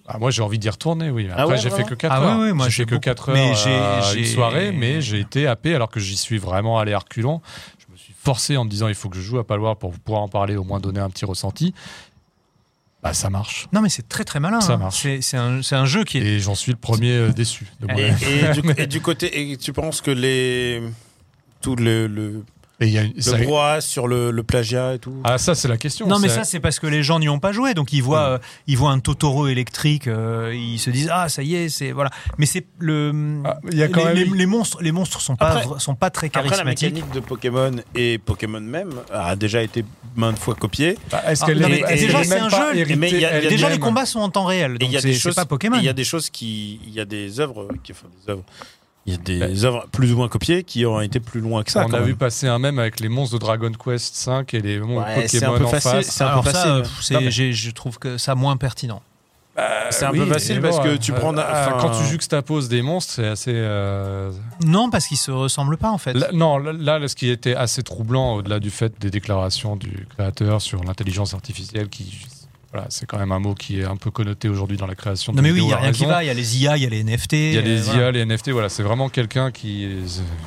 Ah, moi, j'ai envie d'y retourner, oui. Après, Ah ouais, j'ai fait que 4 Ah ouais, heures. ouais, moi, j'ai fait que beaucoup- 4 heures mais une soirée, mais j'ai été happé alors que j'y suis vraiment allé à reculons. Je me suis forcé en me disant il faut que je joue à Paloir pour pouvoir en parler, au moins donner un petit ressenti. Bah, ça marche. Non mais c'est très très malin. Ça hein. marche. C'est c'est un, c'est un jeu qui est. Et j'en suis le premier euh, déçu. de et, du, et du côté, et tu penses que les tout le le, Et il y a une- le ça- brouhaha sur le, le plagiat et tout. Ah, ça, c'est la question. Non mais ça c'est parce que les gens n'y ont pas joué donc ils voient euh, ils voient un Totoro électrique euh, ils se disent ah ça y est c'est voilà mais c'est le Ah, il y a quand les, même- les- les monstres les monstres sont pas sont pas très Après, la charismatiques mécanique de Pokémon et Pokémon même a déjà été maintes fois copiée. Bah, Est-ce Ah, qu'elle est, mais est-ce déjà, est c'est un jeu, mais y a- y a déjà les combats sont en temps réel donc y a c'est des c'est choses, pas Pokémon il y a des choses qui, il y a des œuvres qui font des œuvres. Il y a des Bah. œuvres plus ou moins copiées qui ont été plus loin que ça. On a même. vu passer un même avec les monstres de Dragon Quest 5 et les monstres Ouais, Pokémon un peu en facile, face. c'est un peu ça, facile. euh, mais- je trouve que ça moins pertinent C'est un Oui, peu facile parce bon, que euh, tu prends. euh, quand tu juxtaposes des monstres, c'est assez. euh, non parce qu'ils se ressemblent pas en fait Là- non, là, là, là, ce qui était assez troublant, au-delà du fait des déclarations du créateur sur l'intelligence artificielle, qui, voilà, c'est quand même un mot qui est un peu connoté aujourd'hui dans la création de non mais oui il y a rien qui va il y a les IA il y a les NFT Il y a les euh, voilà. IA, les NFT, voilà, c'est vraiment quelqu'un qui, euh,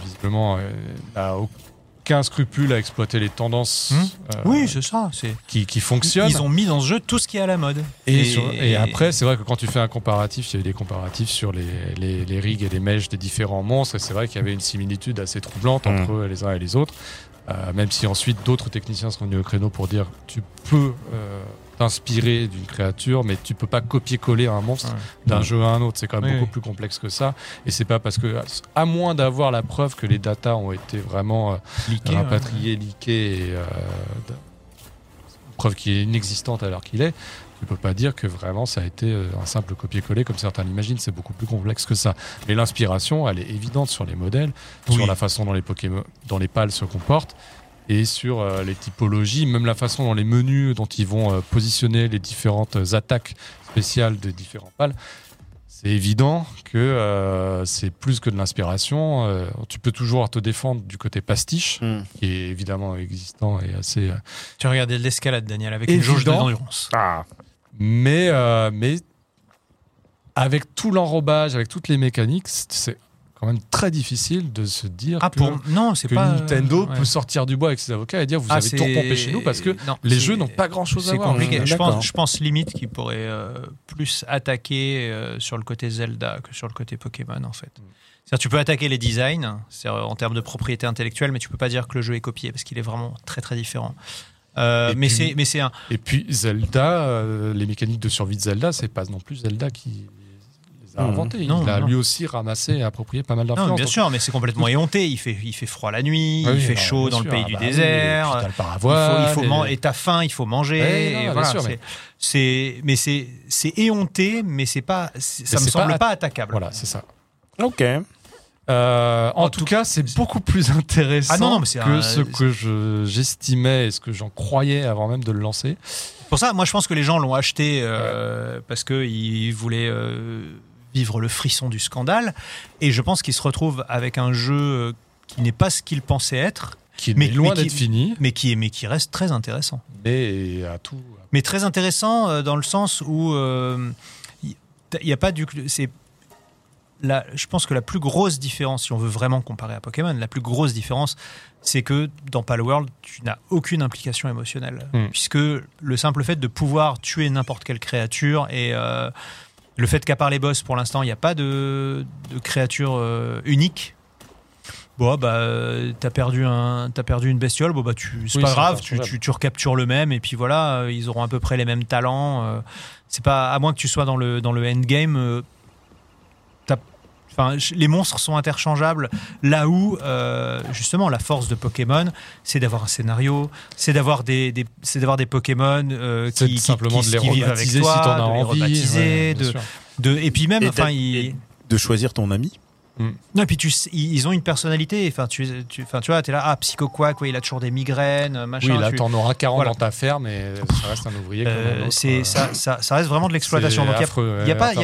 visiblement, euh, n'a aucun scrupule à exploiter les tendances Hmm. euh, oui c'est ça qui, qui fonctionnent. ils ont mis dans ce jeu tout ce qui est à la mode Et, sur- et après, c'est vrai que quand tu fais un comparatif, il y a eu des comparatifs sur les, les, les rigs et les mèches des différents monstres, et c'est vrai qu'il y avait une similitude assez troublante Mm. entre les uns et les autres. Euh, même si ensuite d'autres techniciens sont venus au créneau pour dire tu peux euh, t'inspirer d'une créature, mais tu peux pas copier-coller un monstre Ouais. d'un jeu à un autre. C'est quand même Oui, beaucoup oui. plus complexe que ça. Et c'est pas parce que, à moins d'avoir la preuve que les datas ont été vraiment euh, Leaké, ouais. rapatrié, leaké, et euh, preuve qui est inexistante alors qu'il est, tu peux pas dire que vraiment ça a été euh, un simple copier-coller comme certains l'imaginent, c'est beaucoup plus complexe que ça. Mais l'inspiration, elle est évidente sur les modèles, Oui. sur la façon dont les Pokémon, dont les pales se comportent et sur euh, les typologies, même la façon dont les menus dont ils vont euh, positionner les différentes attaques spéciales des différents pales. C'est évident que euh, c'est plus que de l'inspiration. Euh, tu peux toujours te défendre du côté pastiche, Hmm. qui est évidemment existant et assez. euh, tu regardais de l'escalade Daniel avec une jauge d'endurance Ah. mais, euh, mais avec tout l'enrobage, avec toutes les mécaniques, c'est quand même très difficile de se dire ah que, pour non c'est que pas Nintendo ouais. peut sortir du bois avec ses avocats et dire vous Ah, avez tout pompé chez nous parce que Non, les jeux n'ont pas grand chose à voir. compliqué. Je pense, je pense limite qu'il pourrait euh, plus attaquer euh, sur le côté Zelda que sur le côté Pokémon en fait. C'est-à-dire, tu peux attaquer les designs en termes de propriété intellectuelle, mais tu peux pas dire que le jeu est copié parce qu'il est vraiment très très différent. Euh, Et mais puis- c'est mais c'est un Et puis Zelda, euh, les mécaniques de survie de Zelda, c'est pas non plus Zelda qui Mhm. inventé. Non, il a non. lui aussi ramassé et approprié pas mal Non, d'influences. bien Donc, sûr, mais c'est complètement éhonté. Il fait, il fait froid la nuit, oui, il fait chaud dans le pays ah du bah oui, désert. t'as le il faut, il faut et- t'as faim, il faut manger. Ouais, et voilà, c'est- mais- c'est, c'est, éhonté, mais c'est pas, ça me semble pas pas, at- attaquable. Voilà, c'est ça. Ok. Euh, en, En tout tout- cas, c'est beaucoup plus intéressant Ah non, non, mais c'est que un- ce que je- j'estimais et ce que j'en croyais avant même de le lancer. Pour ça, moi, je pense que les gens l'ont acheté euh, parce qu'ils voulaient euh, vivre le frisson du scandale. Et je pense qu'ils se retrouvent avec un jeu euh, qui n'est pas ce qu'ils pensaient être, Qui est loin mais qui- d'être fini, mais qui, est, mais qui reste très intéressant. mais à tout. Mais très intéressant euh, dans le sens où euh, il n'y a pas du. C'est. La, je pense que la plus grosse différence, si on veut vraiment comparer à Pokémon, la plus grosse différence, c'est que dans Palworld, tu n'as aucune implication émotionnelle. Hmm. Puisque le simple fait de pouvoir tuer n'importe quelle créature et euh, le fait qu'à part les boss, pour l'instant, il n'y a pas de, de créature euh, unique. Bon, bah, t'as perdu un, t'as perdu une bestiole. Bon, bah, tu, c'est Oui, pas grave. Tu, interchangeable. tu, tu recaptures le même et puis voilà, euh, ils auront à peu près les mêmes talents. euh, c'est pas, à moins que tu sois dans le dans le endgame. Enfin, les monstres sont interchangeables. Là où, euh, justement, la force de Pokémon, c'est d'avoir un scénario, c'est d'avoir des, des- c'est d'avoir des Pokémon euh, C'est qui, qui- simplement qui- de les qui vivent avec toi, si t'en as de les envie. rebaptiser, ouais, bien de, sûr. de- et puis même, Et enfin, de choisir ton ami. Non, et puis tu, ils ont une personnalité. Enfin, tu, tu, enfin, tu vois, t'es là, ah, Psycho ouais, il a toujours des migraines, machin. Oui, là, tu- t'en auras 40 Voilà. dans ta ferme et ça reste un ouvrier euh, c'est euh, ça, ça, ça reste vraiment de l'exploitation. Donc, il n'y a, pas-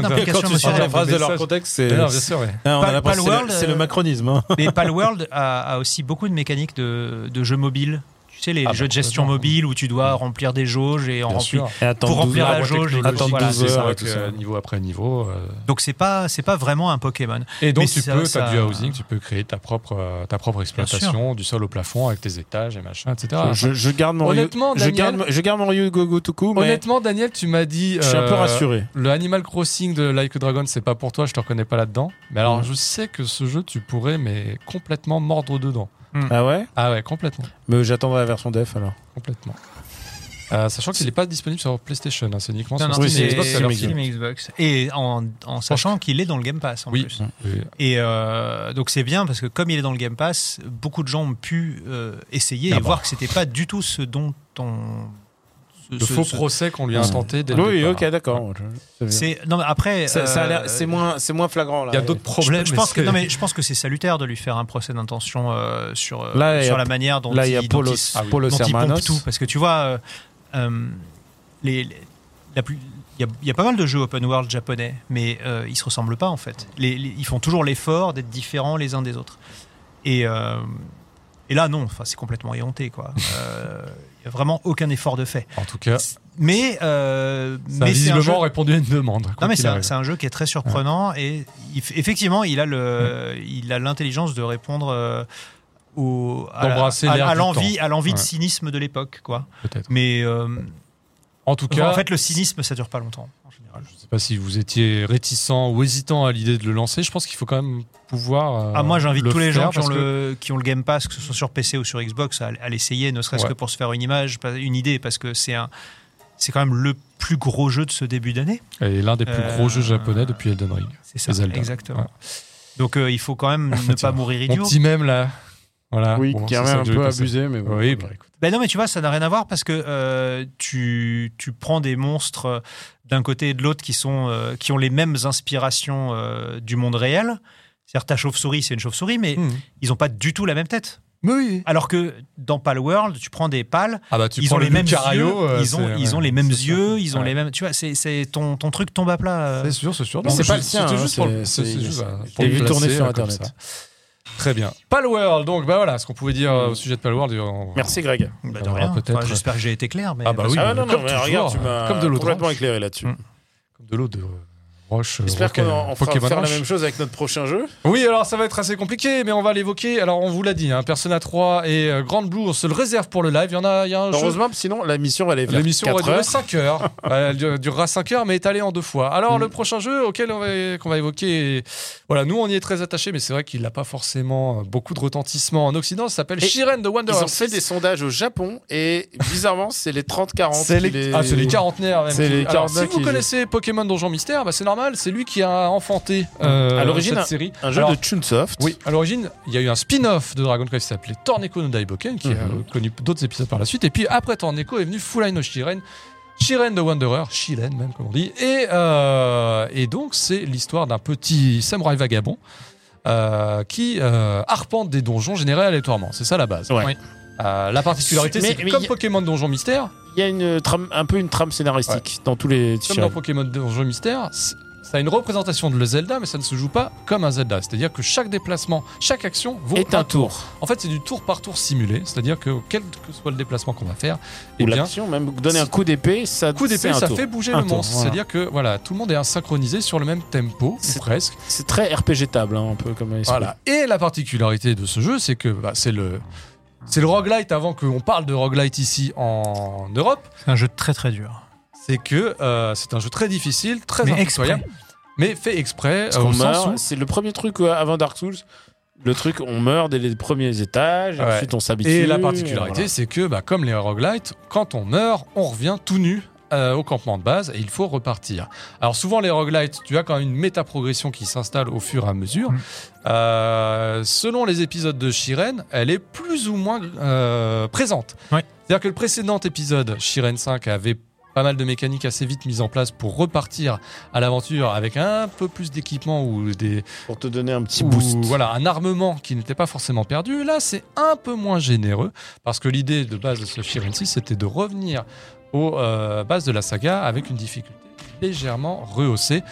d'implication émotionnelle. la phrase de leur contexte, c'est. non, bien sûr, ouais. On a Pal- l'impression que c'est Palworld, le- euh, macronisme. hein. Mais Palworld a, a aussi beaucoup de mécaniques de, de jeux mobiles. Tu sais, les Ah, jeux bah, de gestion complètement. mobile où tu dois remplir des jauges et en remplir. Et Pour remplir 12 la heures. jauge, attendre voilà, 12 c'est ça, heures et avec, tout ça. euh, niveau après niveau. euh, Donc c'est pas c'est pas vraiment un Pokémon. Et donc Mais tu ça- peux, ça- tu as du housing, tu peux créer ta propre, euh, ta propre exploitation, du sol au plafond avec tes étages et machin, etc. Je, je garde mon Ryu- Honnêtement, je Daniel- garde, je garde mon Ryu Gogo Tuku, mais Honnêtement, Daniel, tu m'as dit. je suis un peu euh, rassuré. Le Animal Crossing de Like a Dragon, c'est pas pour toi, je te reconnais pas là-dedans. Mais alors, Mm. je sais que ce jeu, tu pourrais, mais complètement mordre dedans. Ah ouais Ah ouais, complètement. Mais j'attendrai la version def alors. Complètement. Euh, sachant qu'il n'est pas disponible sur PlayStation, hein, c'est uniquement Non, sur non, Oui, Steam Xbox. Steam et Xbox. Et en, en sachant qu'il est dans le Game Pass en Oui. plus. Oui. Et euh, donc c'est bien parce que comme il est dans le Game Pass, beaucoup de gens ont pu euh, essayer Ah et bah. voir que c'était pas du tout ce dont on. Ce- faux ce- procès qu'on lui a Mm. intenté dès le Oui, ok, d'accord. C'est non mais après. Euh, c'est moins, c'est moins flagrant. Il y a d'autres problèmes. je pense que c'est- non mais je pense que c'est salutaire de lui faire un procès d'intention euh, sur euh, sur a- la manière dont Là, il y Paulos, Ah pompe tout parce que tu vois euh, euh, les, les- la plus il y, a, il y a pas mal de jeux open world japonais, mais euh, ils se ressemblent pas en fait. Les- les- ils font toujours l'effort d'être différents les uns des autres. Et, euh, et là, non, enfin, c'est complètement éhonté, quoi. Euh, vraiment aucun effort de fait. En tout cas, Mais, euh, mais c'est un jeu- visiblement répondu à une demande. non mais c'est un, jeu qui est très surprenant et il effectivement il a le il a l'intelligence de répondre euh, au à l'envie à l'envie de cynisme de l'époque quoi. Peut-être. Mais euh, En tout cas, en fait le cynisme ça dure pas longtemps sais pas si vous étiez réticent ou hésitant à l'idée de le lancer. Je pense qu'il faut quand même pouvoir. euh, Ah moi j'invite le tous les gens qui ont que- le qui ont le Game Pass que ce soit sur PC ou sur Xbox à, à l'essayer ne serait-ce Ouais. que pour se faire une image une idée parce que c'est un c'est quand même le plus gros jeu de ce début d'année. Et l'un des plus Euh, gros jeux japonais depuis Elden Ring. C'est ça Zelda. exactement. Ouais. Donc euh, il faut quand même ne pas mourir idiot. petit même là. Voilà. Oui, Bon, qui ça un peu abusé, mais bon. Oui, bah écoute. Ben non, mais tu vois, ça n'a rien à voir parce que euh, tu, tu prends des monstres euh, d'un côté et de l'autre qui, sont, euh, qui ont les mêmes inspirations euh, du monde réel. C'est-à-dire, ta chauve-souris, c'est une chauve-souris, mais Hmm. ils n'ont pas du tout la même tête. Oui. Alors que dans Palworld, tu prends des pales, Ah bah tu ils ont le les mêmes yeux, euh, ils ont, ils ont ouais, les mêmes yeux, ils ont Ouais. les mêmes. Tu vois, c'est, c'est ton, ton truc tombe à plat. euh. C'est sûr, c'est sûr. C'est pas le sien, hein, juste pour le- c'est- juste, pour le vu tourner sur Internet. Très bien. Palworld, donc bah voilà ce qu'on pouvait dire euh, au sujet de Palworld. on- Merci Greg. Bah, de rien. peut-être- Enfin, j'espère que j'ai été clair. Mais Ah bah oui. Ah non, non, comme mais toujours, regarde, tu m'as comme de l'eau de complètement éclairé là-dessus. Mm. Comme de l'eau de roche. euh, J'espère qu'on en- fera Pokémon faire la même chose avec notre prochain jeu. Oui, alors ça va être assez compliqué, mais on va l'évoquer. Alors on vous l'a dit, hein, Persona 3 et euh, Grand Blue, on se le réserve pour le live. Il y en a, il y a un jeu- Heureusement, sinon la mission elle est vers L'émission va 4 durer heures. 5 heures. Elle dur- durera 5 heures, mais étalée en deux fois. Alors, Mm. le prochain jeu auquel on va, qu'on va évoquer, voilà, nous on y est très attachés, mais c'est vrai qu'il n'a pas forcément euh, beaucoup de retentissement en Occident. Ça s'appelle Shiren de Wonder Ils ont fait des sondages au Japon et bizarrement, c'est les 30-40. C'est qui les... Ah, c'est les quarantenaires même. Qui- les Alors, si vous connaissez Pokémon Donjon Mystère, bah, c'est normal mal. C'est lui qui a enfanté euh, À l'origine, cette série. Un jeu Alors, de Chunsoft. Oui, à l'origine, il y a eu un spin-off de Dragon Quest qui s'appelait Torneko no Daiboken, qui a Mhm. euh, connu d'autres épisodes par la suite. Et puis après Torneko est venu Furai no Shiren, Shiren the Wanderer, Shiren même comme on dit. Et, euh, et donc c'est l'histoire d'un petit samouraï vagabond euh, qui euh, arpente des donjons générés aléatoirement. C'est ça la base. Ouais. Oui. Euh, la particularité, c'est que comme a- Pokémon Donjon Mystère, Il y a une trame, un peu une trame scénaristique dans tous les comme dans Pokémon Donjon Mystère, ça a une représentation de le Zelda, mais ça ne se joue pas comme un Zelda. C'est-à-dire que chaque déplacement, chaque action vaut est un tour. En fait, c'est du tour par tour simulé, c'est-à-dire que quel que soit le déplacement qu'on va faire, eh Ou l'action, même donner un coup d'épée, ça coup d'épée, ça tour. fait bouger Un le monstre. voilà. C'est-à-dire que voilà, tout le monde est synchronisé sur le même tempo, ou C'est- presque. C'est très RPG-table, hein, un peu comme esprit. Voilà. Et la particularité de ce jeu, c'est que bah, c'est le c'est le roguelite avant qu'on parle de roguelite ici en Europe, C'est un jeu très très dur. C'est que euh, c'est un jeu très difficile, très Mais exprès. mais fait exprès Parce euh, meurt, où c'est le premier truc euh, avant Dark Souls. Le truc, on meurt dès les premiers étages, Ouais. ensuite on s'habitue. Et la particularité, voilà. c'est que, bah, comme les roguelites, quand on meurt, on revient tout nu euh, au campement de base et il faut repartir. Alors souvent les roguelites, tu as quand même une méta-progression qui s'installe au fur et à mesure. Mm. Euh, selon les épisodes de Shiren, elle est plus ou moins euh, présente. Ouais. C'est-à-dire que le précédent épisode, Shiren 5, avait pas mal de mécaniques assez vite mises en place pour repartir à l'aventure avec un peu plus d'équipement ou des, Pour te donner un petit ou, boost. Voilà, un armement qui n'était pas forcément perdu. Là, c'est un peu moins généreux parce que l'idée de base de ce Shiren 6, c'était de revenir aux euh, bases de la saga avec une difficulté légèrement rehaussée.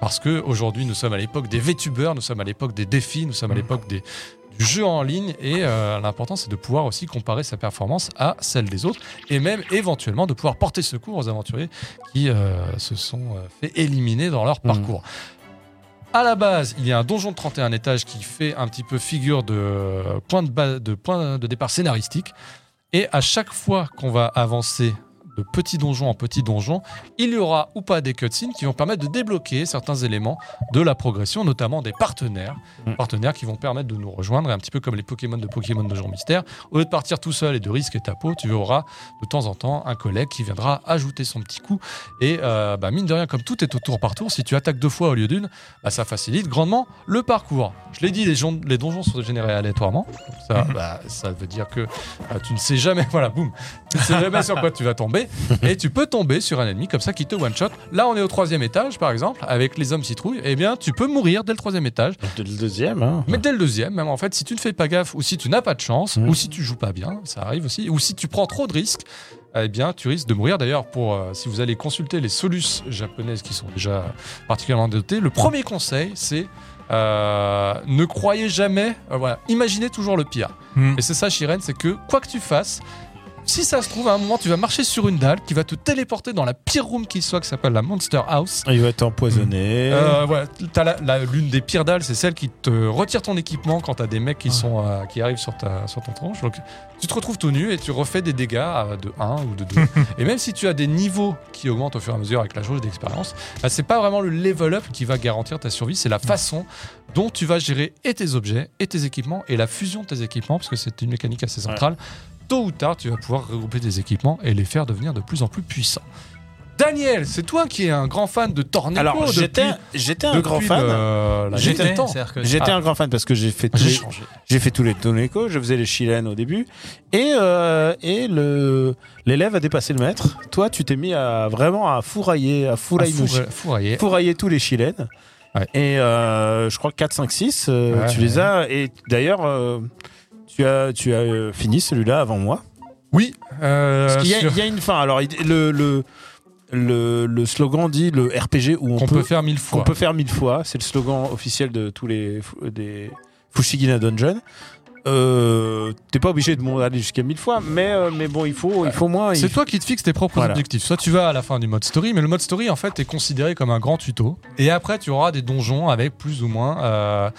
Parce que aujourd'hui, nous sommes à l'époque des VTubers, nous sommes à l'époque des défis, nous sommes à Mhm. l'époque des, du jeu en ligne et euh, l'important c'est de pouvoir aussi comparer sa performance à celle des autres et même éventuellement de pouvoir porter secours aux aventuriers qui euh, se sont euh, fait éliminer dans leur Mhm. parcours. À la base, il y a un donjon de 31 étages qui fait un petit peu figure de point de, ba- de, point de départ scénaristique. Et à chaque fois qu'on va avancer de petit donjon en petit donjon, il y aura ou pas des cutscenes qui vont permettre de débloquer certains éléments de la progression, notamment des partenaires. Mm. Partenaires qui vont permettre de nous rejoindre, un petit peu comme les Pokémon de Pokémon de Jour Mystère. Au lieu de partir tout seul et de risquer ta peau, tu auras de temps en temps un collègue qui viendra ajouter son petit coup. Et euh, bah, mine de rien, comme tout est au tour par tour, si tu attaques deux fois au lieu d'une, bah, ça facilite grandement le parcours. Je l'ai dit, les, jon- les donjons sont générés aléatoirement. Donc ça, Mhm. bah, ça veut dire que euh, tu ne sais jamais, voilà, boum, tu ne sais jamais sur quoi tu vas tomber. Et tu peux tomber sur un ennemi comme ça qui te one-shot. Là, on est au troisième étage, par exemple, avec les hommes citrouilles. Eh bien, tu peux mourir dès le troisième étage. Le deuxième, hein. Mais dès le deuxième, même en fait, si tu ne fais pas gaffe ou si tu n'as pas de chance Mhm. ou si tu joues pas bien, ça arrive aussi, ou si tu prends trop de risques, eh bien, tu risques de mourir. D'ailleurs, pour euh, si vous allez consulter les solus japonaises qui sont déjà particulièrement dotées, le premier conseil, c'est euh, ne croyez jamais, euh, voilà, imaginez toujours le pire. Hmm. Et c'est ça, Shiren, c'est que quoi que tu fasses, si ça se trouve, à un moment, tu vas marcher sur une dalle qui va te téléporter dans la pire room qui soit, qui s'appelle la Monster House. Il va être empoisonné. Euh, voilà, t'as la- la- l'une des pires dalles, c'est celle qui te retire ton équipement quand t'as des mecs qui Ouais. sont euh, qui arrivent sur ta sur ton tronche. Donc tu te retrouves tout nu et tu refais des dégâts de 1 ou de 2. et même si tu as des niveaux qui augmentent au fur et à mesure avec la jauge d'expérience, bah, c'est pas vraiment le level up qui va garantir ta survie, c'est la façon dont tu vas gérer et tes objets et tes équipements et la fusion de tes équipements parce que c'est une mécanique assez centrale. Tôt ou tard, tu vas pouvoir regrouper tes équipements et les faire devenir de plus en plus puissants. Daniel, c'est toi qui es un grand fan de Tornado. Alors, depuis- j'étais j'étais un grand fan. J'étais, des Ah. un grand fan parce que j'ai fait tous J'ai les, changé. j'ai fait tous les Toneko, je faisais les chilènes au début et euh, et le l'élève a dépassé le maître. Toi, tu t'es mis à vraiment à fourrailler, à fourrailler, fourra- fourrailler. fourrailler tous les chilènes. Ouais. Et euh, je crois que 4 5 6 euh, Ouais, tu ouais. les as et d'ailleurs euh, tu as tu as euh, fini celui-là avant moi. Oui. euh, Parce qu'il y, a- sur- il y a une fin. Alors il- le le le, le slogan dit le RPG où on qu'on peut, peut faire mille qu'on fois. peut faire mille fois. C'est le slogan officiel de tous les fou- des Fushigina Dungeon. Euh, T'es pas obligé de aller jusqu'à mille fois, mais, euh, mais bon, il faut, il faut moins. C'est toi qui te fixes tes propres Voilà. objectifs. Soit tu vas à la fin du mode story, mais le mode story en fait est considéré comme un grand tuto. Et après tu auras des donjons avec plus ou moins euh,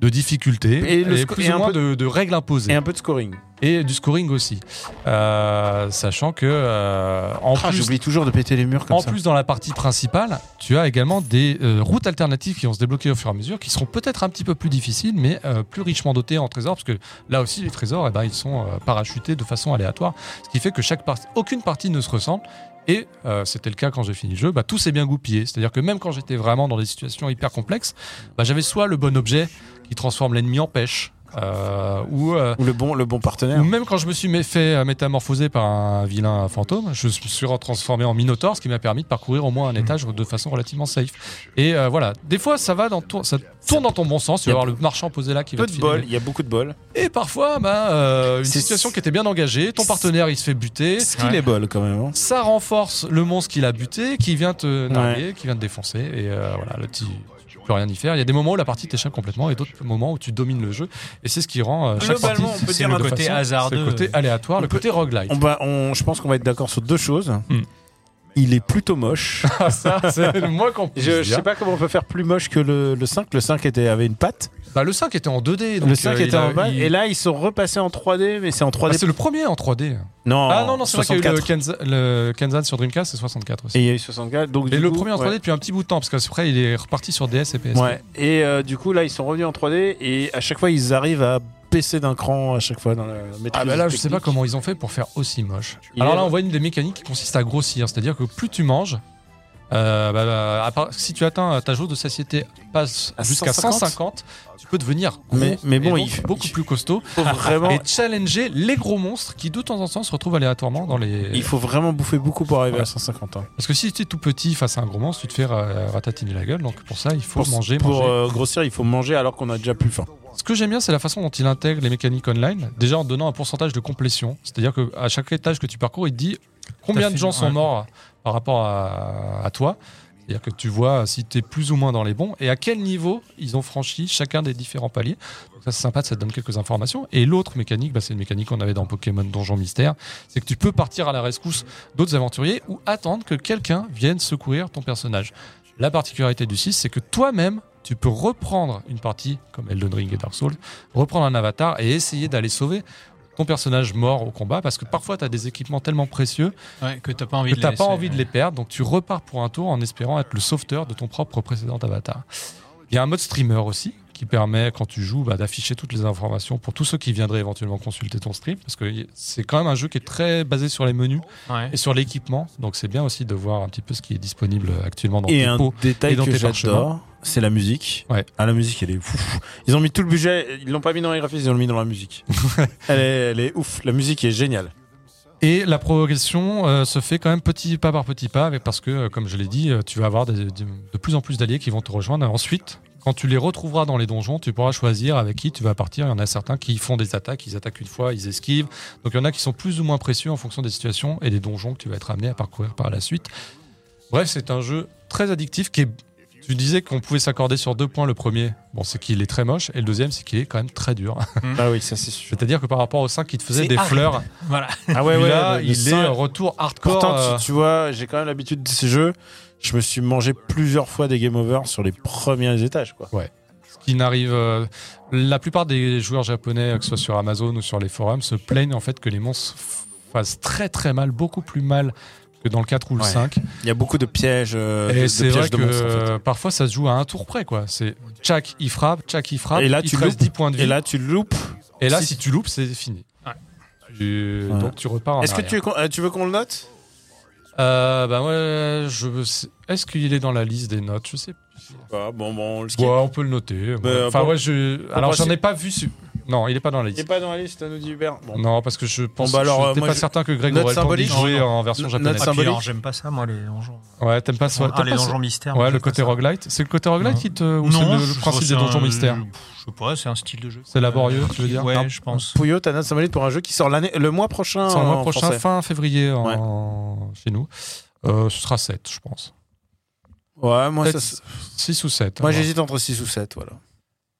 de difficultés Et et, le sco- plus et ou un moins peu- de, de règles imposées Et un peu de scoring. et du scoring aussi. Euh, sachant que euh, en Ah, plus J'oublie toujours de péter les murs comme En ça. plus, dans la partie principale, tu as également des euh, routes alternatives qui vont se débloquer au fur et à mesure, qui seront peut-être un petit peu plus difficiles, mais plus richement dotées en trésors, parce que là aussi, les trésors, eh ben, ils sont parachutés de façon aléatoire, ce qui fait que chaque partie, aucune partie ne se ressemble. Et euh, c'était le cas quand j'ai fini le jeu, bah, tout s'est bien goupillé. C'est-à-dire que même quand j'étais vraiment dans des situations hyper complexes, bah, j'avais soit le bon objet qui transforme l'ennemi en pêche, euh, ou, euh, Ou le bon, le bon partenaire. ou même quand je me suis fait euh, métamorphoser par un vilain fantôme, je me suis transformé en Minotaur, ce qui m'a permis de parcourir au moins un étage de façon relativement safe. Et euh, voilà, des fois ça va dans ton, ça tourne dans ton bon sens. Tu vas a avoir le marchand posé là qui va te de bol, il y a beaucoup de bol. Et parfois, bah, une situation qui était bien engagée, ton partenaire il se fait buter. Skill et bol quand même. hein. Ça renforce le monstre qui l'a buté, qui vient te narguer, qui vient te défoncer. Et voilà, le petit. Tu peux rien y faire. Il y a des moments où la partie t'échappe complètement et d'autres moments où tu domines le jeu. Et c'est ce qui rend euh, chaque Globalement, partie on peut C'est dire le côté façon- hasardeux. C'est le côté aléatoire, On le peut- côté roguelike. On va, on, je pense qu'on va être d'accord sur deux choses. Hmm. Il est plutôt moche. Ah, ça, c'est le moins qu'on puisse je, je sais pas comment on peut faire plus moche que le, le 5. Le 5 était, avait une patte. Bah, le 5 était en 2D. Donc le 5 euh, était il a- en bas. il- Et là, ils sont repassés en 3D, mais c'est en Ah, 3D. c'est le premier en 3D. non, ah non, non, c'est vrai qu'il y a eu le 64. Kenza- le Kenzan sur Dreamcast, c'est 64 aussi. Et Et, il y a eu 64. Donc, du le coup, premier en 3D ouais. depuis un petit bout de temps, parce qu'après il est reparti sur DS et PSP. Ouais. Et euh, du coup, là, ils sont revenus en 3D. Et à chaque fois, ils arrivent à baisser d'un cran à chaque fois dans la maîtrise. Ah bah là, je sais pas comment ils ont fait pour faire aussi moche. Alors là, on voit une des mécaniques qui consiste à grossir, c'est-à-dire que plus tu manges, euh, bah, bah, à part- si tu atteins ta jauge de satiété passe À jusqu'à 150, 150, tu peux devenir gros, Mais- mais bon, et donc il- beaucoup il- plus costaud faut vraiment, et challenger les gros monstres qui de temps en temps se retrouvent aléatoirement dans les. il faut vraiment bouffer beaucoup pour arriver Ouais. à 150 ans. Parce que si tu es tout petit face à un gros monstre, tu te fais ra- ratatiner la gueule. Donc pour ça, il faut Pour, manger, pour manger. euh, grossir, il faut manger alors qu'on a déjà plus faim. Ce que j'aime bien, c'est la façon dont il intègre les mécaniques online. Déjà en donnant un pourcentage de complétion. C'est-à-dire qu'à chaque étage que tu parcours, il te dit combien de gens sont ouais. morts par rapport à, toi. C'est-à-dire que tu vois si tu es plus ou moins dans les bons et à quel niveau ils ont franchi chacun des différents paliers. Donc ça, c'est sympa, ça te donne quelques informations. Et l'autre mécanique, bah, c'est une mécanique qu'on avait dans Pokémon Donjon Mystère. C'est que tu peux partir à la rescousse d'autres aventuriers ou attendre que quelqu'un vienne secourir ton personnage. La particularité du 6, c'est que toi-même, tu peux reprendre une partie, comme Elden Ring et Dark Souls, reprendre un avatar et essayer d'aller sauver ton personnage mort au combat parce que parfois tu as des équipements tellement précieux Ouais, que t'as pas envie que de pas envie de les perdre donc tu repars pour un tour en espérant être le sauveteur de ton propre précédent avatar. Il y a un mode streamer aussi qui permet quand tu joues bah, d'afficher toutes les informations pour tous ceux qui viendraient éventuellement consulter ton stream parce que c'est quand même un jeu qui est très basé sur les menus Ouais. et sur l'équipement donc c'est bien aussi de voir un petit peu ce qui est disponible actuellement dans Et tes un pots. détail et dans que tes j'adore, c'est la musique. Ouais. Ah, la musique, elle est fou. Ils ont mis tout le budget, ils l'ont pas mis dans les graphismes, ils l'ont mis dans la musique. elle, est, elle est ouf. La musique est géniale. Et la progression euh, se fait quand même petit pas par petit pas, avec- parce que, euh, comme je l'ai dit, euh, tu vas avoir des- des- de plus en plus d'alliés qui vont te rejoindre. Ensuite, quand tu les retrouveras dans les donjons, tu pourras choisir avec qui tu vas partir. Il y en a certains qui font des attaques, ils attaquent une fois, ils esquivent. Donc il y en a qui sont plus ou moins précieux en fonction des situations et des donjons que tu vas être amené à parcourir par la suite. Bref, c'est un jeu très addictif qui est. Tu disais qu'on pouvait s'accorder sur deux points. Le premier, bon, c'est qu'il est très moche, et le deuxième, c'est qu'il est quand même très dur. Ah oui, ça c'est sûr. C'est-à-dire que par rapport au 5 qui te faisait des fleurs, Voilà. Ah ouais, ouais, là, le- le il est retour hardcore. Pourtant, euh, tu, tu vois, j'ai quand même l'habitude de ces jeux. Je me suis mangé plusieurs fois des game over sur les premiers étages, quoi. qui n'arrive. euh, la plupart des joueurs japonais, que ce soit sur Amazon ou sur les forums, se plaignent en fait que les monstres f- fassent très très mal, beaucoup plus mal que dans le 4 ou le Ouais. 5. Il y a beaucoup de pièges, euh, de- Et de, c'est vrai de que monstres, en fait. parfois ça se joue à un tour près quoi. C'est Tchak il frappe, Tchak il frappe, Et là, il tu te reste loupes. 10 points de vie. Et là, tu loupes. Et là, si- si tu loupes, c'est fini. Ouais. Tu- Ouais. Donc tu repars en Est-ce que arrière. tu, es con- euh, tu veux qu'on le note? Euh, bah ouais, je Est-ce qu'il est dans la liste des notes? Je sais pas. Bah, Bon, bon, on le skip. Ouais, on peut le noter. Bah, enfin ouais, je. Alors j'en ai pas vu. su- Non, il est pas dans la Il liste. est pas dans la liste, nous dit Hubert. Bon. Non, parce que je pense bah alors, que euh, j'étais moi, pas je- certain que Greg aurait le temps d'y symbolique. jouer Non, en version japonaise. Ah, j'aime pas ça, moi, les donjons. Ouais, t'aimes pas ça Ah, les donjons mystères. Ouais, moi, le côté roguelite. C'est le côté roguelite qui te. Ou c'est Non, le, je principe des donjons mystères Je sais pas, c'est un style de jeu. C'est laborieux, tu veux dire Ouais, Non. je pense. Pouillot, t'as note symbolique pour un jeu qui sort l'année, le mois prochain. Le mois prochain, français. fin février en... chez nous. Euh, ce sera 7, je pense. Ouais, moi, ça, Peut-être se- 6 ou 7. moi j'hésite entre 6 ou 7, voilà.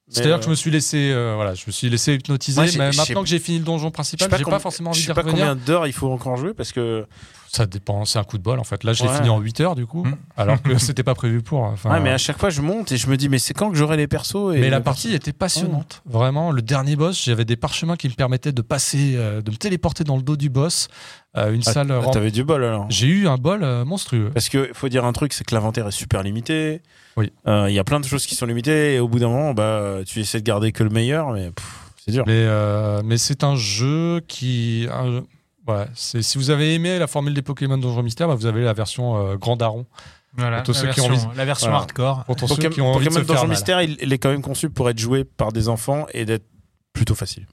C'est-à-dire que je me suis laissé, euh, voilà, je me suis laissé hypnotiser, Moi, j'ai- mais maintenant que j'ai fini le donjon principal, sais pas j'ai com- pas forcément Je envie sais pas revenir. combien d'heures il faut encore jouer parce que. Ça dépend, c'est un coup de bol en fait. Là, je l'ai Ouais. fini en 8 heures du coup, Hmm. alors que c'était pas prévu pour. Enfin, ouais, mais à chaque fois je monte et je me dis, mais c'est quand que j'aurai les persos et Mais la partie était passionnante. Vraiment, le dernier boss, j'avais des parchemins qui me permettaient de passer, euh, de me téléporter dans le dos du boss. Euh, une Ah, salle. ah, T'avais du bol alors. J'ai eu un bol euh, monstrueux. Parce que faut dire un truc, c'est que l'inventaire est super limité. Oui. Euh, Il y a plein de choses qui sont limitées et au bout d'un moment, bah, tu essaies de garder que le meilleur, mais c'est dur. Mais, euh, mais c'est un jeu qui. un- si vous avez aimé la formule des Pokémon Donjon Mystère, bah, vous avez la version euh, Grand Daron. Voilà, Pour tous la, ceux qui ont version, envie- la version Voilà. hardcore. Pour tous ceux qui ont envie de se Donjon. Mystère, il, il est quand même conçu pour être joué par des enfants et d'être plutôt facile.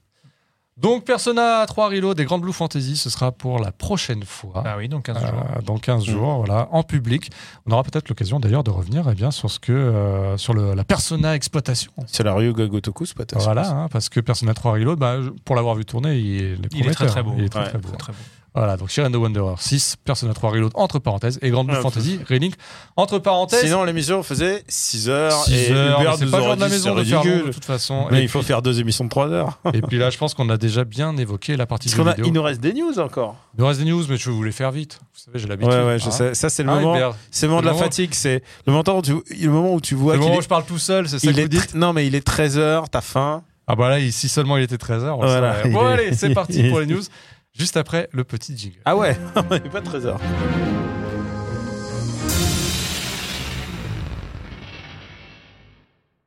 Donc Persona 3 Reload des Grandes Blue Fantasy, ce sera pour la prochaine fois. Ah oui, donc 15 Euh, jours. dans 15 jours, voilà, en public. On aura peut-être l'occasion d'ailleurs de revenir eh bien, sur ce que euh, sur le, la Persona exploitation. C'est la Ryuga Gotoku, ta Voilà, hein, parce que Persona 3 Reload, bah, pour l'avoir vu tourner, il est, Il est très, très beau. Il est très, Ouais, très beau. Très, très beau. Voilà, donc Shiren the Wanderer 6, Persona 3 Reload entre parenthèses et Grand Blue Ah, Fantasy Relink entre parenthèses. Sinon, l'émission faisait 6 heures 6 et heures, c'est pas le genre de la maison de faire long, de toute façon. Mais et, il faut faire deux émissions de 3 heures. et puis là, je pense qu'on a déjà bien évoqué la partie a, vidéo. il nous reste des news encore. Il nous reste des news, mais je les faire vite. Vous savez, j'ai l'habitude. Ouais, ouais, je sais. Ça, c'est le Ah, moment. C'est le moment de la fatigue. C'est le moment où tu, le moment où tu vois le qu'il moment où je parle tout seul, c'est ça que est vous dites non, mais il est 13h, t'as faim. Ah bah là, si seulement il était 13h, on le Voilà, Bon allez, c'est parti pour les news. Juste après le petit jingle. Ah ouais, il est pas 13h.